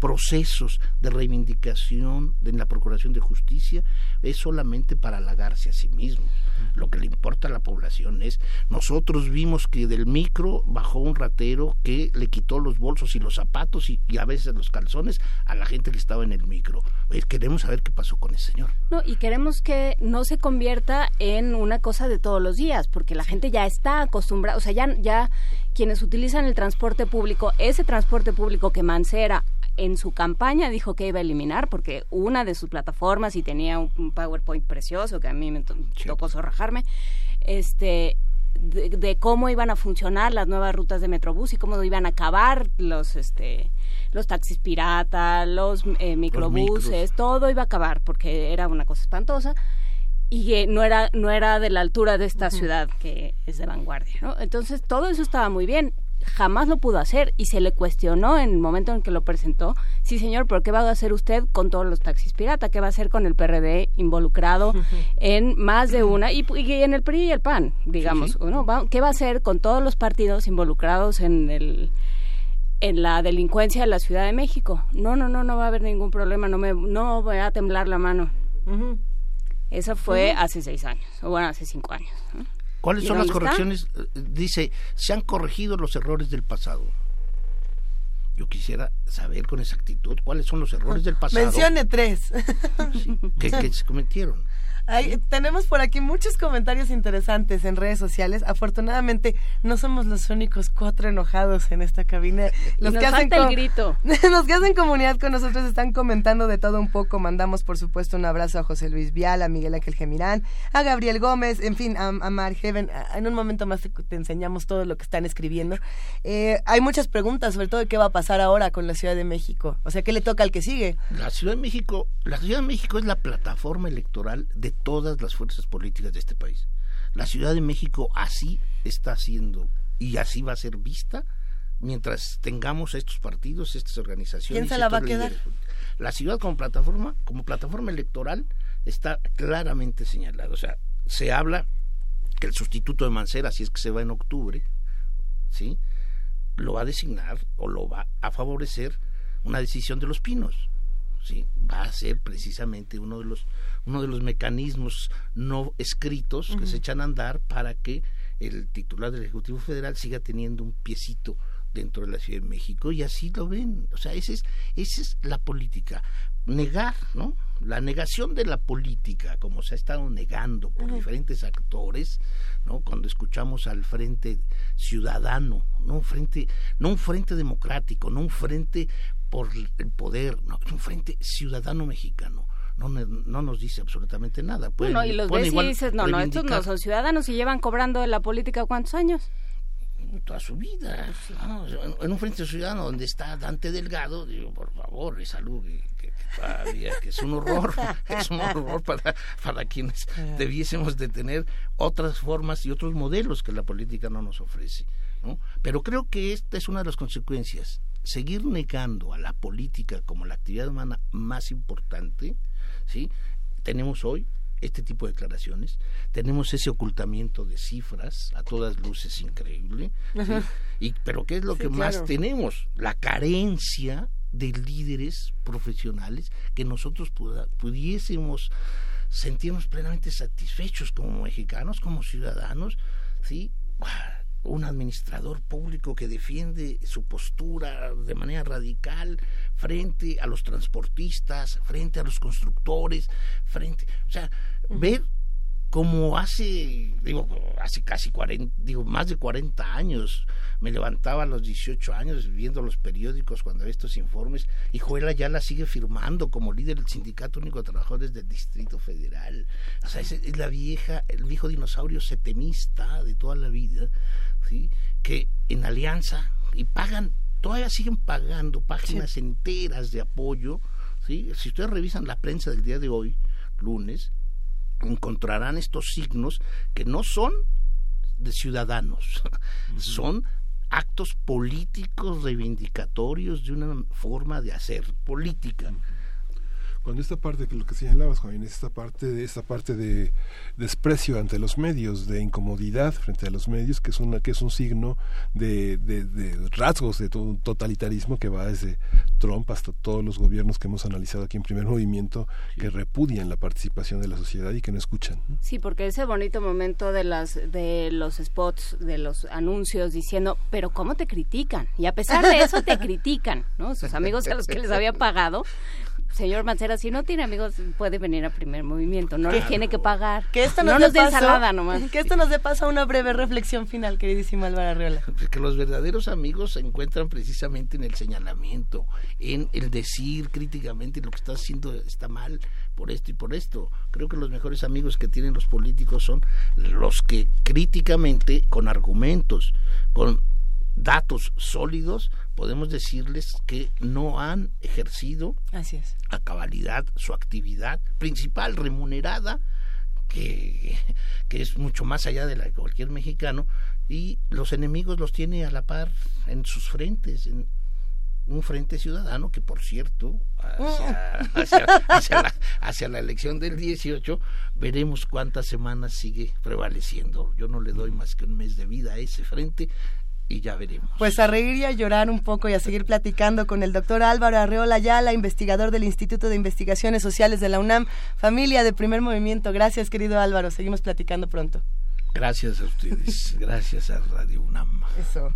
procesos de reivindicación en la Procuración de Justicia es solamente para halagarse a sí mismo. Lo que le importa a la población es, nosotros vimos que del micro bajó un ratero que le quitó los bolsos y los zapatos y, a veces los calzones a la gente que estaba en el micro. queremos saber qué pasó con ese señor. No, y queremos que no se convierta en una cosa de todos los días, porque la gente ya está acostumbrada, o sea, ya, ya quienes utilizan el transporte público, ese transporte público que Mancera en su campaña dijo que iba a eliminar porque una de sus plataformas y tenía un, PowerPoint precioso que a mí me tocó zorrajarme, este de, cómo iban a funcionar las nuevas rutas de Metrobús y cómo iban a acabar los este los taxis pirata, los eh, microbuses, todo iba a acabar porque era una cosa espantosa y no era no era de la altura de esta ciudad que es de vanguardia, ¿no? Entonces todo eso estaba muy bien jamás lo pudo hacer y se le cuestionó en el momento en que lo presentó, sí señor, pero ¿qué va a hacer usted con todos los taxis pirata? ¿Qué va a hacer con el PRD involucrado *laughs* en más de una y, en el PRI y el PAN, digamos, ¿Qué va a hacer con todos los partidos involucrados en el en la delincuencia de la Ciudad de México? No, no, no, no va a haber ningún problema, no me no voy a temblar la mano. Eso fue hace seis años, o bueno, hace cinco años. ¿Cuáles son las correcciones? Dice, se han corregido los errores del pasado. Yo quisiera saber con exactitud cuáles son los errores del *laughs* pasado. Mencione tres. que, que se cometieron tenemos por aquí muchos comentarios interesantes en redes sociales. Afortunadamente, no somos los únicos cuatro enojados en esta cabina. Los que hacen el grito. *laughs* los que hacen comunidad con nosotros están comentando de todo un poco. Mandamos, por supuesto, un abrazo a José Luis Vial, a Miguel Ángel Gemirán, a Gabriel Gómez, en fin, a, a Mar Heaven. En un momento más te, enseñamos todo lo que están escribiendo. Eh, hay muchas preguntas, sobre todo de qué va a pasar ahora con la Ciudad de México. O sea, ¿qué le toca al que sigue? La Ciudad de México, la Ciudad de México es la plataforma electoral de todas las fuerzas políticas de este país. La Ciudad de México así está haciendo y así va a ser vista mientras tengamos estos partidos, estas organizaciones. ¿Quién se la va a quedar? La ciudad como plataforma, como plataforma electoral, está claramente señalada. O sea, se habla que el sustituto de Mancera, si es que se va en octubre, ¿sí? lo va a designar o lo va a favorecer una decisión de los pinos. ¿sí? Va a ser precisamente uno de los uno de los mecanismos no escritos que se echan a andar para que el titular del Ejecutivo Federal siga teniendo un piecito dentro de la Ciudad de México y así lo ven. O sea, esa es, esa es la política. Negar, ¿no? La negación de la política, como se ha estado negando por diferentes actores, ¿no? Cuando escuchamos al frente ciudadano, no un frente, no un frente democrático, no un frente por el poder, no, es un frente ciudadano mexicano no, no nos dice absolutamente nada. bueno, y los ves y dices, no, no, estos no son ciudadanos y llevan cobrando de la política cuántos años toda su vida. En un frente ciudadano donde está Dante Delgado, digo, por favor, es algo que, que, es un horror, *laughs* es un horror para, para quienes debiésemos de tener otras formas y otros modelos que la política no nos ofrece. ¿no? Pero creo que esta es una de las consecuencias. Seguir negando a la política como la actividad humana más importante, ¿sí? Tenemos hoy este tipo de declaraciones, tenemos ese ocultamiento de cifras a todas luces increíble, y pero qué es lo que más tenemos, la carencia de líderes profesionales que nosotros pudiésemos sentirnos plenamente satisfechos como mexicanos, como ciudadanos, sí un administrador público que defiende su postura de manera radical frente a los transportistas, frente a los constructores, frente, o sea, ver como hace, digo, hace casi 40, digo, más de 40 años, me levantaba a los 18 años viendo los periódicos cuando estos informes, y Joel ya la sigue firmando como líder del Sindicato Único de Trabajadores del Distrito Federal. O sea, es, es la vieja, el viejo dinosaurio setemista de toda la vida, que en alianza y pagan, todavía siguen pagando páginas enteras de apoyo. ¿sí? Si ustedes revisan la prensa del día de hoy, lunes, encontrarán estos signos que no son de ciudadanos, *laughs* son actos políticos reivindicatorios de una forma de hacer política. Cuando esta parte, que lo que señalabas, Juan, esta parte de esta parte de desprecio ante los medios, de incomodidad frente a los medios, que es una que es un signo de, de, rasgos de todo un totalitarismo que va desde Trump hasta todos los gobiernos que hemos analizado aquí en Primer Movimiento, que repudian la participación de la sociedad y que no escuchan. Sí, porque ese bonito momento de las de los spots, de los anuncios diciendo, pero cómo te critican y a pesar de eso te critican, ¿no? Sus amigos a los que les había pagado señor Mancera, si no tiene amigos, puede venir a primer movimiento, no le tiene que pagar. Que esto nos no nos dé ensalada nomás. Que esto nos dé paso a una breve reflexión final, queridísimo Álvaro Arriola. Que los verdaderos amigos se encuentran precisamente en el señalamiento, en el decir críticamente lo que está haciendo está mal por esto y por esto. Creo que los mejores amigos que tienen los políticos son los que críticamente, con argumentos, con datos sólidos, podemos decirles que no han ejercido a cabalidad su actividad principal remunerada, que, que es mucho más allá de la de cualquier mexicano, y los enemigos los tiene a la par en sus frentes, en un frente ciudadano que, por cierto, hacia, *laughs* la, hacia la elección del 18, veremos cuántas semanas sigue prevaleciendo. Yo no le doy más que un mes de vida a ese frente y ya veremos. Pues a reír y a llorar un poco y a seguir platicando con el doctor Álvaro Arreola Ayala, investigador del Instituto de Investigaciones Sociales de la UNAM, familia de primer movimiento. Gracias, querido Álvaro. Seguimos platicando pronto. Gracias a ustedes, *laughs* gracias a Radio UNAM.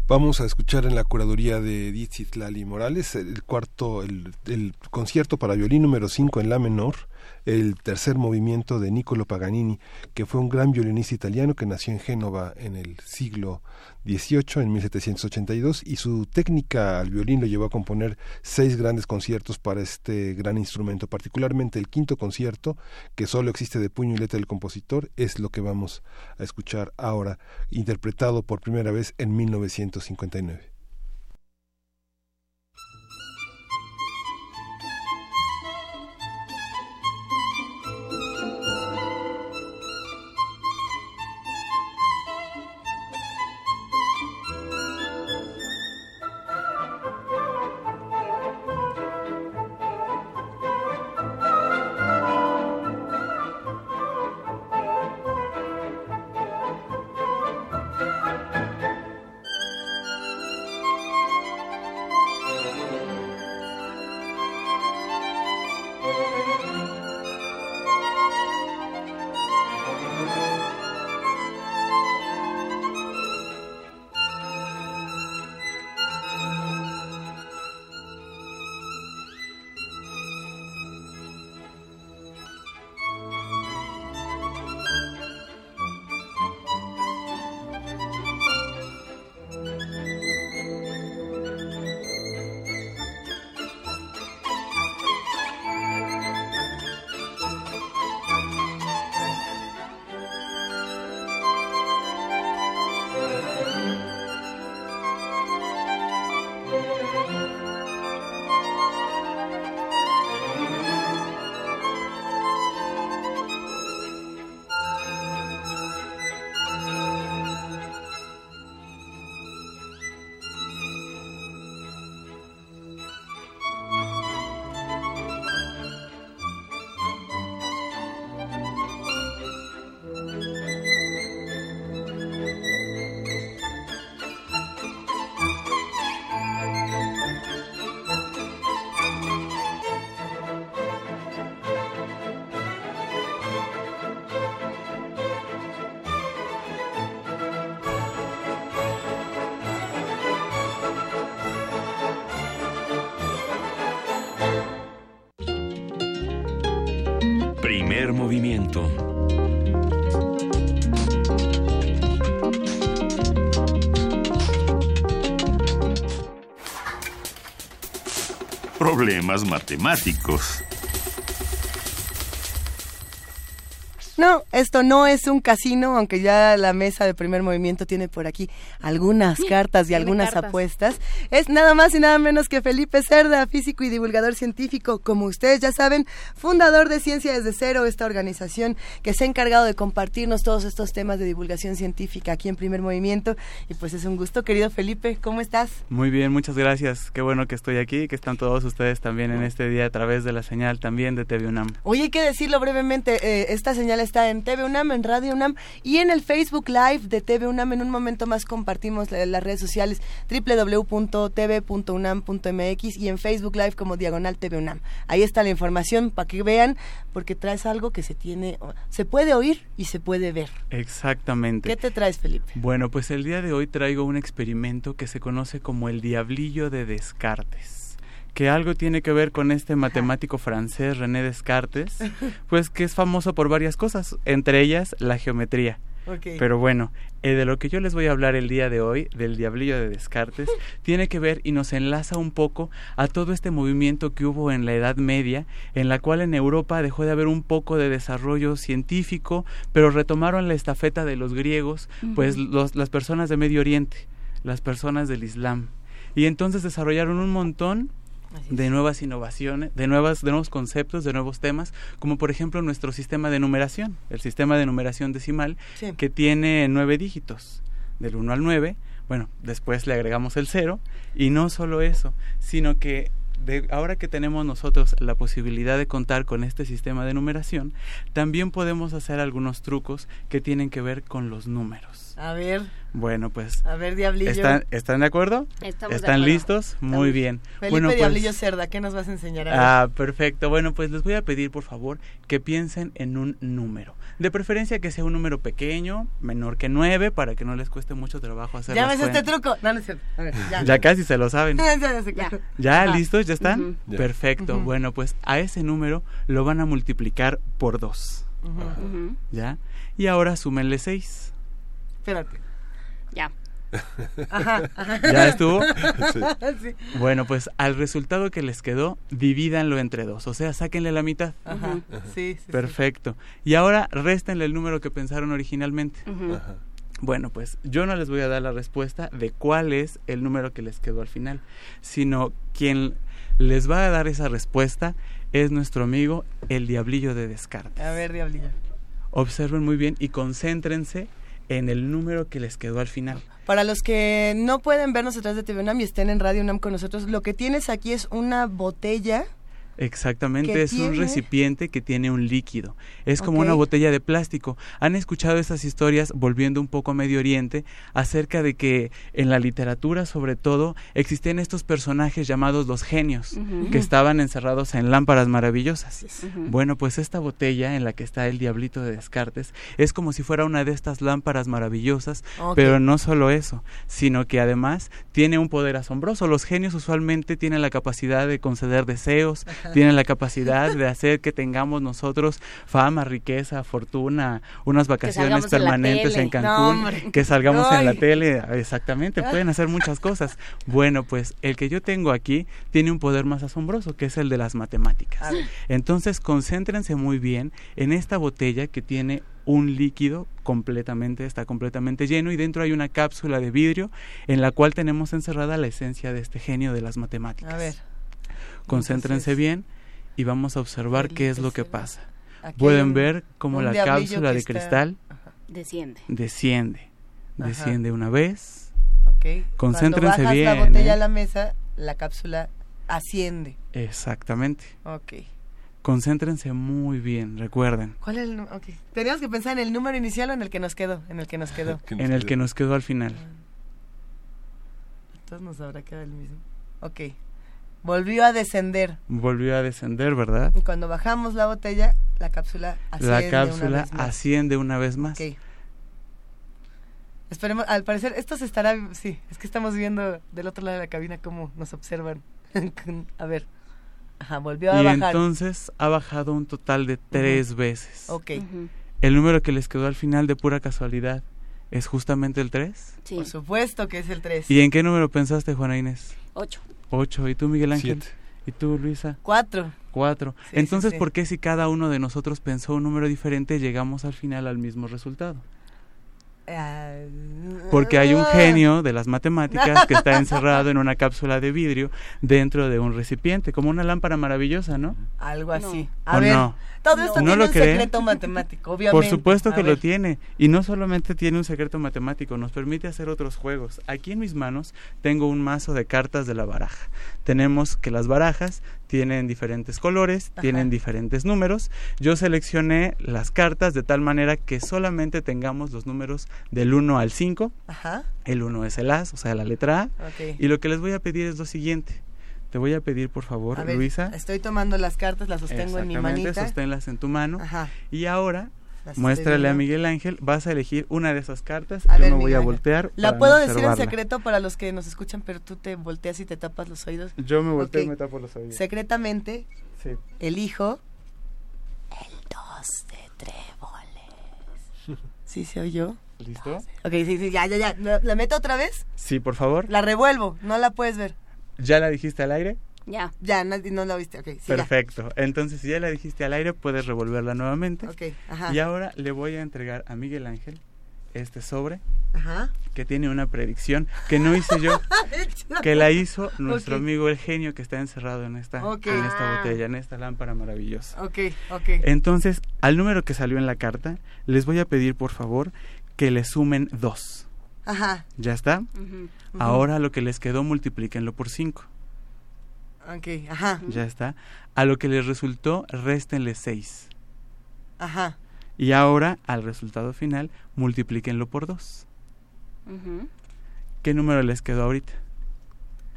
Vamos a escuchar en la curaduría de Dizit Lali Morales el cuarto, el, el concierto para violín número 5 en la menor el tercer movimiento de Niccolo Paganini, que fue un gran violinista italiano que nació en Génova en el siglo XVIII, en 1782, y su técnica al violín lo llevó a componer seis grandes conciertos para este gran instrumento, particularmente el quinto concierto, que solo existe de puño y letra del compositor, es lo que vamos a escuchar ahora, interpretado por primera vez en 1959. Matemáticos. No, esto no es un casino, aunque ya la mesa de primer movimiento tiene por aquí algunas cartas y algunas apuestas. Es nada más y nada menos que Felipe Cerda, físico y divulgador científico, como ustedes ya saben, fundador de Ciencia desde Cero, esta organización que se ha encargado de compartirnos todos estos temas de divulgación científica aquí en primer movimiento. Y pues es un gusto, querido Felipe, ¿cómo estás? Muy bien, muchas gracias. Qué bueno que estoy aquí, que están todos ustedes también en este día a través de la señal también de TV UNAM. Oye, hay que decirlo brevemente, eh, esta señal está en TV UNAM, en Radio UNAM y en el Facebook Live de TV UNAM. En un momento más compartimos las redes sociales www.tv.unam.mx y en Facebook Live como Diagonal TV UNAM. Ahí está la información para que vean, porque traes algo que se tiene, se puede oír y se puede ver. Exactamente. ¿Qué te traes, Felipe? Bueno, pues el día de hoy traigo un experimento que se conoce como el diablillo de Descartes que algo tiene que ver con este matemático francés René Descartes, *laughs* pues que es famoso por varias cosas, entre ellas la geometría. Pero bueno, eh, de lo que yo les voy a hablar el día de hoy, del diablillo de Descartes, *laughs* tiene que ver y nos enlaza un poco a todo este movimiento que hubo en la Edad Media, en la cual en Europa dejó de haber un poco de desarrollo científico, pero retomaron la estafeta de los griegos, pues las personas de Medio Oriente, las personas del Islam. Y entonces desarrollaron un montón de nuevas innovaciones, de nuevas, de nuevos conceptos, de nuevos temas, como por ejemplo nuestro sistema de numeración, el sistema de numeración decimal, que tiene nueve dígitos, del 1 al 9, bueno, después le agregamos el 0, y no solo eso, sino que de, ahora que tenemos nosotros la posibilidad de contar con este sistema de numeración, también podemos hacer algunos trucos que tienen que ver con los números. A ver. Bueno, pues. A ver, Diablillo. ¿Están, ¿están de acuerdo? Estamos ¿Están listos? Muy bien. Felipe bueno, pues, Diablillo Cerda, ¿qué nos vas a enseñar? ah, perfecto. Bueno, pues les voy a pedir, por favor, que piensen en un número. De preferencia que sea un número pequeño, menor que 9, para que no les cueste mucho trabajo hacer Ya ves este truco. No, no es cierto. A ver, ya. ya casi se lo saben. *laughs* ya, ya, ya. ¿Ya listos? ¿Ya están? Perfecto. Bueno, pues a ese número lo van a multiplicar por 2. ¿Ya? Y ahora súmenle 6. Espérate. Ya. Ajá, ajá. ¿Ya estuvo? Sí. Bueno, pues al resultado que les quedó, divídanlo entre dos. O sea, sáquenle la mitad. Ajá. Sí, sí. Perfecto. Y ahora réstenle el número que pensaron originalmente. Ajá. Bueno, pues yo no les voy a dar la respuesta de cuál es el número que les quedó al final, sino quien les va a dar esa respuesta es nuestro amigo el Diablillo de Descartes. A ver, Diablillo. Observen muy bien y concéntrense en el número que les quedó al final. Para los que no pueden vernos a través de TV UNAM y estén en Radio UNAM con nosotros, lo que tienes aquí es una botella. Exactamente, ¿Qué es un recipiente que tiene un líquido. Es como una botella de plástico. ¿Han escuchado esas historias, volviendo un poco a Medio Oriente, acerca de que en la literatura, sobre todo, existen estos personajes llamados los genios, que estaban encerrados en lámparas maravillosas? Bueno, pues esta botella en la que está el diablito de Descartes es como si fuera una de estas lámparas maravillosas, pero no solo eso, sino que además tiene un poder asombroso. Los genios usualmente tienen la capacidad de conceder deseos. Tienen la capacidad de hacer que tengamos nosotros fama, riqueza, fortuna, unas vacaciones en permanentes en Cancún, No, que salgamos en la tele, exactamente, pueden hacer muchas cosas. Bueno, pues el que yo tengo aquí tiene un poder más asombroso, que es el de las matemáticas. Entonces, concéntrense muy bien en esta botella que tiene un líquido completamente, está completamente lleno y dentro hay una cápsula de vidrio en la cual tenemos encerrada la esencia de este genio de las matemáticas. A ver. Concéntrense bien y vamos a observar qué es lo que pasa. Pueden ver cómo la cápsula de cristal Desciende. desciende, desciende una vez. Ok. Concéntrense Cuando bajas bien. la botella ¿eh? a la mesa, la cápsula asciende. Exactamente. Ok. Concéntrense muy bien, recuerden. ¿Cuál es el nu- ok. Teníamos que pensar en el número inicial o en el que nos quedó. En el que nos *laughs* quedó. En el que nos quedó al final. Entonces nos habrá quedado el mismo. Ok. Volvió a descender. Volvió a descender, ¿verdad? Y cuando bajamos la botella, la cápsula asciende. La una cápsula vez más. asciende una vez más. Ok. Esperemos, al parecer, esto se estará. Sí, es que estamos viendo del otro lado de la cabina cómo nos observan. *laughs* a ver. Ajá, volvió a Y bajar. entonces ha bajado un total de tres veces. Ok. El número que les quedó al final de pura casualidad es justamente el 3. Por supuesto que es el 3. ¿Y en qué número pensaste, Juana Inés? Ocho. 8. ¿Y tú, Miguel Ángel? Siete. ¿Y tú, Luisa? Cuatro. Cuatro. Entonces, ¿por qué si cada uno de nosotros pensó un número diferente, llegamos al final al mismo resultado? Porque hay un genio de las matemáticas que está *laughs* encerrado en una cápsula de vidrio dentro de un recipiente, como una lámpara maravillosa, ¿no? Algo así. A ver, no? todo esto tiene un secreto matemático, *laughs* obviamente. Por supuesto que lo tiene. Y no solamente tiene un secreto matemático, nos permite hacer otros juegos. Aquí en mis manos tengo un mazo de cartas de la baraja. Tenemos que las barajas tienen diferentes colores, tienen diferentes números. Yo seleccioné las cartas de tal manera que solamente tengamos los números del 1 al 5. El 1 es el as, o sea, la letra A. Y lo que les voy a pedir es lo siguiente. Te voy a pedir, por favor, Luisa. Estoy tomando las cartas, las sostengo en mi manita. sosténlas en tu mano. Y ahora Muéstrale a Miguel Ángel, vas a elegir una de esas cartas. yo me voy a voltear. La puedo decir en secreto para los que nos escuchan, pero tú te volteas y te tapas los oídos. Yo me volteo y me tapo los oídos. Secretamente, elijo el dos de tréboles. ¿Sí se oyó? ¿Listo? Ok, sí, sí, ya, ya, ya. ¿La meto otra vez? Sí, por favor. La revuelvo, no la puedes ver. ¿Ya la dijiste al aire? Ya. Ya, no, no la viste, ok. Perfecto. Entonces, si ya la dijiste al aire, puedes revolverla nuevamente. Ok, ajá. Y ahora le voy a entregar a Miguel Ángel este sobre ajá. que tiene una predicción que no hice yo, *laughs* que la hizo nuestro amigo el genio que está encerrado en esta, en esta botella, en esta lámpara maravillosa. Ok, ok. Entonces, al número que salió en la carta, les voy a pedir por favor que le sumen dos. Ajá. ¿Ya está? Ahora lo que les quedó, multiplíquenlo por cinco. Ok, ajá. Ya está. A lo que les resultó, réstenle 6. Ajá. Y ahora, al resultado final, multiplíquenlo por 2. ¿Qué número les quedó ahorita?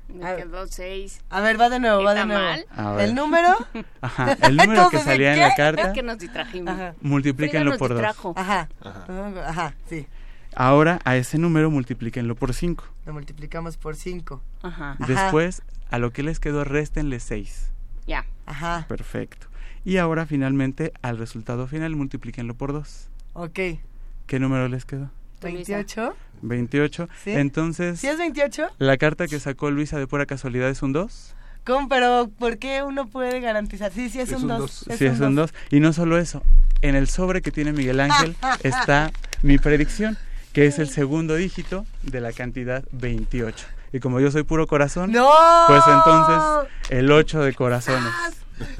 Me quedó 6. A ver, va de nuevo, va de nuevo. ¿El número? Ajá, el número que salía en la carta. Es que nos distrajimos. Multiplíquenlo por 2. Ajá. Ajá, sí. Ahora a ese número multiplíquenlo por 5. Lo multiplicamos por 5. Ajá. Después, a lo que les quedó, réstenle 6. Ya. Ajá. Perfecto. Y ahora finalmente, al resultado final, multiplíquenlo por 2. Ok. ¿Qué número les quedó? 28. 28. ¿Sí? Entonces. ¿Sí es 28? La carta que sacó Luisa de pura casualidad es un 2. ¿Cómo? Pero ¿por qué uno puede garantizar? Sí, sí es, un 2. Sí es un 2. Y no solo eso. En el sobre que tiene Miguel Ángel *laughs* está mi predicción, que es el segundo dígito de la cantidad 28. Y como yo soy puro corazón, pues entonces el 8 de corazones.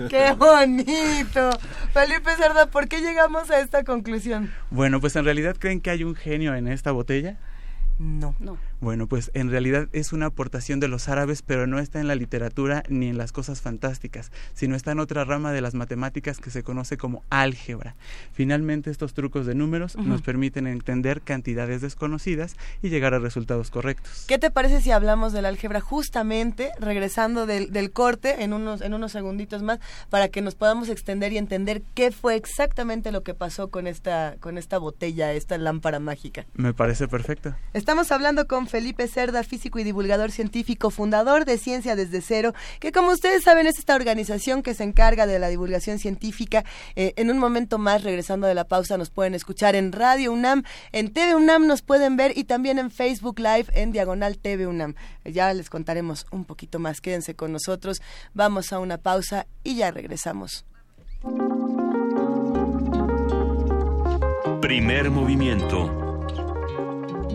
¡Qué bonito! Felipe Cerda, ¿por qué llegamos a esta conclusión? Bueno, pues en realidad creen que hay un genio en esta botella. No. No. Bueno, pues en realidad es una aportación de los árabes, pero no está en la literatura ni en las cosas fantásticas, sino está en otra rama de las matemáticas que se conoce como álgebra. Finalmente, estos trucos de números nos permiten entender cantidades desconocidas y llegar a resultados correctos. ¿Qué te parece si hablamos del álgebra justamente regresando del, del corte en unos, en unos segunditos más para que nos podamos extender y entender qué fue exactamente lo que pasó con esta, con esta botella, esta lámpara mágica? Me parece perfecto. Estamos hablando con Felipe Cerda, físico y divulgador científico, fundador de Ciencia desde Cero, que como ustedes saben es esta organización que se encarga de la divulgación científica. Eh, en un momento más, regresando de la pausa, nos pueden escuchar en Radio UNAM, en TV UNAM nos pueden ver y también en Facebook Live en Diagonal TV UNAM. Ya les contaremos un poquito más, quédense con nosotros, vamos a una pausa y ya regresamos. Primer movimiento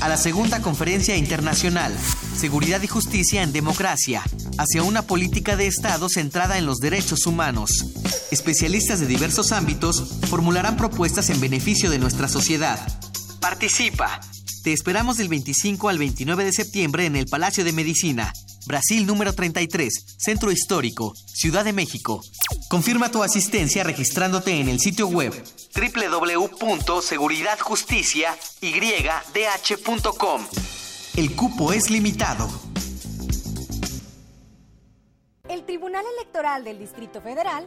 a la segunda conferencia internacional, Seguridad y Justicia en Democracia, hacia una política de Estado centrada en los derechos humanos. Especialistas de diversos ámbitos formularán propuestas en beneficio de nuestra sociedad. Participa. Te esperamos del 25 al 29 de septiembre en el Palacio de Medicina, Brasil número 33, Centro Histórico, Ciudad de México. Confirma tu asistencia registrándote en el sitio web www.seguridadjusticiaydh.com. El cupo es limitado. Tribunal Electoral del Distrito Federal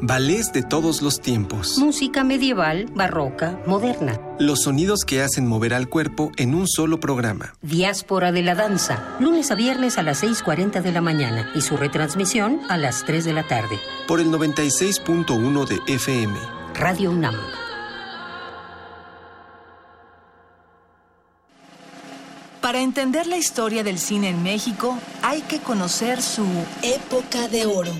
Ballets de todos los tiempos. Música medieval, barroca, moderna. Los sonidos que hacen mover al cuerpo en un solo programa. Diáspora de la danza. Lunes a viernes a las 6.40 de la mañana y su retransmisión a las 3 de la tarde. Por el 96.1 de FM. Radio UNAM. Para entender la historia del cine en México, hay que conocer su época de oro.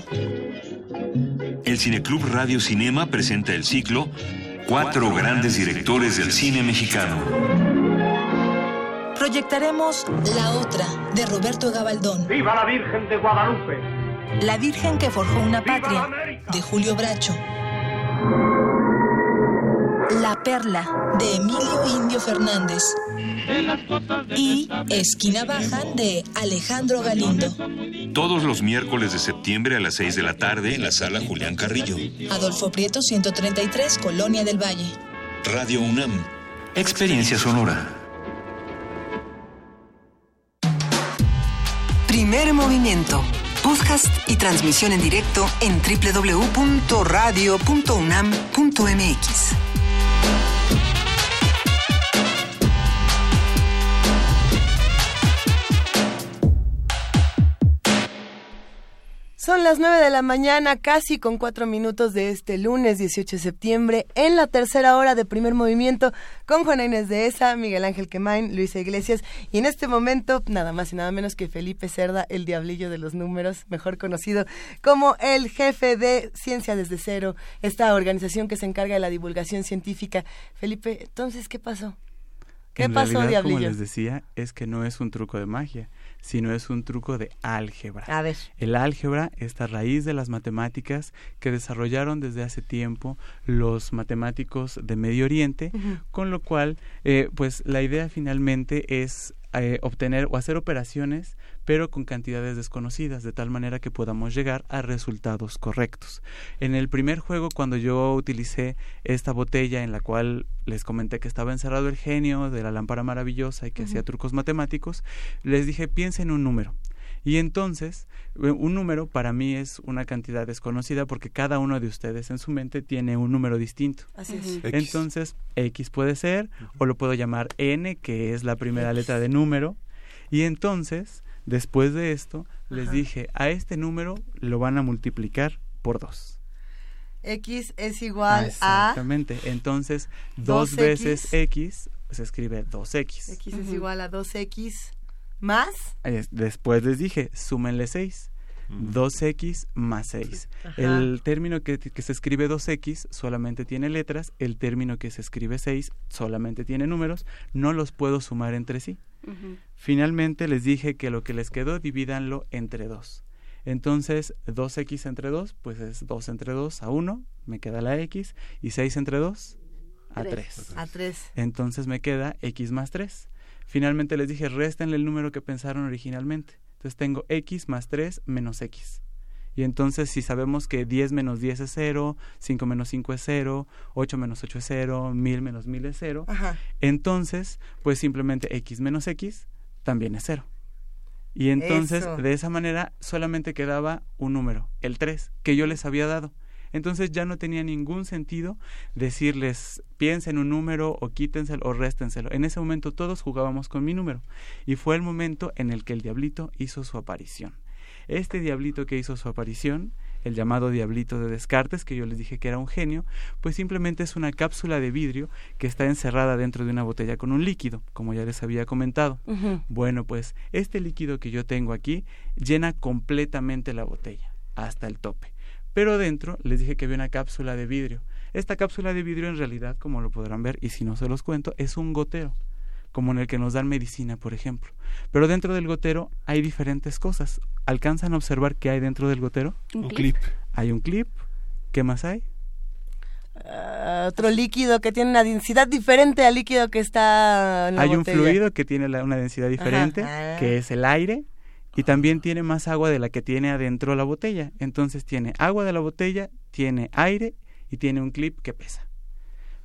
El Cineclub Radio Cinema presenta el ciclo Cuatro grandes directores del cine mexicano. Proyectaremos La Otra, de Roberto Gabaldón. ¡Viva la Virgen de Guadalupe! La Virgen que forjó una patria, de Julio Bracho. La Perla, de Emilio Indio Fernández. Y Esquina Baja, de Alejandro Galindo. Todos los miércoles de septiembre a las 6 de la tarde en la sala Julián Carrillo. Adolfo Prieto 133, Colonia del Valle. Radio UNAM. Experiencia sonora. Primer movimiento. Podcast y transmisión en directo en www.radio.unam.mx. Son las 9 de la mañana, casi con cuatro minutos de este lunes 18 de septiembre, en la tercera hora de primer movimiento, con Juana Inés de Esa, Miguel Ángel Quemain, Luisa Iglesias, y en este momento, nada más y nada menos que Felipe Cerda, el diablillo de los números, mejor conocido como el jefe de Ciencia desde Cero, esta organización que se encarga de la divulgación científica. Felipe, entonces, ¿qué pasó? ¿Qué en pasó, realidad, diablillo? Como les decía, es que no es un truco de magia sino es un truco de álgebra. A ver. El álgebra, esta raíz de las matemáticas que desarrollaron desde hace tiempo los matemáticos de Medio Oriente, uh -huh. con lo cual, eh, pues la idea finalmente es eh, obtener o hacer operaciones pero con cantidades desconocidas, de tal manera que podamos llegar a resultados correctos. En el primer juego, cuando yo utilicé esta botella en la cual les comenté que estaba encerrado el genio de la lámpara maravillosa y que uh -huh. hacía trucos matemáticos, les dije, piensen en un número. Y entonces, un número para mí es una cantidad desconocida porque cada uno de ustedes en su mente tiene un número distinto. Así es. Entonces, X puede ser, uh -huh. o lo puedo llamar N, que es la primera X. letra de número. Y entonces, Después de esto, les dije, a este número lo van a multiplicar por 2. X es igual ah, exactamente. a... Exactamente. Entonces, 2 veces X se escribe 2X. X uh -huh. es igual a 2X más... Después les dije, súmenle 6. 2x más 6. Ajá. El término que, que, se escribe 2x solamente tiene letras, el término que se escribe 6 solamente tiene números, no los puedo sumar entre sí. Uh -huh. Finalmente les dije que lo que les quedó divídanlo entre 2. Entonces, 2x entre 2, pues es 2 entre 2 a 1, me queda la x, y 6 entre 2 a 3. A 3. Entonces me queda x más 3. Finalmente les dije, réstenle el número que pensaron originalmente. Entonces tengo x más 3 menos x. Y entonces si sabemos que 10 menos 10 es 0, 5 menos 5 es 0, 8 menos 8 es 0, 1000 menos 1000 es 0, Ajá. entonces pues simplemente x menos x también es 0. Y entonces Eso. de esa manera solamente quedaba un número, el 3, que yo les había dado. Entonces ya no tenía ningún sentido decirles piensen un número o quítenselo o réstenselo. En ese momento todos jugábamos con mi número y fue el momento en el que el diablito hizo su aparición. Este diablito que hizo su aparición el llamado diablito de Descartes, que yo les dije que era un genio, pues simplemente es una cápsula de vidrio que está encerrada dentro de una botella con un líquido, como ya les había comentado. Bueno, pues este líquido que yo tengo aquí llena completamente la botella, hasta el tope. Pero dentro les dije que había una cápsula de vidrio. Esta cápsula de vidrio en realidad, como lo podrán ver, y si no se los cuento, es un gotero como en el que nos dan medicina, por ejemplo. Pero dentro del gotero hay diferentes cosas. ¿Alcanzan a observar qué hay dentro del gotero? Un, clip. Hay un clip. ¿Qué más hay? Ah, otro líquido que tiene una densidad diferente al líquido que está en la Hay un fluido que tiene una densidad diferente, Ah. que es el aire, y también tiene más agua de la que tiene adentro la botella. Entonces tiene agua de la botella, tiene aire y tiene un clip que pesa.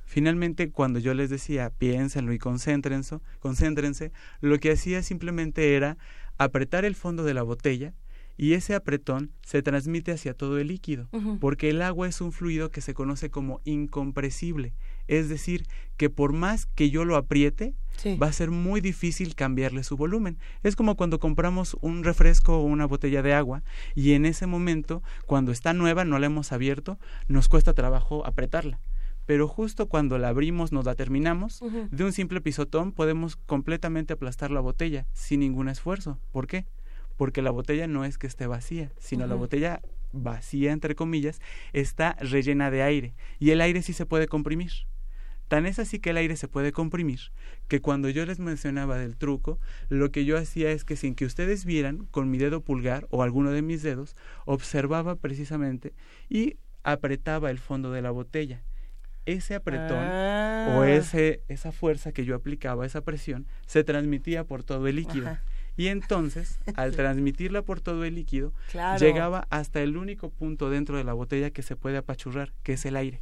Finalmente, cuando yo les decía piénsenlo y concéntrense, concéntrense, lo que hacía simplemente era apretar el fondo de la botella y ese apretón se transmite hacia todo el líquido, porque el agua es un fluido que se conoce como incompresible, es decir, que por más que yo lo apriete, Sí. va a ser muy difícil cambiarle su volumen. Es como cuando compramos un refresco o una botella de agua y en ese momento, cuando está nueva, no la hemos abierto, nos cuesta trabajo apretarla. Pero justo cuando la abrimos, nos la terminamos, de un simple pisotón podemos completamente aplastar la botella sin ningún esfuerzo. ¿Por qué? Porque la botella no es que esté vacía, sino la botella vacía, entre comillas, está rellena de aire y el aire sí se puede comprimir. Tan es así que el aire se puede comprimir que cuando yo les mencionaba del truco, lo que yo hacía es que sin que ustedes vieran, con mi dedo pulgar o alguno de mis dedos, observaba precisamente y apretaba el fondo de la botella. Ese apretón Ah. o ese, esa fuerza que yo aplicaba, esa presión, se transmitía por todo el líquido. Ajá. Y entonces, *laughs* al transmitirla por todo el líquido, Claro. llegaba hasta el único punto dentro de la botella que se puede apachurrar, que es el aire.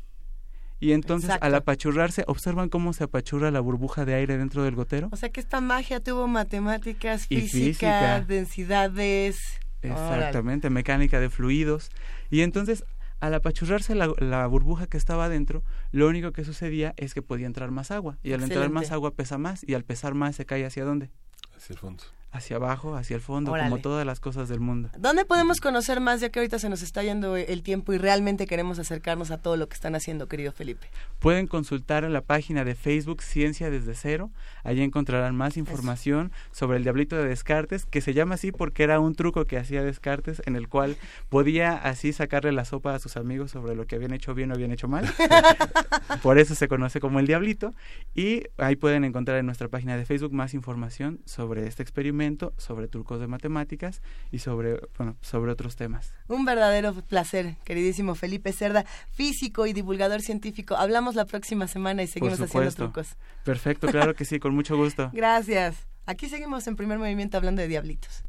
Y entonces, al apachurrarse, ¿observan cómo se apachurra la burbuja de aire dentro del gotero? O sea que esta magia tuvo matemáticas, Y física, física. densidades. Exactamente, mecánica de fluidos. Y entonces, al apachurrarse la, la burbuja que estaba adentro, lo único que sucedía es que podía entrar más agua. Y al entrar más agua pesa más. Y al pesar más se cae hacia dónde? Hacia el fondo. Hacia abajo, hacia el fondo, Órale. como todas las cosas del mundo. ¿Dónde podemos conocer más ya que ahorita se nos está yendo el tiempo y realmente queremos acercarnos a todo lo que están haciendo, querido Felipe? Pueden consultar en la página de Facebook Ciencia desde cero. Allí encontrarán más información sobre el diablito de Descartes, que se llama así porque era un truco que hacía Descartes en el cual podía así sacarle la sopa a sus amigos sobre lo que habían hecho bien o habían hecho mal. *laughs* Por eso se conoce como el diablito. Y ahí pueden encontrar en nuestra página de Facebook más información sobre este experimento, sobre trucos de matemáticas y sobre, bueno, sobre otros temas. Un verdadero placer, queridísimo Felipe Cerda, físico y divulgador científico. Hablamos la próxima semana y seguimos Por haciendo trucos. Perfecto, claro que sí, con mucho gusto. *laughs* Gracias. Aquí seguimos en primer movimiento hablando de diablitos.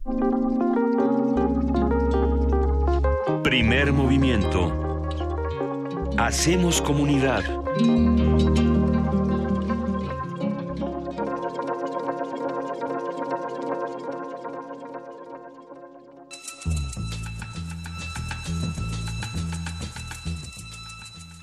Primer movimiento. Hacemos comunidad.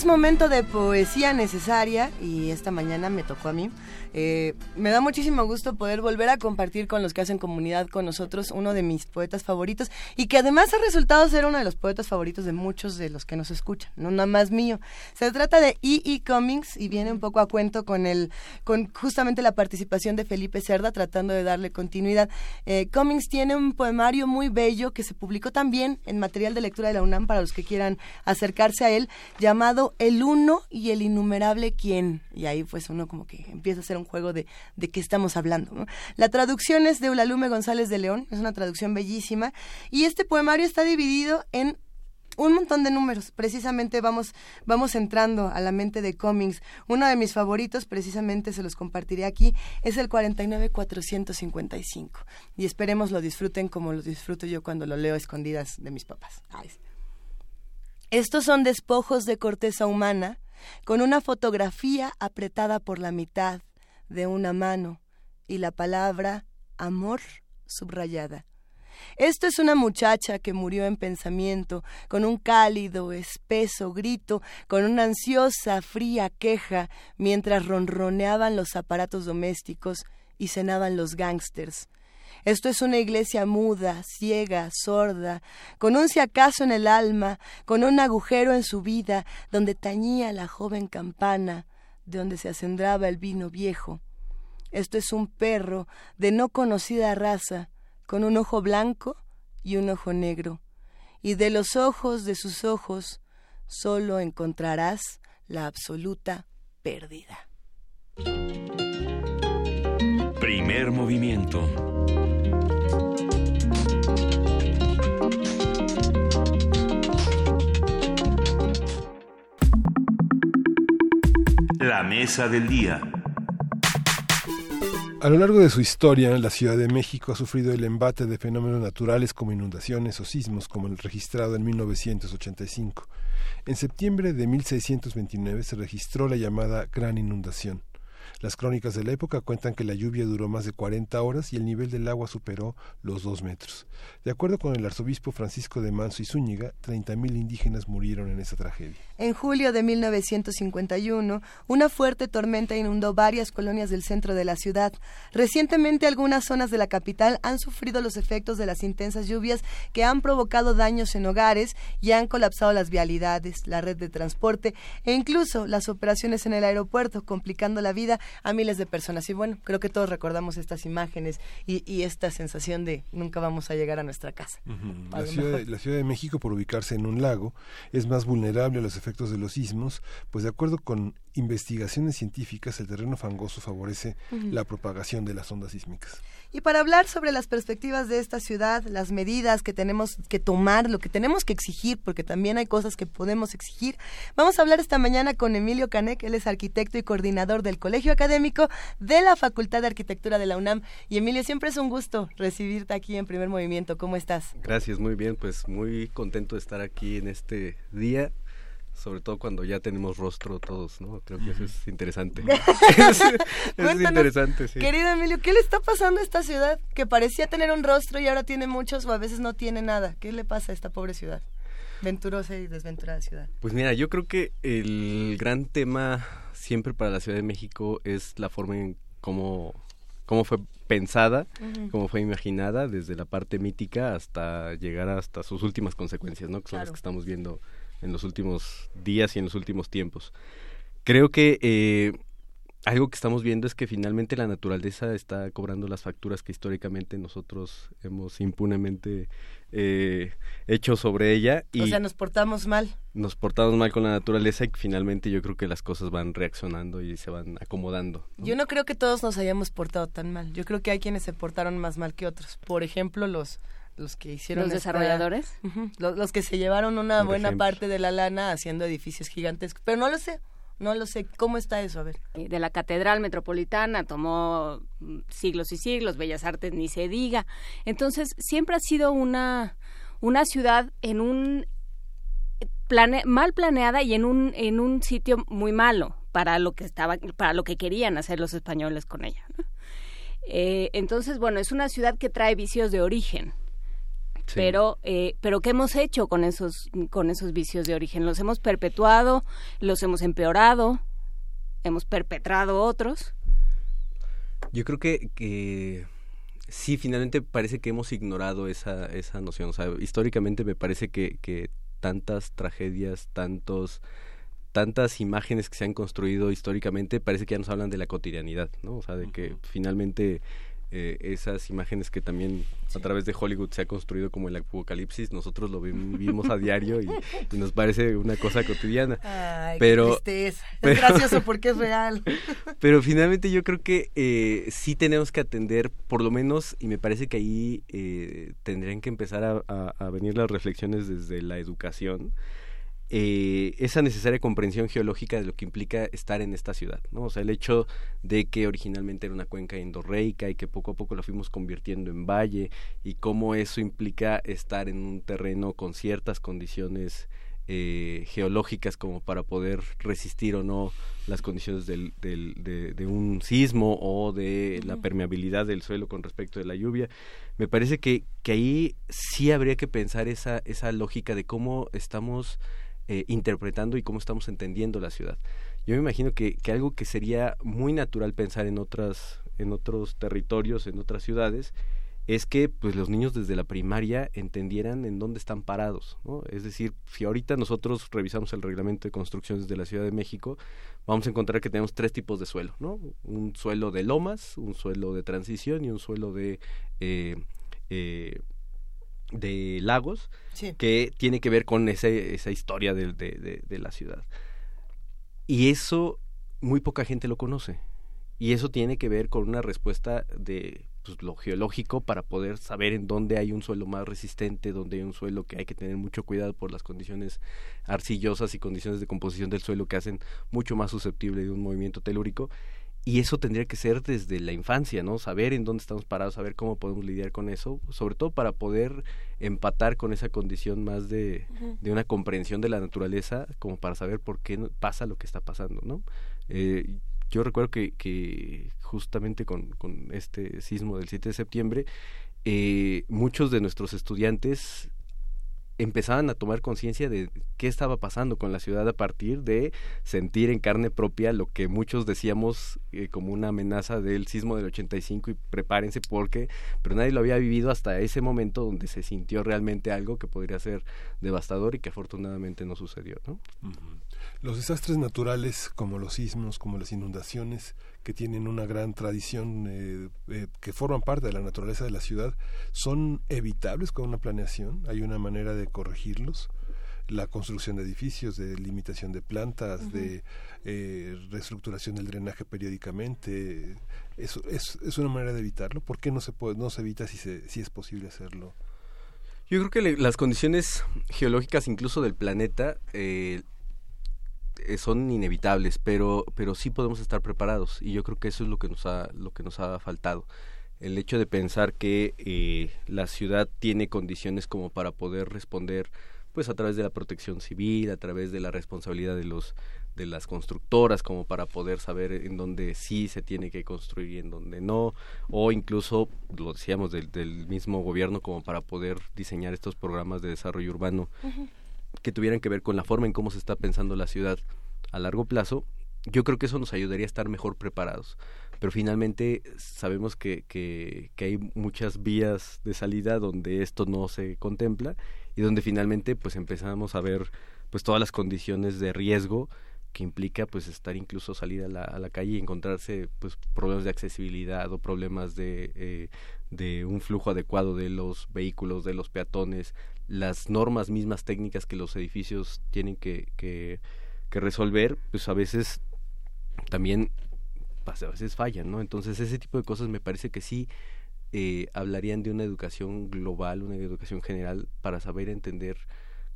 Es momento de poesía necesaria y esta mañana me tocó a mí. Eh, me da muchísimo gusto poder volver a compartir con los que hacen comunidad con nosotros uno de mis poetas favoritos y que además ha resultado ser uno de los poetas favoritos de muchos de los que nos escuchan, no nada más mío. Se trata de E. E. Cummings y viene un poco a cuento con el, con justamente la participación de Felipe Cerda tratando de darle continuidad. Eh, Cummings tiene un poemario muy bello que se publicó también en material de lectura de la UNAM para los que quieran acercarse a él, llamado El Uno y el Innumerable Quién. Y ahí pues uno como que empieza a hacer un juego de, de qué estamos hablando. La traducción es de Eulalume González de León, es una traducción bellísima, y este poemario está dividido en un montón de números. Precisamente vamos, vamos entrando a la mente de Cummings. Uno de mis favoritos, precisamente se los compartiré aquí, es el 49455. Y esperemos lo disfruten como lo disfruto yo cuando lo leo a escondidas de mis papás. Ay. Estos son despojos de corteza humana con una fotografía apretada por la mitad de una mano y la palabra amor subrayada. Esto es una muchacha que murió en pensamiento, con un cálido, espeso grito, con una ansiosa, fría queja, mientras ronroneaban los aparatos domésticos y cenaban los gángsters. Esto es una iglesia muda, ciega, sorda, con un si acaso en el alma, con un agujero en su vida, donde tañía la joven campana, de donde se acendraba el vino viejo. Esto es un perro de no conocida raza, con un ojo blanco y un ojo negro, y de los ojos de sus ojos solo encontrarás la absoluta pérdida. Primer movimiento. La mesa del día. A lo largo de su historia, la Ciudad de México ha sufrido el embate de fenómenos naturales como inundaciones o sismos, como el registrado en 1985. En septiembre de 1629 se registró la llamada Gran Inundación. Las crónicas de la época cuentan que la lluvia duró más de 40 horas y el nivel del agua superó los dos metros. De acuerdo con el arzobispo Francisco de Manso y Zúñiga, 30.000 indígenas murieron en esa tragedia. En julio de 1951, una fuerte tormenta inundó varias colonias del centro de la ciudad. Recientemente, algunas zonas de la capital han sufrido los efectos de las intensas lluvias que han provocado daños en hogares y han colapsado las vialidades, la red de transporte e incluso las operaciones en el aeropuerto, complicando la vida a miles de personas. Y bueno, creo que todos recordamos estas imágenes y, esta sensación de nunca vamos a llegar a nuestra casa. la, ciudad de, la, ciudad de, México, por ubicarse en un lago, es más vulnerable a los efectos de los sismos, pues de acuerdo con investigaciones científicas, el terreno fangoso favorece la propagación de las ondas sísmicas. Y para hablar sobre las perspectivas de esta ciudad, las medidas que tenemos que tomar, lo que tenemos que exigir, porque también hay cosas que podemos exigir, vamos a hablar esta mañana con Emilio Canek, él es arquitecto y coordinador del Colegio Académico de la Facultad de Arquitectura de la UNAM. Y Emilio, siempre es un gusto recibirte aquí en Primer Movimiento. ¿Cómo estás? Gracias, muy bien, pues muy contento de estar aquí en este día sobre todo cuando ya tenemos rostro todos, ¿no? Creo que eso es interesante. *laughs* *laughs* es, interesante, sí. Querido Emilio, ¿qué le está pasando a esta ciudad que parecía tener un rostro y ahora tiene muchos o a veces no tiene nada? ¿Qué le pasa a esta pobre ciudad? Venturosa y desventurada ciudad. Pues mira, yo creo que el gran tema siempre para la Ciudad de México es la forma en cómo, cómo fue pensada, cómo fue imaginada, desde la parte mítica hasta llegar hasta sus últimas consecuencias, ¿no? Que son las que estamos viendo en los últimos días y en los últimos tiempos. Creo que eh, algo que estamos viendo es que finalmente la naturaleza está cobrando las facturas que históricamente nosotros hemos impunemente eh, hecho sobre ella. Y o sea, nos portamos mal. Nos portamos mal con la naturaleza y finalmente yo creo que las cosas van reaccionando y se van acomodando. Yo no creo que todos nos hayamos portado tan mal. Yo creo que hay quienes se portaron más mal que otros. Por ejemplo, los los que hicieron los desarrolladores los, que se llevaron una buena parte de la lana haciendo edificios gigantescos. Pero no lo sé no lo sé. Cómo está eso a ver. De la catedral metropolitana tomó mm, siglos y siglos bellas artes ni se diga. Entonces siempre ha sido una una ciudad en un plane, mal planeada y en un en un sitio muy malo para lo que estaba para lo que querían hacer los españoles con ella eh, entonces bueno es una ciudad que trae vicios de origen pero, eh, pero ¿qué hemos hecho con esos, con esos vicios de origen? ¿Los hemos perpetuado? ¿Los hemos empeorado? ¿Hemos perpetrado otros? Yo creo que, que sí, finalmente parece que hemos ignorado esa, esa noción. O sea, históricamente me parece que, que tantas tragedias, tantos tantas imágenes que se han construido históricamente parece que ya nos hablan de la cotidianidad, ¿no? O sea, de que finalmente eh, esas imágenes que también a través de Hollywood se ha construido como el apocalipsis, nosotros lo *laughs* vivimos a diario y, nos parece una cosa cotidiana. Ay, pero es gracioso *laughs* porque es real. *laughs* pero finalmente yo creo que eh, sí tenemos que atender, por lo menos, y me parece que ahí eh, tendrían que empezar a venir las reflexiones desde la educación eh, esa necesaria comprensión geológica de lo que implica estar en esta ciudad, ¿no? O sea, el hecho de que originalmente era una cuenca endorreica y que poco a poco la fuimos convirtiendo en valle y cómo eso implica estar en un terreno con ciertas condiciones eh, geológicas como para poder resistir o no las condiciones del, del, de, un sismo o de la permeabilidad del suelo con respecto de la lluvia. Me parece que, que ahí sí habría que pensar esa, esa lógica de cómo estamos eh, interpretando y cómo estamos entendiendo la ciudad. Yo me imagino que, que algo que sería muy natural pensar en otras en otros territorios, en otras ciudades, es que pues los niños desde la primaria entendieran en dónde están parados, ¿no? Es decir, si ahorita nosotros revisamos el reglamento de construcciones de la Ciudad de México, vamos a encontrar que tenemos tres tipos de suelo, ¿no? Un suelo de lomas, un suelo de transición y un suelo de eh, eh, de lagos que tiene que ver con ese, esa historia de, de, de la ciudad. Y eso muy poca gente lo conoce. Y eso tiene que ver con una respuesta de pues, lo geológico para poder saber en dónde hay un suelo más resistente, dónde hay un suelo que hay que tener mucho cuidado por las condiciones arcillosas y condiciones de composición del suelo que hacen mucho más susceptible de un movimiento telúrico. Y eso tendría que ser desde la infancia, ¿no? Saber en dónde estamos parados, saber cómo podemos lidiar con eso, sobre todo para poder empatar con esa condición más de, de una comprensión de la naturaleza, como para saber por qué pasa lo que está pasando, ¿no? Eh, yo recuerdo que, que justamente con, con, este sismo del 7 de septiembre, eh, muchos de nuestros estudiantes empezaban a tomar conciencia de qué estaba pasando con la ciudad a partir de sentir en carne propia lo que muchos decíamos eh, como una amenaza del sismo del 85 y prepárense porque, pero nadie lo había vivido hasta ese momento donde se sintió realmente algo que podría ser devastador y que afortunadamente no sucedió. ¿no? Los desastres naturales como los sismos, como las inundaciones, que tienen una gran tradición, eh, eh, que forman parte de la naturaleza de la ciudad, son evitables con una planeación. Hay una manera de corregirlos. La construcción de edificios, de limitación de plantas, de eh, reestructuración del drenaje periódicamente. Eso es, es una manera de evitarlo. ¿Por qué no se, puede, no se evita si, se, si es posible hacerlo? Yo creo que las condiciones geológicas incluso del planeta eh, son inevitables, pero, pero sí podemos estar preparados y yo creo que eso es lo que nos ha, lo que nos ha faltado. El hecho de pensar que eh, la ciudad tiene condiciones como para poder responder pues a través de la protección civil, a través de la responsabilidad de los de las constructoras como para poder saber en dónde sí se tiene que construir y en dónde no, o incluso, lo decíamos, del, del mismo gobierno como para poder diseñar estos programas de desarrollo urbano que tuvieran que ver con la forma en cómo se está pensando la ciudad a largo plazo, yo creo que eso nos ayudaría a estar mejor preparados. Pero finalmente sabemos que, que, que, hay muchas vías de salida donde esto no se contempla y donde finalmente pues empezamos a ver pues todas las condiciones de riesgo que implica pues estar incluso salir a la, a la calle y encontrarse pues problemas de accesibilidad o problemas de, eh, de un flujo adecuado de los vehículos, de los peatones, las normas mismas técnicas que los edificios tienen que, que, resolver, pues a veces también pues, a veces fallan, ¿no? Entonces ese tipo de cosas me parece que sí eh, hablarían de una educación global, una educación general para saber entender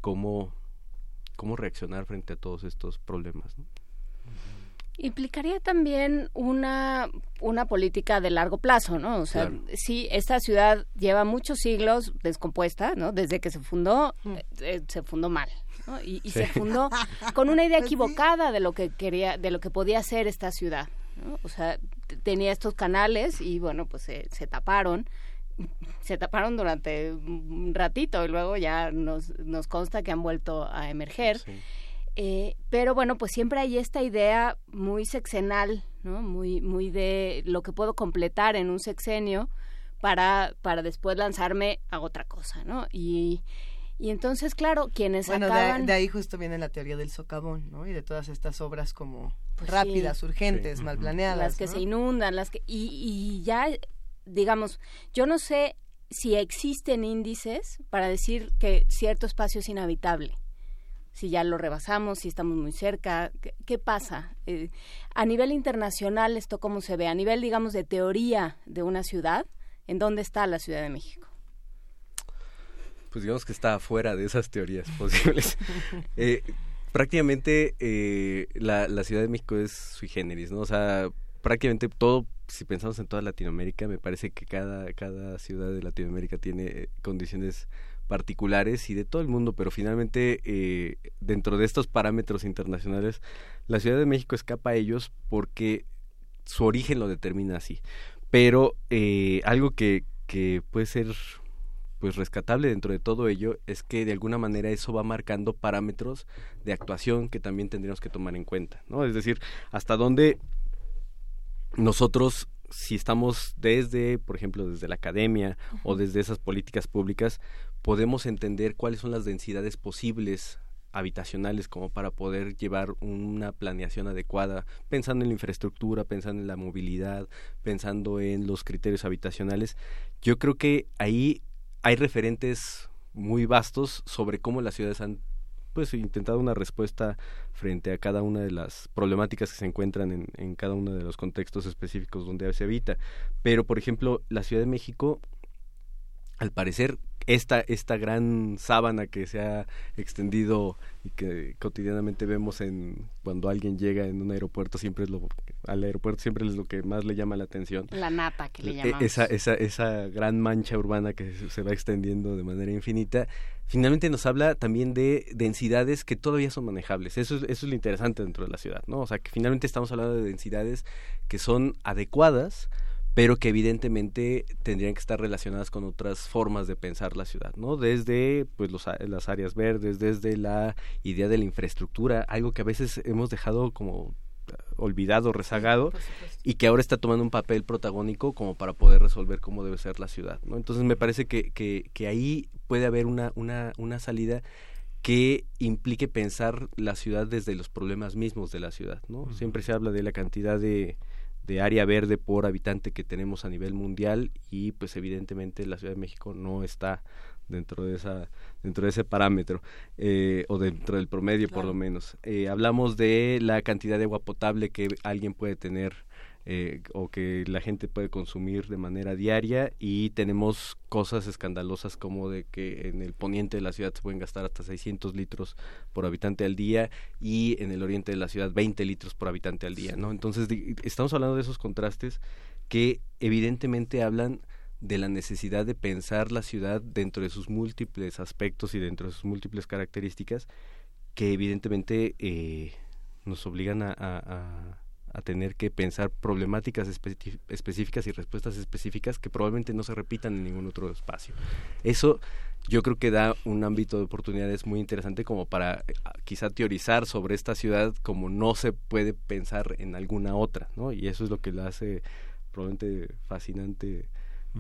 cómo, cómo reaccionar frente a todos estos problemas. ¿no? Implicaría también una, una política de largo plazo, ¿no? O sea, sí, esta ciudad lleva muchos siglos descompuesta, ¿no? Desde que se fundó, mm. eh, eh, se fundó mal, ¿no? Y, se fundó *laughs* con una idea pues equivocada de lo que quería, de lo que podía ser esta ciudad, ¿no? O sea, tenía estos canales y bueno, pues se, se taparon *laughs* se taparon durante un ratito y luego ya nos, nos consta que han vuelto a emerger. Sí. Eh, pero bueno, pues siempre hay esta idea muy sexenal, ¿no? Muy, muy de lo que puedo completar en un sexenio para, para después lanzarme a otra cosa, ¿no? Y, y entonces, claro, quienes bueno, de, ahí justo viene la teoría del socavón, ¿no? Y de todas estas obras como pues rápidas, urgentes, mal planeadas. Las que se inundan, las que... Y, y ya, digamos, yo no sé si existen índices para decir que cierto espacio es inhabitable si ya lo rebasamos, si estamos muy cerca, ¿qué, pasa? Eh, a nivel internacional, ¿esto cómo se ve? A nivel, digamos, de teoría de una ciudad, ¿en dónde está la Ciudad de México? Pues digamos que está fuera de esas teorías *laughs* posibles. eh, prácticamente eh, la, la Ciudad de México es sui generis, ¿no? O sea, prácticamente todo si pensamos en toda Latinoamérica, me parece que cada, cada ciudad de Latinoamérica tiene condiciones particulares y de todo el mundo, pero finalmente eh, dentro de estos parámetros internacionales, la Ciudad de México escapa a ellos porque su origen lo determina así. Pero eh, algo que, que puede ser pues rescatable dentro de todo ello es que de alguna manera eso va marcando parámetros de actuación que también tendríamos que tomar en cuenta, ¿no? Es decir, hasta dónde nosotros si estamos desde, por ejemplo, desde la academia o desde esas políticas públicas, podemos entender cuáles son las densidades posibles habitacionales como para poder llevar una planeación adecuada, pensando en la infraestructura, pensando en la movilidad, pensando en los criterios habitacionales. Yo creo que ahí hay referentes muy vastos sobre cómo las ciudades han pues intentado una respuesta frente a cada una de las problemáticas que se encuentran en, en cada uno de los contextos específicos donde se habita. Pero, por ejemplo, la Ciudad de México, al parecer, esta, esta gran sábana que se ha extendido y que cotidianamente vemos en cuando alguien llega en un aeropuerto siempre es lo al aeropuerto siempre es lo que más le llama la atención. La nata que le e, llamamos. esa esa esa gran mancha urbana que se va extendiendo de manera infinita. Finalmente nos habla también de densidades que todavía son manejables. Eso es, eso es lo interesante dentro de la ciudad no o sea que finalmente estamos hablando de densidades que son adecuadas pero que evidentemente tendrían que estar relacionadas con otras formas de pensar la ciudad, ¿no? Desde pues los, las áreas verdes, desde la idea de la infraestructura, algo que a veces hemos dejado como olvidado, rezagado y que ahora está tomando un papel protagónico como para poder resolver cómo debe ser la ciudad, ¿no? Entonces me parece que, que, que ahí puede haber una, una, una salida que implique pensar la ciudad desde los problemas mismos de la ciudad, ¿no? Siempre se habla de la cantidad de de área verde por habitante que tenemos a nivel mundial y pues evidentemente la Ciudad de México no está dentro de esa dentro de ese parámetro eh, o dentro del promedio por lo menos. Eh, hablamos de la cantidad de agua potable que alguien puede tener eh, o que la gente puede consumir de manera diaria y tenemos cosas escandalosas como de que en el poniente de la ciudad se pueden gastar hasta 600 litros por habitante al día y en el oriente de la ciudad 20 litros por habitante al día, ¿no? Entonces estamos hablando de esos contrastes que evidentemente hablan de la necesidad de pensar la ciudad dentro de sus múltiples aspectos y dentro de sus múltiples características que evidentemente eh, nos obligan a a tener que pensar problemáticas específicas y respuestas específicas que probablemente no se repitan en ningún otro espacio. Eso yo creo que da un ámbito de oportunidades muy interesante como para eh, quizá teorizar sobre esta ciudad como no se puede pensar en alguna otra, ¿no? Y eso es lo que la hace probablemente fascinante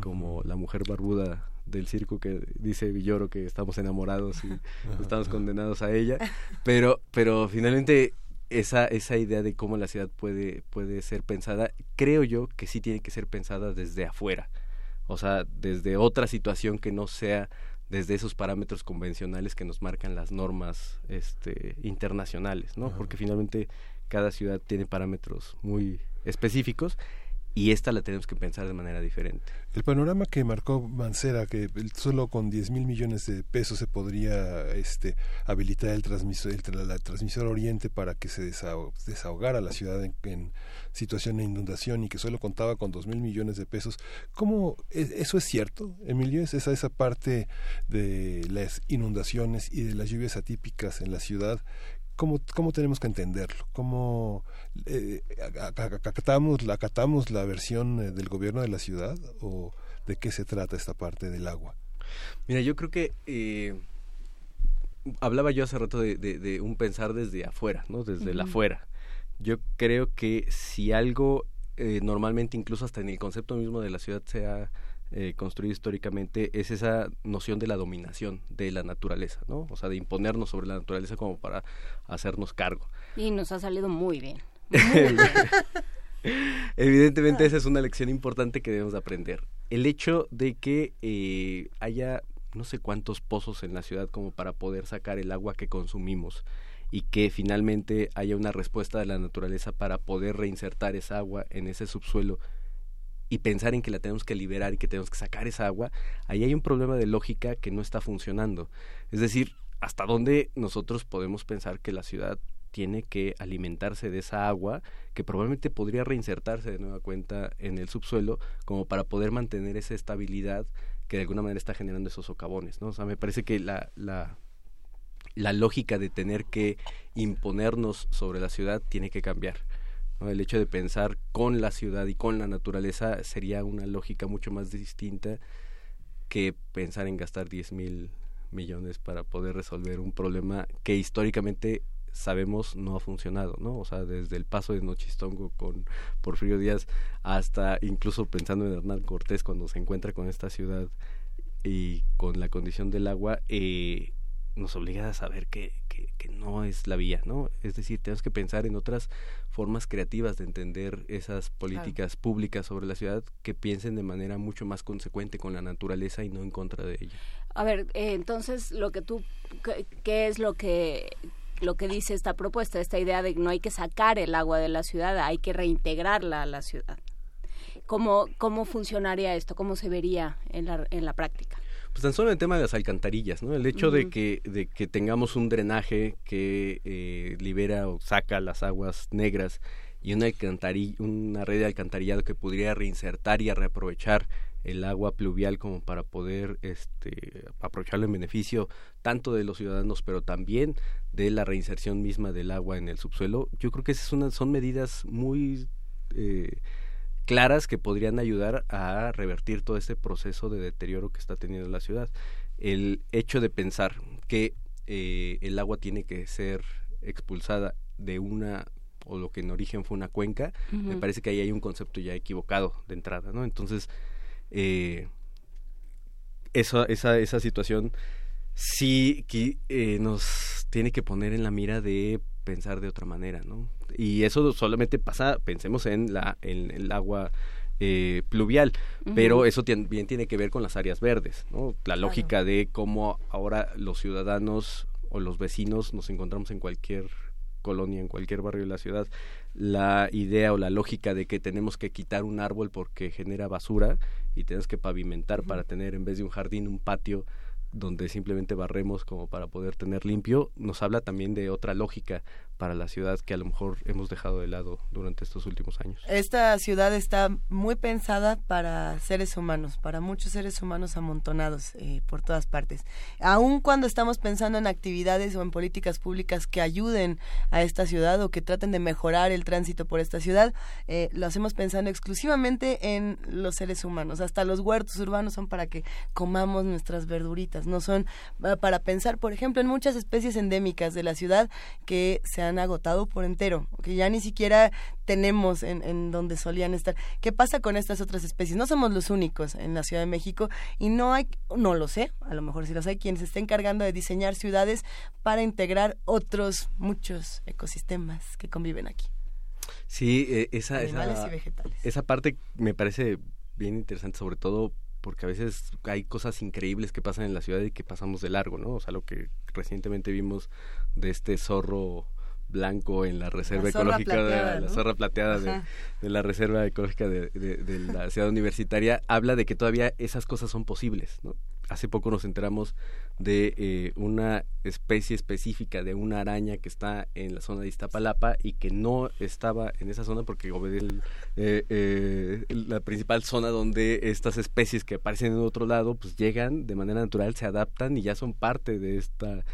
como la mujer barbuda del circo que dice Villoro que estamos enamorados y *laughs* estamos condenados a ella, pero pero finalmente esa, esa idea de cómo la ciudad puede, puede ser pensada, creo yo que sí tiene que ser pensada desde afuera, o sea, desde otra situación que no sea desde esos parámetros convencionales que nos marcan las normas este, internacionales, ¿no? Porque finalmente cada ciudad tiene parámetros muy específicos y esta la tenemos que pensar de manera diferente. El panorama que marcó Mancera, que solo con 10 mil millones de pesos se podría este, habilitar el transmisor, el, la transmisor Oriente para que se desahogara la ciudad en, situación de inundación y que solo contaba con 2 mil millones de pesos. ¿Cómo eso es cierto, Emilio? ¿Es esa, esa parte de las inundaciones y de las lluvias atípicas en la ciudad ¿Cómo, ¿Cómo tenemos que entenderlo? ¿Cómo eh, acatamos, acatamos la versión eh, del gobierno de la ciudad o de qué se trata esta parte del agua? Mira, yo creo que eh, hablaba yo hace rato de, de, un pensar desde afuera, ¿no? Desde la afuera. Yo creo que si algo eh, normalmente incluso hasta en el concepto mismo de la ciudad se ha eh, construido históricamente es esa noción de la dominación de la naturaleza, ¿no? O sea, de imponernos sobre la naturaleza como para hacernos cargo. Y nos ha salido muy bien. *laughs* Evidentemente esa es una lección importante que debemos aprender. El hecho de que eh, haya no sé cuántos pozos en la ciudad como para poder sacar el agua que consumimos y que finalmente haya una respuesta de la naturaleza para poder reinsertar esa agua en ese subsuelo y pensar en que la tenemos que liberar y que tenemos que sacar esa agua, ahí hay un problema de lógica que no está funcionando. Es decir, ¿hasta dónde nosotros podemos pensar que la ciudad tiene que alimentarse de esa agua que probablemente podría reinsertarse de nueva cuenta en el subsuelo como para poder mantener esa estabilidad que de alguna manera está generando esos socavones, ¿no? O sea, me parece que la, la, la lógica de tener que imponernos sobre la ciudad tiene que cambiar. El hecho de pensar con la ciudad y con la naturaleza sería una lógica mucho más distinta que pensar en gastar 10 mil millones para poder resolver un problema que históricamente sabemos no ha funcionado, ¿no? O sea, desde el paso de Nochistongo con Porfirio Díaz hasta incluso pensando en Hernán Cortés cuando se encuentra con esta ciudad y con la condición del agua, eh, nos obliga a saber que, que, no es la vía, ¿no? Es decir, tenemos que pensar en otras formas creativas de entender esas políticas públicas sobre la ciudad que piensen de manera mucho más consecuente con la naturaleza y no en contra de ella. A ver, eh, entonces lo que tú, ¿qué, es lo que lo que dice esta propuesta, esta idea de que no hay que sacar el agua de la ciudad, hay que reintegrarla a la ciudad? ¿Cómo, cómo funcionaría esto? ¿Cómo se vería en la, en la práctica? Pues tan solo el tema de las alcantarillas, ¿no? El hecho de, que, de que tengamos un drenaje que eh, libera o saca las aguas negras y una, una red de alcantarillado que podría reinsertar y reaprovechar el agua pluvial como para poder este, aprovecharlo en beneficio tanto de los ciudadanos pero también de la reinserción misma del agua en el subsuelo yo creo que esas son, son medidas muy eh, claras que podrían ayudar a revertir todo este proceso de deterioro que está teniendo la ciudad. El hecho de pensar que eh, el agua tiene que ser expulsada de una o lo que en origen fue una cuenca, me parece que ahí hay un concepto ya equivocado de entrada, ¿no? Entonces, eh, esa, esa, esa situación sí que, eh, nos tiene que poner en la mira de pensar de otra manera, ¿no? Y eso solamente pasa, pensemos en la en el agua eh, pluvial, pero eso también tiene que ver con las áreas verdes, ¿no? La lógica de cómo ahora los ciudadanos o los vecinos nos encontramos en cualquier colonia, en cualquier barrio de la ciudad, la idea o la lógica de que tenemos que quitar un árbol porque genera basura y tenemos que pavimentar para tener en vez de un jardín un patio donde simplemente barremos como para poder tener limpio, nos habla también de otra lógica para la ciudad que a lo mejor hemos dejado de lado durante estos últimos años. Esta ciudad está muy pensada para seres humanos, para muchos seres humanos amontonados eh, por todas partes. Aun cuando estamos pensando en actividades o en políticas públicas que ayuden a esta ciudad o que traten de mejorar el tránsito por esta ciudad, eh, lo hacemos pensando exclusivamente en los seres humanos. Hasta los huertos urbanos son para que comamos nuestras verduritas, no son eh, para pensar, por ejemplo, en muchas especies endémicas de la ciudad que se han agotado por entero, que ya ni siquiera tenemos en, en donde solían estar. ¿Qué pasa con estas otras especies? No somos los únicos en la Ciudad de México y no hay, no lo sé, a lo mejor si los hay, quienes se estén encargando de diseñar ciudades para integrar otros muchos ecosistemas que conviven aquí. Sí, eh, esa, esa, esa parte me parece bien interesante, sobre todo porque a veces hay cosas increíbles que pasan en la ciudad y que pasamos de largo, ¿no? O sea, lo que recientemente vimos de este zorro blanco en la reserva ecológica de la zorra plateada de, la reserva ecológica de, la ciudad universitaria habla de que todavía esas cosas son posibles ¿no? Hace poco nos enteramos de eh, una especie específica de una araña que está en la zona de Iztapalapa y que no estaba en esa zona porque obedece eh, eh, la principal zona donde estas especies que aparecen en otro lado pues llegan de manera natural se adaptan y ya son parte de esta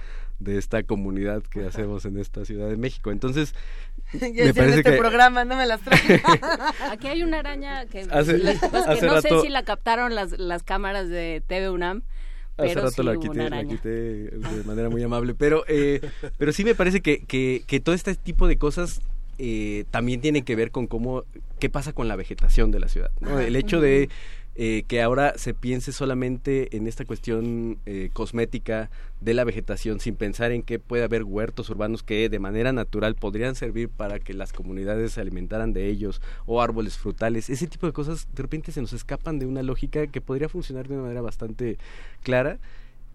de esta comunidad que hacemos en esta Ciudad de México. Entonces, *laughs* me parece este programa no me las trae. *laughs* Aquí hay una araña que, *laughs* no sé si la captaron las, las cámaras de TV UNAM. Pero hace rato la, quité, la, quité, de manera muy amable, pero eh, pero sí me parece que, que, que todo este tipo de cosas eh, también tienen que ver con cómo qué pasa con la vegetación de la ciudad. ¿no? El hecho de eh, que ahora se piense solamente en esta cuestión eh, cosmética de la vegetación sin pensar en que puede haber huertos urbanos que de manera natural podrían servir para que las comunidades se alimentaran de ellos o árboles frutales. Ese tipo de cosas de repente se nos escapan de una lógica que podría funcionar de una manera bastante clara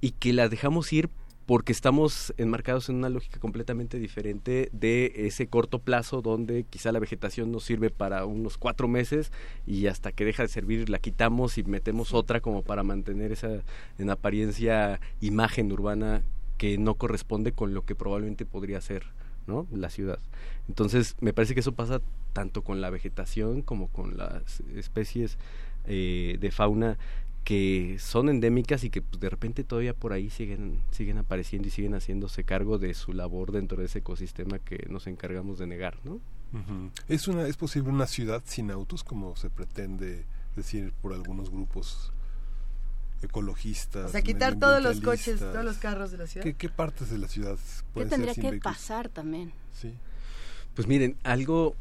y que las dejamos ir porque estamos enmarcados en una lógica completamente diferente de ese corto plazo donde quizá la vegetación nos sirve para unos cuatro meses y hasta que deja de servir la quitamos y metemos otra como para mantener esa en apariencia imagen urbana que no corresponde con lo que probablemente podría ser ¿no? la ciudad. Entonces me parece que eso pasa tanto con la vegetación como con las especies eh, de fauna que son endémicas y que pues, de repente todavía por ahí siguen siguen apareciendo y siguen haciéndose cargo de su labor dentro de ese ecosistema que nos encargamos de negar, ¿no? Es una es posible una ciudad sin autos como se pretende decir por algunos grupos ecologistas. O sea, quitar todos los coches, todos los carros de la ciudad. ¿Qué, partes de la ciudad pueden ¿Qué tendría que pasar también? Sí. Pues miren, algo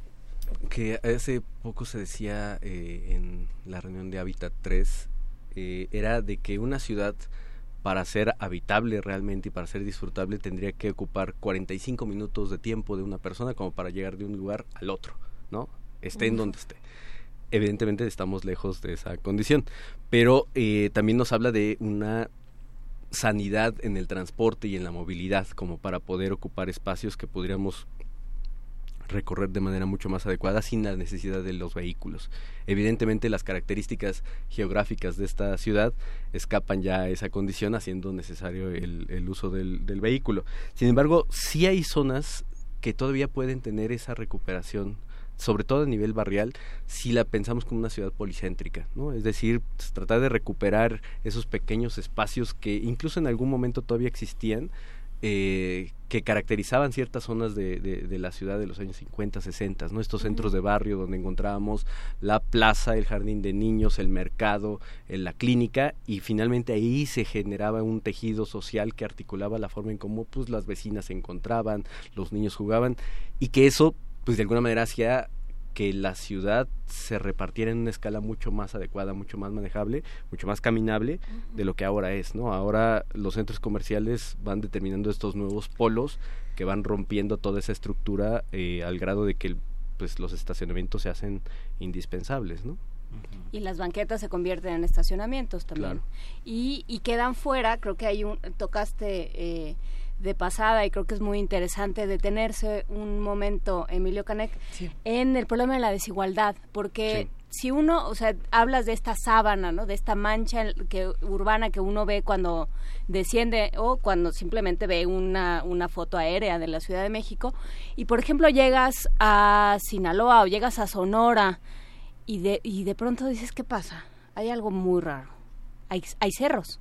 que hace poco se decía eh, en la reunión de Habitat 3 eh, era de que una ciudad para ser habitable realmente y para ser disfrutable tendría que ocupar 45 minutos de tiempo de una persona como para llegar de un lugar al otro, ¿no? Esté en donde esté. Evidentemente estamos lejos de esa condición, pero eh, también nos habla de una sanidad en el transporte y en la movilidad como para poder ocupar espacios que podríamos recorrer de manera mucho más adecuada sin la necesidad de los vehículos. Evidentemente las características geográficas de esta ciudad escapan ya a esa condición haciendo necesario el, uso del, del, vehículo. Sin embargo, sí hay zonas que todavía pueden tener esa recuperación sobre todo a nivel barrial, si la pensamos como una ciudad policéntrica, ¿no? Es decir, tratar de recuperar esos pequeños espacios que incluso en algún momento todavía existían, eh, que caracterizaban ciertas zonas de, de, la ciudad de los años 50, 60, ¿no? Estos centros de barrio donde encontrábamos la plaza, el jardín de niños, el mercado, la clínica y finalmente ahí se generaba un tejido social que articulaba la forma en cómo pues las vecinas se encontraban, los niños jugaban y que eso pues de alguna manera hacía que la ciudad se repartiera en una escala mucho más adecuada, mucho más manejable, mucho más caminable de lo que ahora es, ¿no? Ahora los centros comerciales van determinando estos nuevos polos que van rompiendo toda esa estructura eh, al grado de que pues los estacionamientos se hacen indispensables, ¿no? Y las banquetas se convierten en estacionamientos también. Y, y quedan fuera, creo que hay un, tocaste eh, de pasada y creo que es muy interesante detenerse un momento, Emilio Canek, en el problema de la desigualdad, porque si uno, o sea, hablas de esta sábana, ¿no? De esta mancha que, urbana que uno ve cuando desciende o cuando simplemente ve una, una foto aérea de la Ciudad de México y, por ejemplo, llegas a Sinaloa o llegas a Sonora y de, y de pronto dices, ¿qué pasa? Hay algo muy raro. Hay, hay cerros.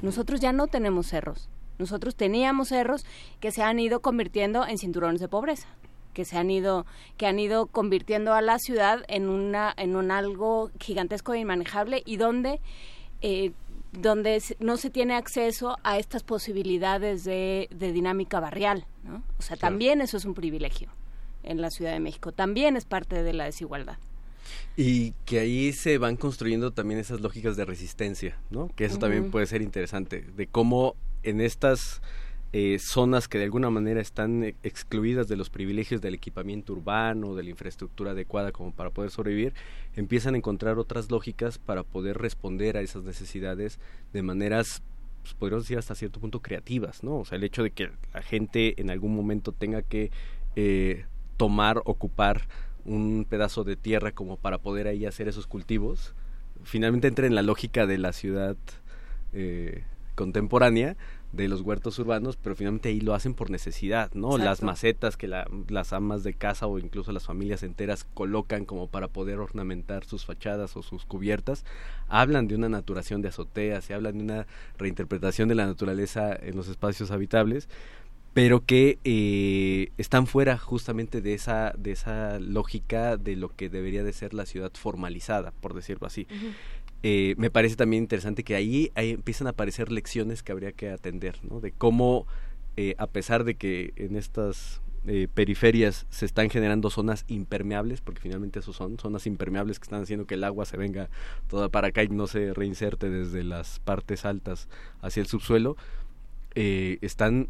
Nosotros ya no tenemos cerros. Nosotros teníamos cerros que se han ido convirtiendo en cinturones de pobreza que se han ido que han ido convirtiendo a la ciudad en una en un algo gigantesco e inmanejable y donde eh, donde no se tiene acceso a estas posibilidades de, dinámica barrial, ¿no? O sea, también eso es un privilegio en la Ciudad de México, también es parte de la desigualdad. Y que ahí se van construyendo también esas lógicas de resistencia, ¿no? Que eso también puede ser interesante, de cómo en estas eh, zonas que de alguna manera están e, excluidas de los privilegios del equipamiento urbano, de la infraestructura adecuada como para poder sobrevivir, empiezan a encontrar otras lógicas para poder responder a esas necesidades de maneras pues, podríamos decir hasta cierto punto creativas, ¿no? O sea, el hecho de que la gente en algún momento tenga que eh, tomar, ocupar un pedazo de tierra como para poder ahí hacer esos cultivos, finalmente entra en la lógica de la ciudad eh, contemporánea de los huertos urbanos, pero finalmente ahí lo hacen por necesidad, ¿no? Las macetas que las amas de casa o incluso las familias enteras colocan como para poder ornamentar sus fachadas o sus cubiertas, hablan de una naturación de azoteas, se hablan de una reinterpretación de la naturaleza en los espacios habitables, pero que eh, están fuera justamente de esa de esa lógica de lo que debería de ser la ciudad formalizada, por decirlo así. Eh, me parece también interesante que ahí, empiezan a aparecer lecciones que habría que atender, ¿no? De cómo, eh, a pesar de que en estas eh, periferias se están generando zonas impermeables, porque finalmente eso son, zonas impermeables que están haciendo que el agua se venga toda para acá y no se reinserte desde las partes altas hacia el subsuelo, están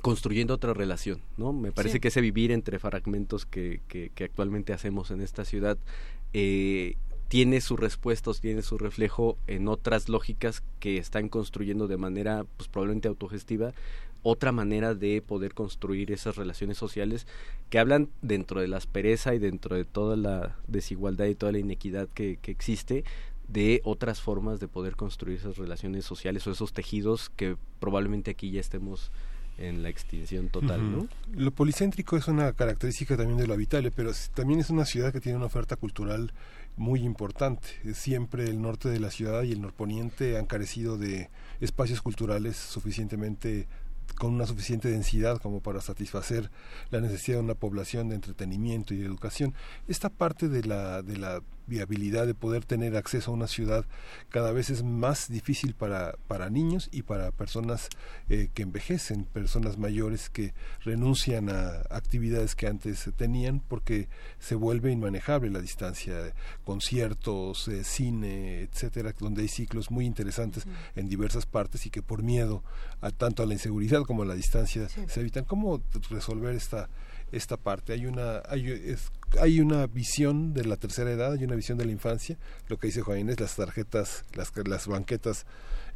construyendo otra relación, ¿no? Me parece que ese vivir entre fragmentos que, que, que, actualmente hacemos en esta ciudad eh, tiene sus respuestas, tiene su reflejo en otras lógicas que están construyendo de manera pues, probablemente autogestiva otra manera de poder construir esas relaciones sociales que hablan dentro de la aspereza y dentro de toda la desigualdad y toda la inequidad que, que existe de otras formas de poder construir esas relaciones sociales o esos tejidos que probablemente aquí ya estemos en la extinción total, ¿no? Lo policéntrico es una característica también de lo habitable, pero también es una ciudad que tiene una oferta cultural muy importante. Siempre el norte de la ciudad y el norponiente han carecido de espacios culturales suficientemente con una suficiente densidad como para satisfacer la necesidad de una población de entretenimiento y de educación. Esta parte de la, de la viabilidad de poder tener acceso a una ciudad cada vez es más difícil para, para niños y para personas eh, que envejecen, personas mayores que renuncian a actividades que antes tenían porque se vuelve inmanejable la distancia, conciertos, eh, cine, etcétera, donde hay ciclos muy interesantes en diversas partes y que por miedo a tanto a la inseguridad como a la distancia se evitan. ¿Cómo resolver esta esta parte. Hay una, hay, hay una visión de la tercera edad, hay una visión de la infancia. Lo que dice Juan es las tarjetas, las, las banquetas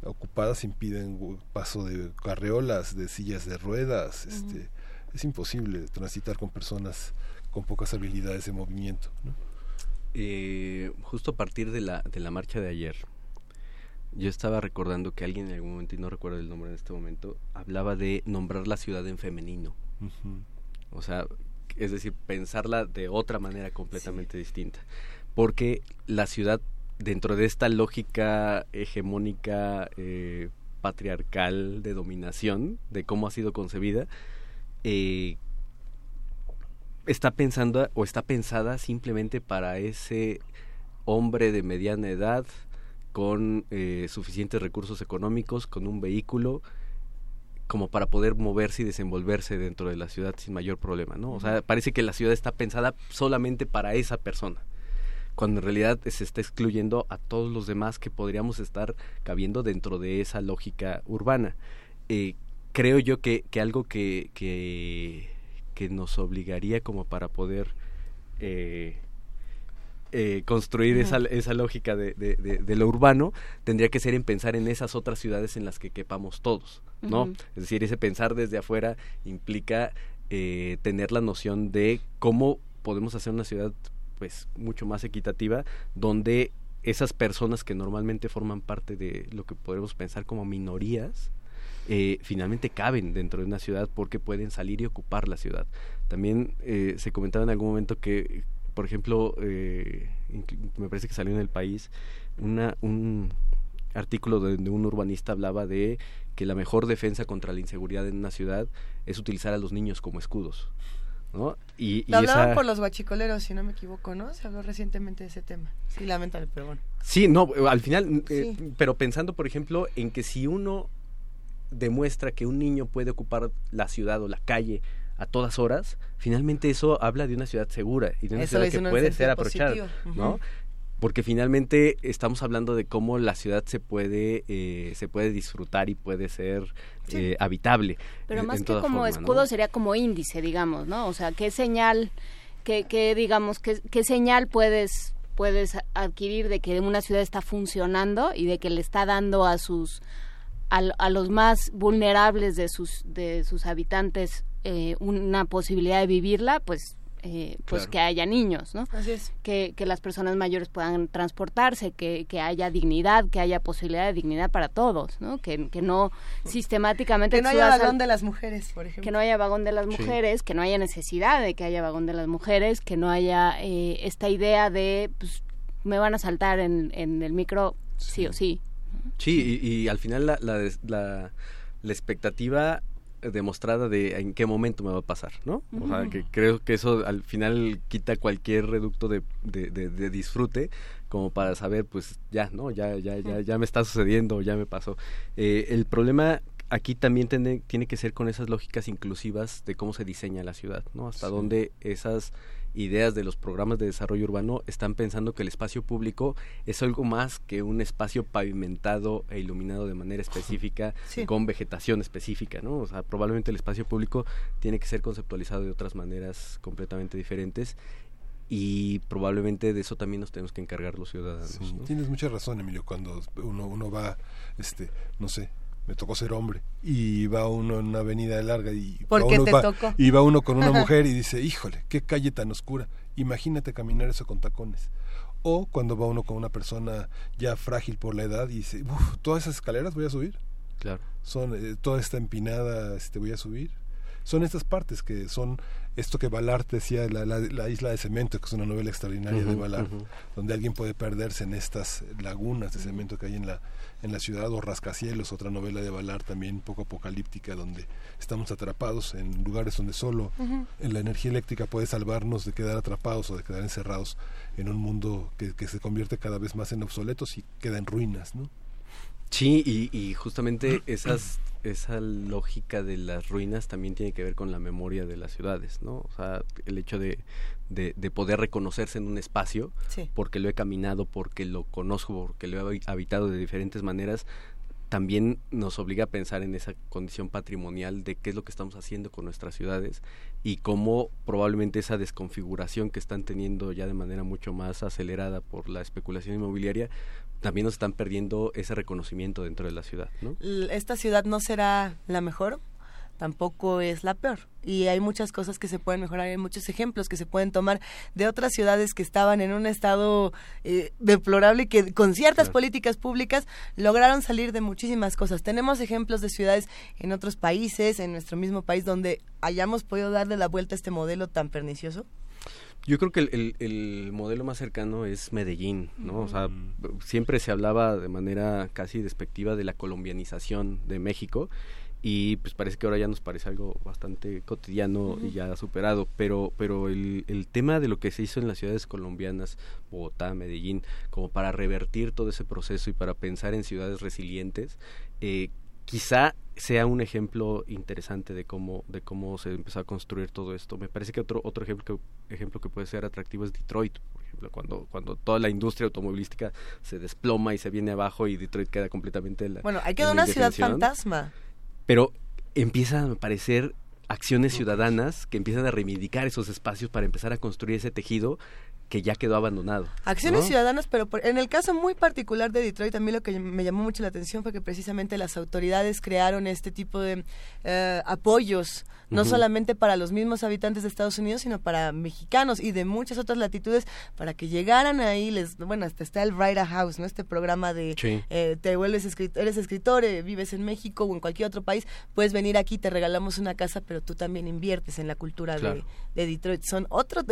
ocupadas impiden paso de carreolas, de sillas de ruedas. Este, es imposible transitar con personas con pocas habilidades de movimiento. Eh, justo a partir de la, de la marcha de ayer, yo estaba recordando que alguien en algún momento, y no recuerdo el nombre en este momento, hablaba de nombrar la ciudad en femenino. O sea, es decir, pensarla de otra manera completamente distinta. Porque la ciudad, dentro de esta lógica hegemónica, eh, patriarcal de dominación, de cómo ha sido concebida, eh, está pensando o está pensada simplemente para ese hombre de mediana edad con eh, suficientes recursos económicos, con un vehículo como para poder moverse y desenvolverse dentro de la ciudad sin mayor problema, ¿no? O sea, parece que la ciudad está pensada solamente para esa persona, cuando en realidad se está excluyendo a todos los demás que podríamos estar cabiendo dentro de esa lógica urbana. Eh, creo yo que, que algo que, que, que, nos obligaría como para poder eh, eh, construir esa, esa lógica de, de, lo urbano tendría que ser en pensar en esas otras ciudades en las que quepamos todos, ¿no? Es decir, ese pensar desde afuera implica eh, tener la noción de cómo podemos hacer una ciudad pues mucho más equitativa donde esas personas que normalmente forman parte de lo que podemos pensar como minorías eh, finalmente caben dentro de una ciudad porque pueden salir y ocupar la ciudad. También se comentaba en algún momento que por ejemplo, eh, me parece que salió en el país una, un artículo donde un urbanista hablaba de que la mejor defensa contra la inseguridad en una ciudad es utilizar a los niños como escudos. ¿no? Y, Lo hablaban por los guachicoleros, si no me equivoco, ¿no? Se habló recientemente de ese tema. Sí, lamentable, pero bueno. Sí, no, al final, eh, pero pensando, por ejemplo, en que si uno demuestra que un niño puede ocupar la ciudad o la calle a todas horas, finalmente eso habla de una ciudad segura y de una ciudad que puede ser aprovechada, ¿no? Porque finalmente estamos hablando de cómo la ciudad se puede eh, se puede disfrutar y puede ser eh, habitable. Pero más que como escudo sería como índice, digamos, ¿no? O sea, qué señal, qué, qué digamos, qué, qué señal puedes puedes adquirir de que una ciudad está funcionando y de que le está dando a sus a, a, los más vulnerables de sus de sus habitantes eh, una posibilidad de vivirla, pues eh, pues que haya niños, ¿no? Así es. Que, que las personas mayores puedan transportarse, que, que haya dignidad, que haya posibilidad de dignidad para todos, ¿no? Que, que no sistemáticamente... Que no haya vagón de las mujeres, por ejemplo. Que no haya vagón de las mujeres, que no haya necesidad de que haya vagón de las mujeres, que no haya eh, esta idea de, pues, me van a saltar en, en el micro sí, o sí. Sí, y, y, al final la, la, la, la expectativa demostrada de en qué momento me va a pasar, ¿no? O sea, que creo que eso al final quita cualquier reducto de, de, disfrute como para saber, pues ya, ¿no? Ya, ya, ya, ya me está sucediendo, ya me pasó. Eh, el problema aquí también tiene, tiene que ser con esas lógicas inclusivas de cómo se diseña la ciudad, ¿no? Hasta dónde esas ideas de los programas de desarrollo urbano están pensando que el espacio público es algo más que un espacio pavimentado e iluminado de manera específica con vegetación específica, ¿no? O sea, probablemente el espacio público tiene que ser conceptualizado de otras maneras completamente diferentes y probablemente de eso también nos tenemos que encargar los ciudadanos. Tienes mucha razón, Emilio, cuando uno, uno va, este, no sé, me tocó ser hombre y va uno en una avenida larga y va uno, te tocó? y va uno con una mujer y dice híjole qué calle tan oscura imagínate caminar eso con tacones o cuando va uno con una persona ya frágil por la edad y dice Uf, todas esas escaleras voy a subir Claro. Son eh, toda esta empinada, este, voy a subir. Son estas partes que son esto que Ballard decía, la, la, isla de cemento, que es una novela extraordinaria de Ballard, donde alguien puede perderse en estas lagunas de cemento que hay en la, en la ciudad, o Rascacielos, otra novela de Ballard también un poco apocalíptica, donde estamos atrapados en lugares donde solo en la energía eléctrica puede salvarnos de quedar atrapados o de quedar encerrados en un mundo que, que se convierte cada vez más en obsoletos y queda en ruinas, ¿no? Sí, y, y justamente *clears throat* esas esa lógica de las ruinas también tiene que ver con la memoria de las ciudades, ¿no? O sea, el hecho de, de, poder reconocerse en un espacio, porque lo he caminado, porque lo conozco, porque lo he habitado de diferentes maneras, también nos obliga a pensar en esa condición patrimonial de qué es lo que estamos haciendo con nuestras ciudades y cómo probablemente esa desconfiguración que están teniendo ya de manera mucho más acelerada por la especulación inmobiliaria también nos están perdiendo ese reconocimiento dentro de la ciudad. ¿no? Esta ciudad no será la mejor, tampoco es la peor. Y hay muchas cosas que se pueden mejorar, hay muchos ejemplos que se pueden tomar de otras ciudades que estaban en un estado eh, deplorable y que con ciertas políticas públicas lograron salir de muchísimas cosas. Tenemos ejemplos de ciudades en otros países, en nuestro mismo país, donde hayamos podido darle la vuelta a este modelo tan pernicioso. Yo creo que el, el, modelo más cercano es Medellín, ¿no? O sea, siempre se hablaba de manera casi despectiva de la colombianización de México y pues parece que ahora ya nos parece algo bastante cotidiano y ya superado, pero, pero el, el tema de lo que se hizo en las ciudades colombianas, Bogotá, Medellín, como para revertir todo ese proceso y para pensar en ciudades resilientes, eh, quizá sea un ejemplo interesante de cómo de cómo se empezó a construir todo esto. Me parece que otro otro ejemplo ejemplo que puede ser atractivo es Detroit, por ejemplo, cuando cuando toda la industria automovilística se desploma y se viene abajo y Detroit queda completamente en la Bueno, hay queda una ciudad fantasma. Pero empiezan a aparecer acciones ciudadanas que empiezan a reivindicar esos espacios para empezar a construir ese tejido que ya quedó abandonado. Acciones ciudadanas, pero en el caso muy particular de Detroit, a mí lo que me llamó mucho la atención fue que precisamente las autoridades crearon este tipo de eh, apoyos, no solamente para los mismos habitantes de Estados Unidos, sino para mexicanos y de muchas otras latitudes, para que llegaran ahí, les, bueno, hasta está el Writer House, ¿no? Este programa de eh, te vuelves escritor, eres escritor, eh, vives en México o en cualquier otro país, puedes venir aquí, te regalamos una casa, pero tú también inviertes en la cultura de, de Detroit. Son otros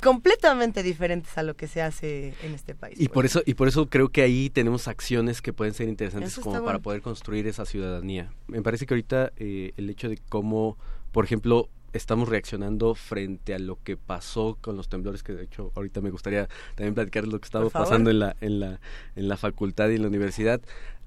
completamente diferentes a lo que se hace en este país. Y por eso y por eso creo que ahí tenemos acciones que pueden ser interesantes como para poder construir esa ciudadanía. Me parece que ahorita eh, el hecho de cómo, por ejemplo, estamos reaccionando frente a lo que pasó con los temblores que de hecho ahorita me gustaría también platicar lo que estaba pasando en la en la en la facultad y en la universidad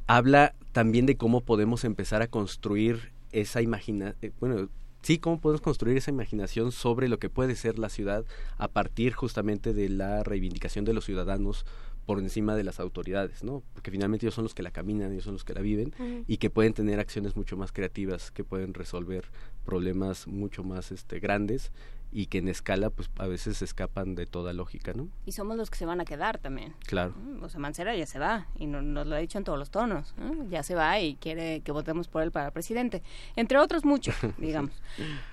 habla también de cómo podemos empezar a construir esa imagina eh, bueno sí, cómo podemos construir esa imaginación sobre lo que puede ser la ciudad a partir justamente de la reivindicación de los ciudadanos por encima de las autoridades, ¿no? Porque finalmente ellos son los que la caminan, ellos son los que la viven y que pueden tener acciones mucho más creativas, que pueden resolver problemas mucho más este grandes y que en escala pues a veces escapan de toda lógica, ¿no? Y somos los que se van a quedar también. Claro. O sea, Mancera ya se va y nos lo ha dicho en todos los tonos, ya se va y quiere que votemos por él para presidente, entre otros muchos, *laughs* digamos.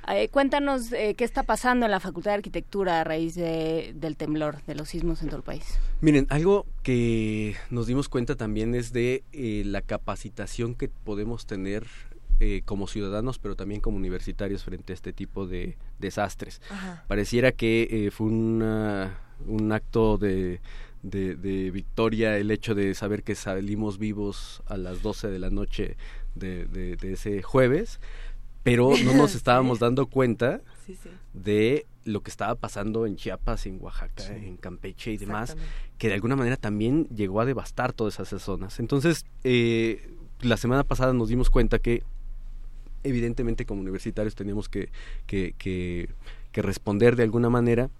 Eh, cuéntanos eh, qué está pasando en la Facultad de Arquitectura a raíz de, del temblor, de los sismos en todo el país. Miren, algo que nos dimos cuenta también es de eh, la capacitación que podemos tener eh, como ciudadanos, pero también como universitarios frente a este tipo de desastres. Pareciera que eh, fue un acto de, de, victoria el hecho de saber que salimos vivos a las 12 de la noche de, de ese jueves, pero no nos *laughs* estábamos dando cuenta de lo que estaba pasando en Chiapas, en Oaxaca, en Campeche y demás, que de alguna manera también llegó a devastar todas esas zonas. Entonces, eh, la semana pasada nos dimos cuenta que evidentemente como universitarios teníamos que, que, que, responder de alguna manera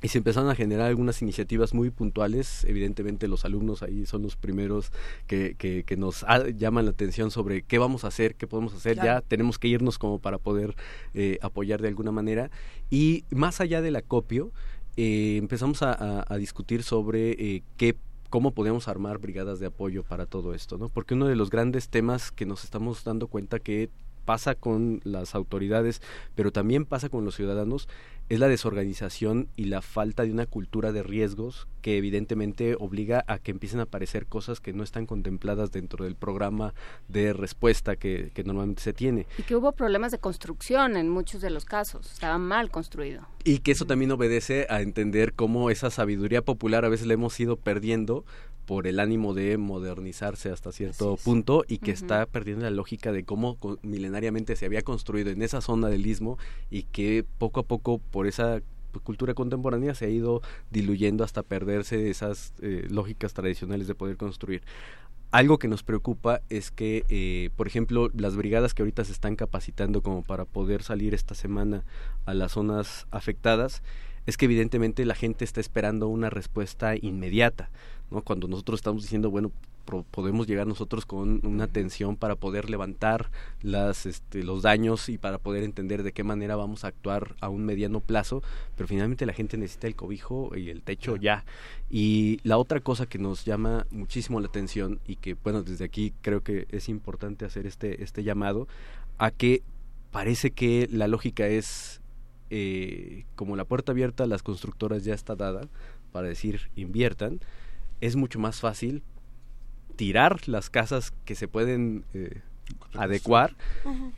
y se empezaron a generar algunas iniciativas muy puntuales. Evidentemente los alumnos ahí son los primeros que, que, nos llaman la atención sobre qué vamos a hacer, qué podemos hacer. Ya tenemos que irnos como para poder eh, apoyar de alguna manera. Y más allá del acopio, eh, empezamos a, a, discutir sobre eh, qué cómo podemos armar brigadas de apoyo para todo esto, ¿no? Porque uno de los grandes temas que nos estamos dando cuenta que pasa con las autoridades, pero también pasa con los ciudadanos, es la desorganización y la falta de una cultura de riesgos que evidentemente obliga a que empiecen a aparecer cosas que no están contempladas dentro del programa de respuesta que, que normalmente se tiene. Y que hubo problemas de construcción en muchos de los casos, estaba mal construido. Y que eso también obedece a entender cómo esa sabiduría popular a veces la hemos ido perdiendo por el ánimo de modernizarse hasta cierto punto y que está perdiendo la lógica de cómo milenariamente se había construido en esa zona del istmo y que poco a poco por esa cultura contemporánea se ha ido diluyendo hasta perderse esas eh, lógicas tradicionales de poder construir. Algo que nos preocupa es que, eh, por ejemplo, las brigadas que ahorita se están capacitando como para poder salir esta semana a las zonas afectadas, es que evidentemente la gente está esperando una respuesta inmediata, ¿no? Cuando nosotros estamos diciendo, bueno, podemos llegar nosotros con una atención para poder levantar las, este, los daños y para poder entender de qué manera vamos a actuar a un mediano plazo, pero finalmente la gente necesita el cobijo y el techo ya. Y la otra cosa que nos llama muchísimo la atención y que, bueno, desde aquí creo que es importante hacer este, este llamado a que parece que la lógica es eh, como la puerta abierta, las constructoras ya está dada para decir inviertan, es mucho más fácil tirar las casas que se pueden eh, adecuar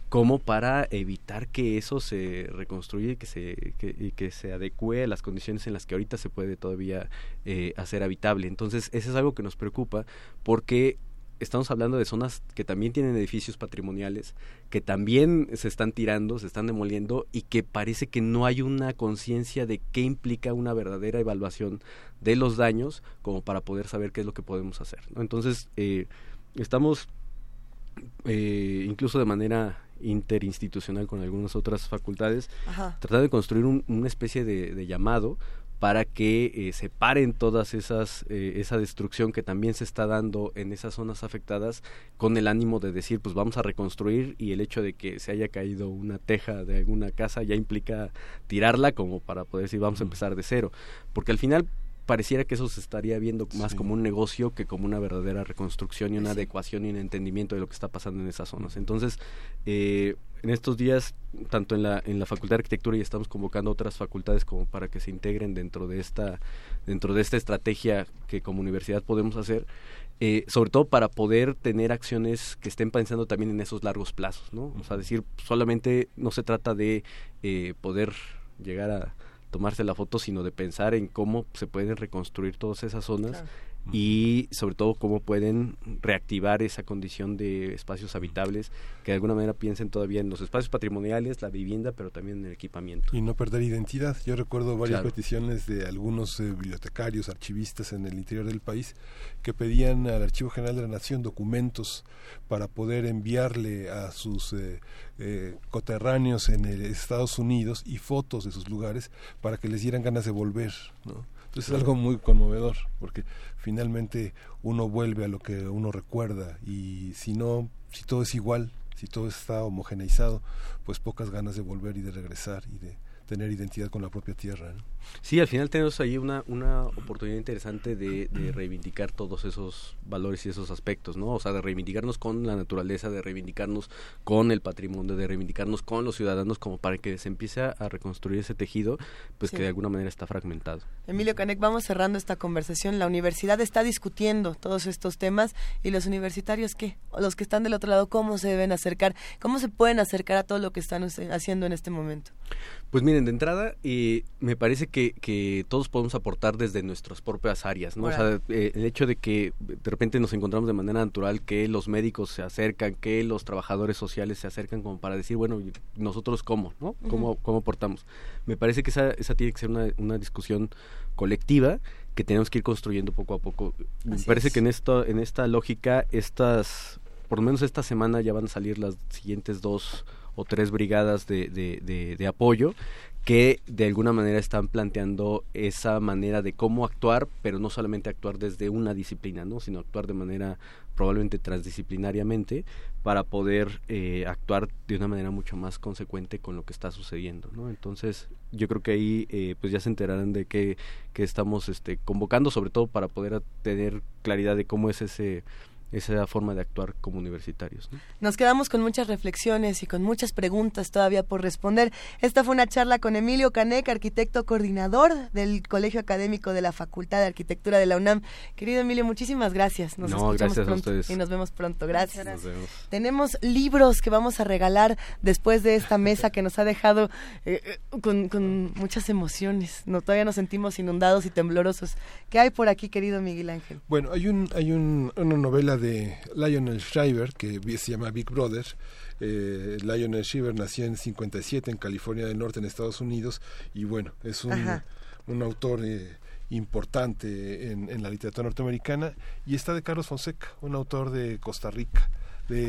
como para evitar que eso se reconstruya y que se, que, que se adecue a las condiciones en las que ahorita se puede todavía eh, hacer habitable. Entonces, eso es algo que nos preocupa porque estamos hablando de zonas que también tienen edificios patrimoniales, que también se están tirando, se están demoliendo y que parece que no hay una conciencia de qué implica una verdadera evaluación de los daños como para poder saber qué es lo que podemos hacer. Entonces, eh, estamos eh, incluso de manera interinstitucional con algunas otras facultades, tratando de construir una especie de llamado para que eh, se paren todas esas eh, esa destrucción que también se está dando en esas zonas afectadas con el ánimo de decir pues vamos a reconstruir y el hecho de que se haya caído una teja de alguna casa ya implica tirarla como para poder decir vamos a empezar de cero. Porque al final pareciera que eso se estaría viendo más como un negocio que como una verdadera reconstrucción y una adecuación y un entendimiento de lo que está pasando en esas zonas. Entonces, eh, en estos días, tanto en la, en la Facultad de Arquitectura y estamos convocando otras facultades como para que se integren dentro de esta, dentro de esta estrategia que como universidad podemos hacer, eh, sobre todo para poder tener acciones que estén pensando también en esos largos plazos, ¿no? O sea, decir, solamente no se trata de eh, poder llegar a tomarse la foto, sino de pensar en cómo se pueden reconstruir todas esas zonas y sobre todo cómo pueden reactivar esa condición de espacios habitables que de alguna manera piensen todavía en los espacios patrimoniales, la vivienda, pero también en el equipamiento. Y no perder identidad. Yo recuerdo varias peticiones de algunos eh, bibliotecarios, archivistas en el interior del país que pedían al Archivo General de la Nación documentos para poder enviarle a sus eh, eh, coterráneos en Estados Unidos y fotos de sus lugares para que les dieran ganas de volver. ¿no? Entonces es algo muy conmovedor, porque finalmente uno vuelve a lo que uno recuerda y si no, si todo es igual, si todo está homogeneizado, pues pocas ganas de volver y de regresar y de tener identidad con la propia tierra. Sí, al final tenemos ahí una, una oportunidad interesante de, reivindicar todos esos valores y esos aspectos, ¿no? O sea, de reivindicarnos con la naturaleza, de reivindicarnos con el patrimonio, de reivindicarnos con los ciudadanos como para que se empiece a reconstruir ese tejido, pues que de alguna manera está fragmentado. Emilio Canek, vamos cerrando esta conversación. La universidad está discutiendo todos estos temas y los universitarios, ¿qué? Los que están del otro lado, ¿cómo se deben acercar? ¿Cómo se pueden acercar a todo lo que están haciendo en este momento? Pues miren, de entrada, eh, me parece que, que, todos podemos aportar desde nuestras propias áreas, ¿no? O sea, eh, el hecho de que de repente nos encontramos de manera natural que los médicos se acercan, que los trabajadores sociales se acercan como para decir, bueno, nosotros cómo, ¿no? ¿Cómo, cómo aportamos? Me parece que esa, esa tiene que ser una, una discusión colectiva que tenemos que ir construyendo poco a poco. me parece que en, esto, en esta lógica, estas, por lo menos esta semana ya van a salir las siguientes dos o tres brigadas de, de, de, apoyo que de alguna manera están planteando esa manera de cómo actuar, pero no solamente actuar desde una disciplina, ¿no? sino actuar de manera probablemente transdisciplinariamente para poder eh, actuar de una manera mucho más consecuente con lo que está sucediendo. ¿no? Entonces yo creo que ahí eh, pues ya se enterarán de qué, que estamos este, convocando, sobre todo para poder tener claridad de cómo es ese esa forma de actuar como universitarios. Nos quedamos con muchas reflexiones y con muchas preguntas todavía por responder. Esta fue una charla con Emilio Canec, arquitecto coordinador del Colegio Académico de la Facultad de Arquitectura de la UNAM. Querido Emilio, muchísimas gracias. Nos no, gracias a ustedes. Y nos vemos pronto. Gracias. Tenemos libros que vamos a regalar después de esta mesa que nos ha dejado eh, eh, con, muchas emociones. No, todavía nos sentimos inundados y temblorosos. ¿Qué hay por aquí, querido Miguel Ángel? Bueno, hay, un, hay un, una novela de Lionel Shriver, que se llama Big Brother. Eh, Lionel Shriver nació en 57 en California del Norte, en Estados Unidos, y bueno, es un, un autor eh, importante en, la literatura norteamericana, y está de Carlos Fonseca, un autor de Costa Rica.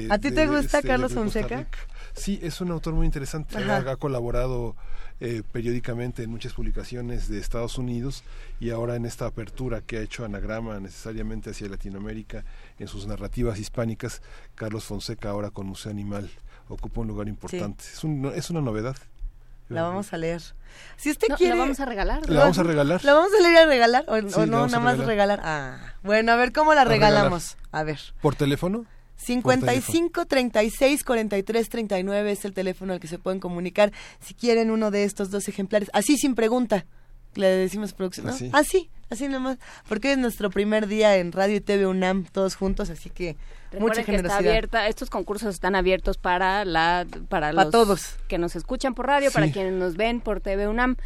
¿A ti te gusta este, Carlos Fonseca? Sí, es un autor muy interesante. Ha, colaborado eh, periódicamente en muchas publicaciones de Estados Unidos y ahora en esta apertura que ha hecho Anagrama necesariamente hacia Latinoamérica en sus narrativas hispánicas, Carlos Fonseca ahora con Museo Animal ocupa un lugar importante. Es, un, es una novedad. La vamos a leer. Si usted quiere. La vamos a regalar. La vamos a regalar. ¿La vamos a leer y a regalar? ¿O, no, nada más regalar. Ah, bueno, a ver, ¿cómo la regalamos? A ver. ¿Por teléfono? 55 36 43 39 es el teléfono al que se pueden comunicar si quieren uno de estos dos ejemplares. Así sin pregunta. Le decimos producción. ¿no? Así, así nomás. Porque es nuestro primer día en Radio y TV UNAM, todos juntos, así que mucha generosidad. está abierta, estos concursos están abiertos para la para, los todos que nos escuchan por radio, para quienes nos ven por TV UNAM.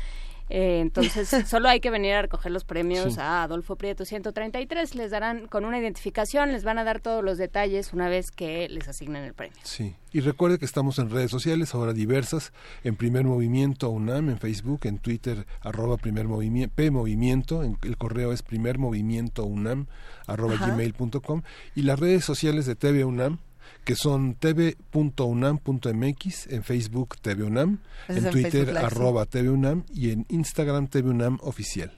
Eh, entonces, *laughs* solo hay que venir a recoger los premios a Adolfo Prieto 133. Les darán con una identificación, les van a dar todos los detalles una vez que les asignen el premio. Sí, y recuerde que estamos en redes sociales, ahora diversas, en Primer Movimiento UNAM, en Facebook, en Twitter, arroba Primer Movimiento, P Movimiento, el correo es Primer Movimiento UNAM, arroba gmail.com, y las redes sociales de TV UNAM, que son tv.unam.mx, en Facebook TV UNAM, en, Twitter arroba TV UNAM y en Instagram TV UNAM oficial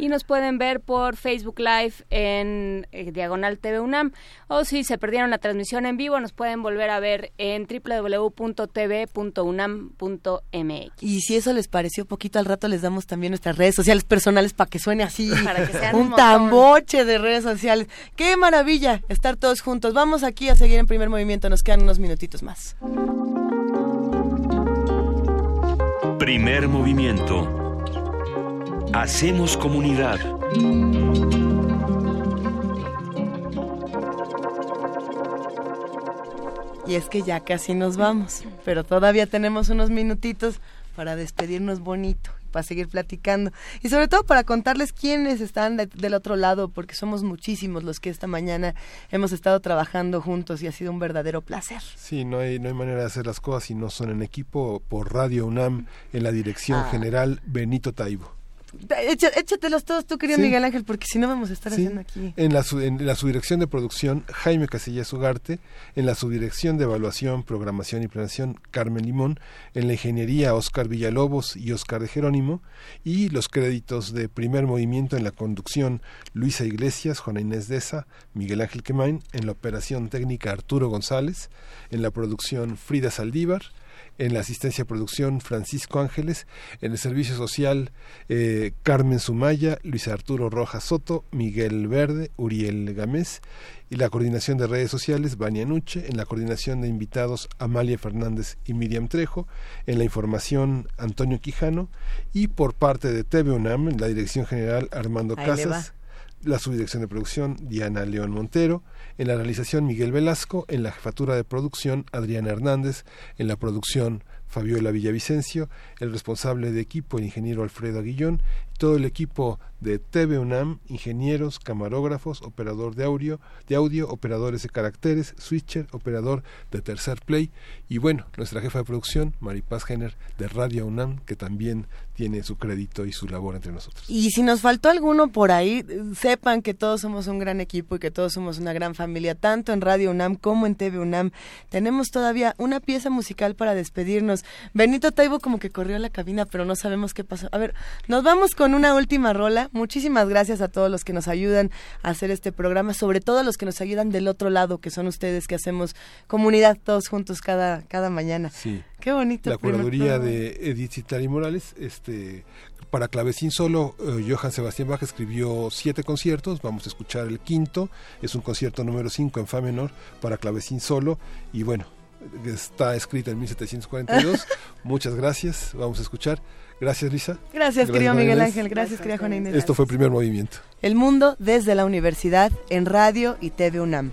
y nos pueden ver por Facebook Live en eh, Diagonal TV UNAM o si se perdieron la transmisión en vivo nos pueden volver a ver en www.tv.unam.mx. Y si eso les pareció poquito al rato les damos también nuestras redes sociales personales para que suene así, *laughs* para que sean un, tamboche de redes sociales. Qué maravilla estar todos juntos. Vamos aquí a seguir en primer movimiento, nos quedan unos minutitos más. Primer movimiento Hacemos comunidad. Y es que ya casi nos vamos, pero todavía tenemos unos minutitos para despedirnos bonito para seguir platicando y sobre todo para contarles quiénes están del otro lado, porque somos muchísimos los que esta mañana hemos estado trabajando juntos y ha sido un verdadero placer. Sí, no hay, no hay manera de hacer las cosas si no son en equipo por Radio UNAM en la dirección ah. general Benito Taibo. Échatelos todos tú, querido Miguel Ángel, porque si no vamos a estar haciendo aquí. En la, en la subdirección de producción, Jaime Casillas Ugarte. En la subdirección de evaluación, programación y planeación, Carmen Limón. En la ingeniería, Oscar Villalobos y Oscar de Jerónimo. Y los créditos de primer movimiento en la conducción, Luisa Iglesias, Juana Inés Deza, Miguel Ángel Quemain. En la operación técnica, Arturo González. En la producción, Frida Saldívar en la asistencia a producción Francisco Ángeles, en el servicio social eh, Carmen Sumaya, Luis Arturo Rojas Soto, Miguel Verde, Uriel Gamés y la coordinación de redes sociales Vania Nuche, en la coordinación de invitados Amalia Fernández y Miriam Trejo, en la información Antonio Quijano y por parte de TV UNAM, en la dirección general Armando Casas, la subdirección de producción Diana León Montero, en la realización Miguel Velasco, en la jefatura de producción Adriana Hernández, en la producción Fabiola Villavicencio, el responsable de equipo el ingeniero Alfredo Aguillón, todo el equipo de TV UNAM, ingenieros, camarógrafos, operador de audio, de audio, operadores de caracteres, switcher, operador de tercer play y bueno, nuestra jefa de producción, Maripaz Jenner de Radio UNAM, que también tiene su crédito y su labor entre nosotros. Y si nos faltó alguno por ahí, sepan que todos somos un gran equipo y que todos somos una gran familia, tanto en Radio UNAM como en TV UNAM. Tenemos todavía una pieza musical para despedirnos. Benito Taibo como que corrió a la cabina, pero no sabemos qué pasó. A ver, nos vamos con una última rola. Muchísimas gracias a todos los que nos ayudan a hacer este programa, sobre todo a los que nos ayudan del otro lado, que son ustedes que hacemos comunidad todos juntos cada, cada mañana. Sí. Qué bonito. La curaduría de Edith Citari Morales, este para clavecín solo, eh, Johann Sebastián Bach escribió siete conciertos, vamos a escuchar el quinto, es un concierto número 5 en fa menor para clavecín solo y bueno, está escrita en 1742. *laughs* Muchas gracias, vamos a escuchar. Gracias, Lisa. Gracias, querido Miguel Ángel. Gracias, querida Juana Inés. Esto fue el primer movimiento. El mundo desde la universidad en radio y TV UNAM.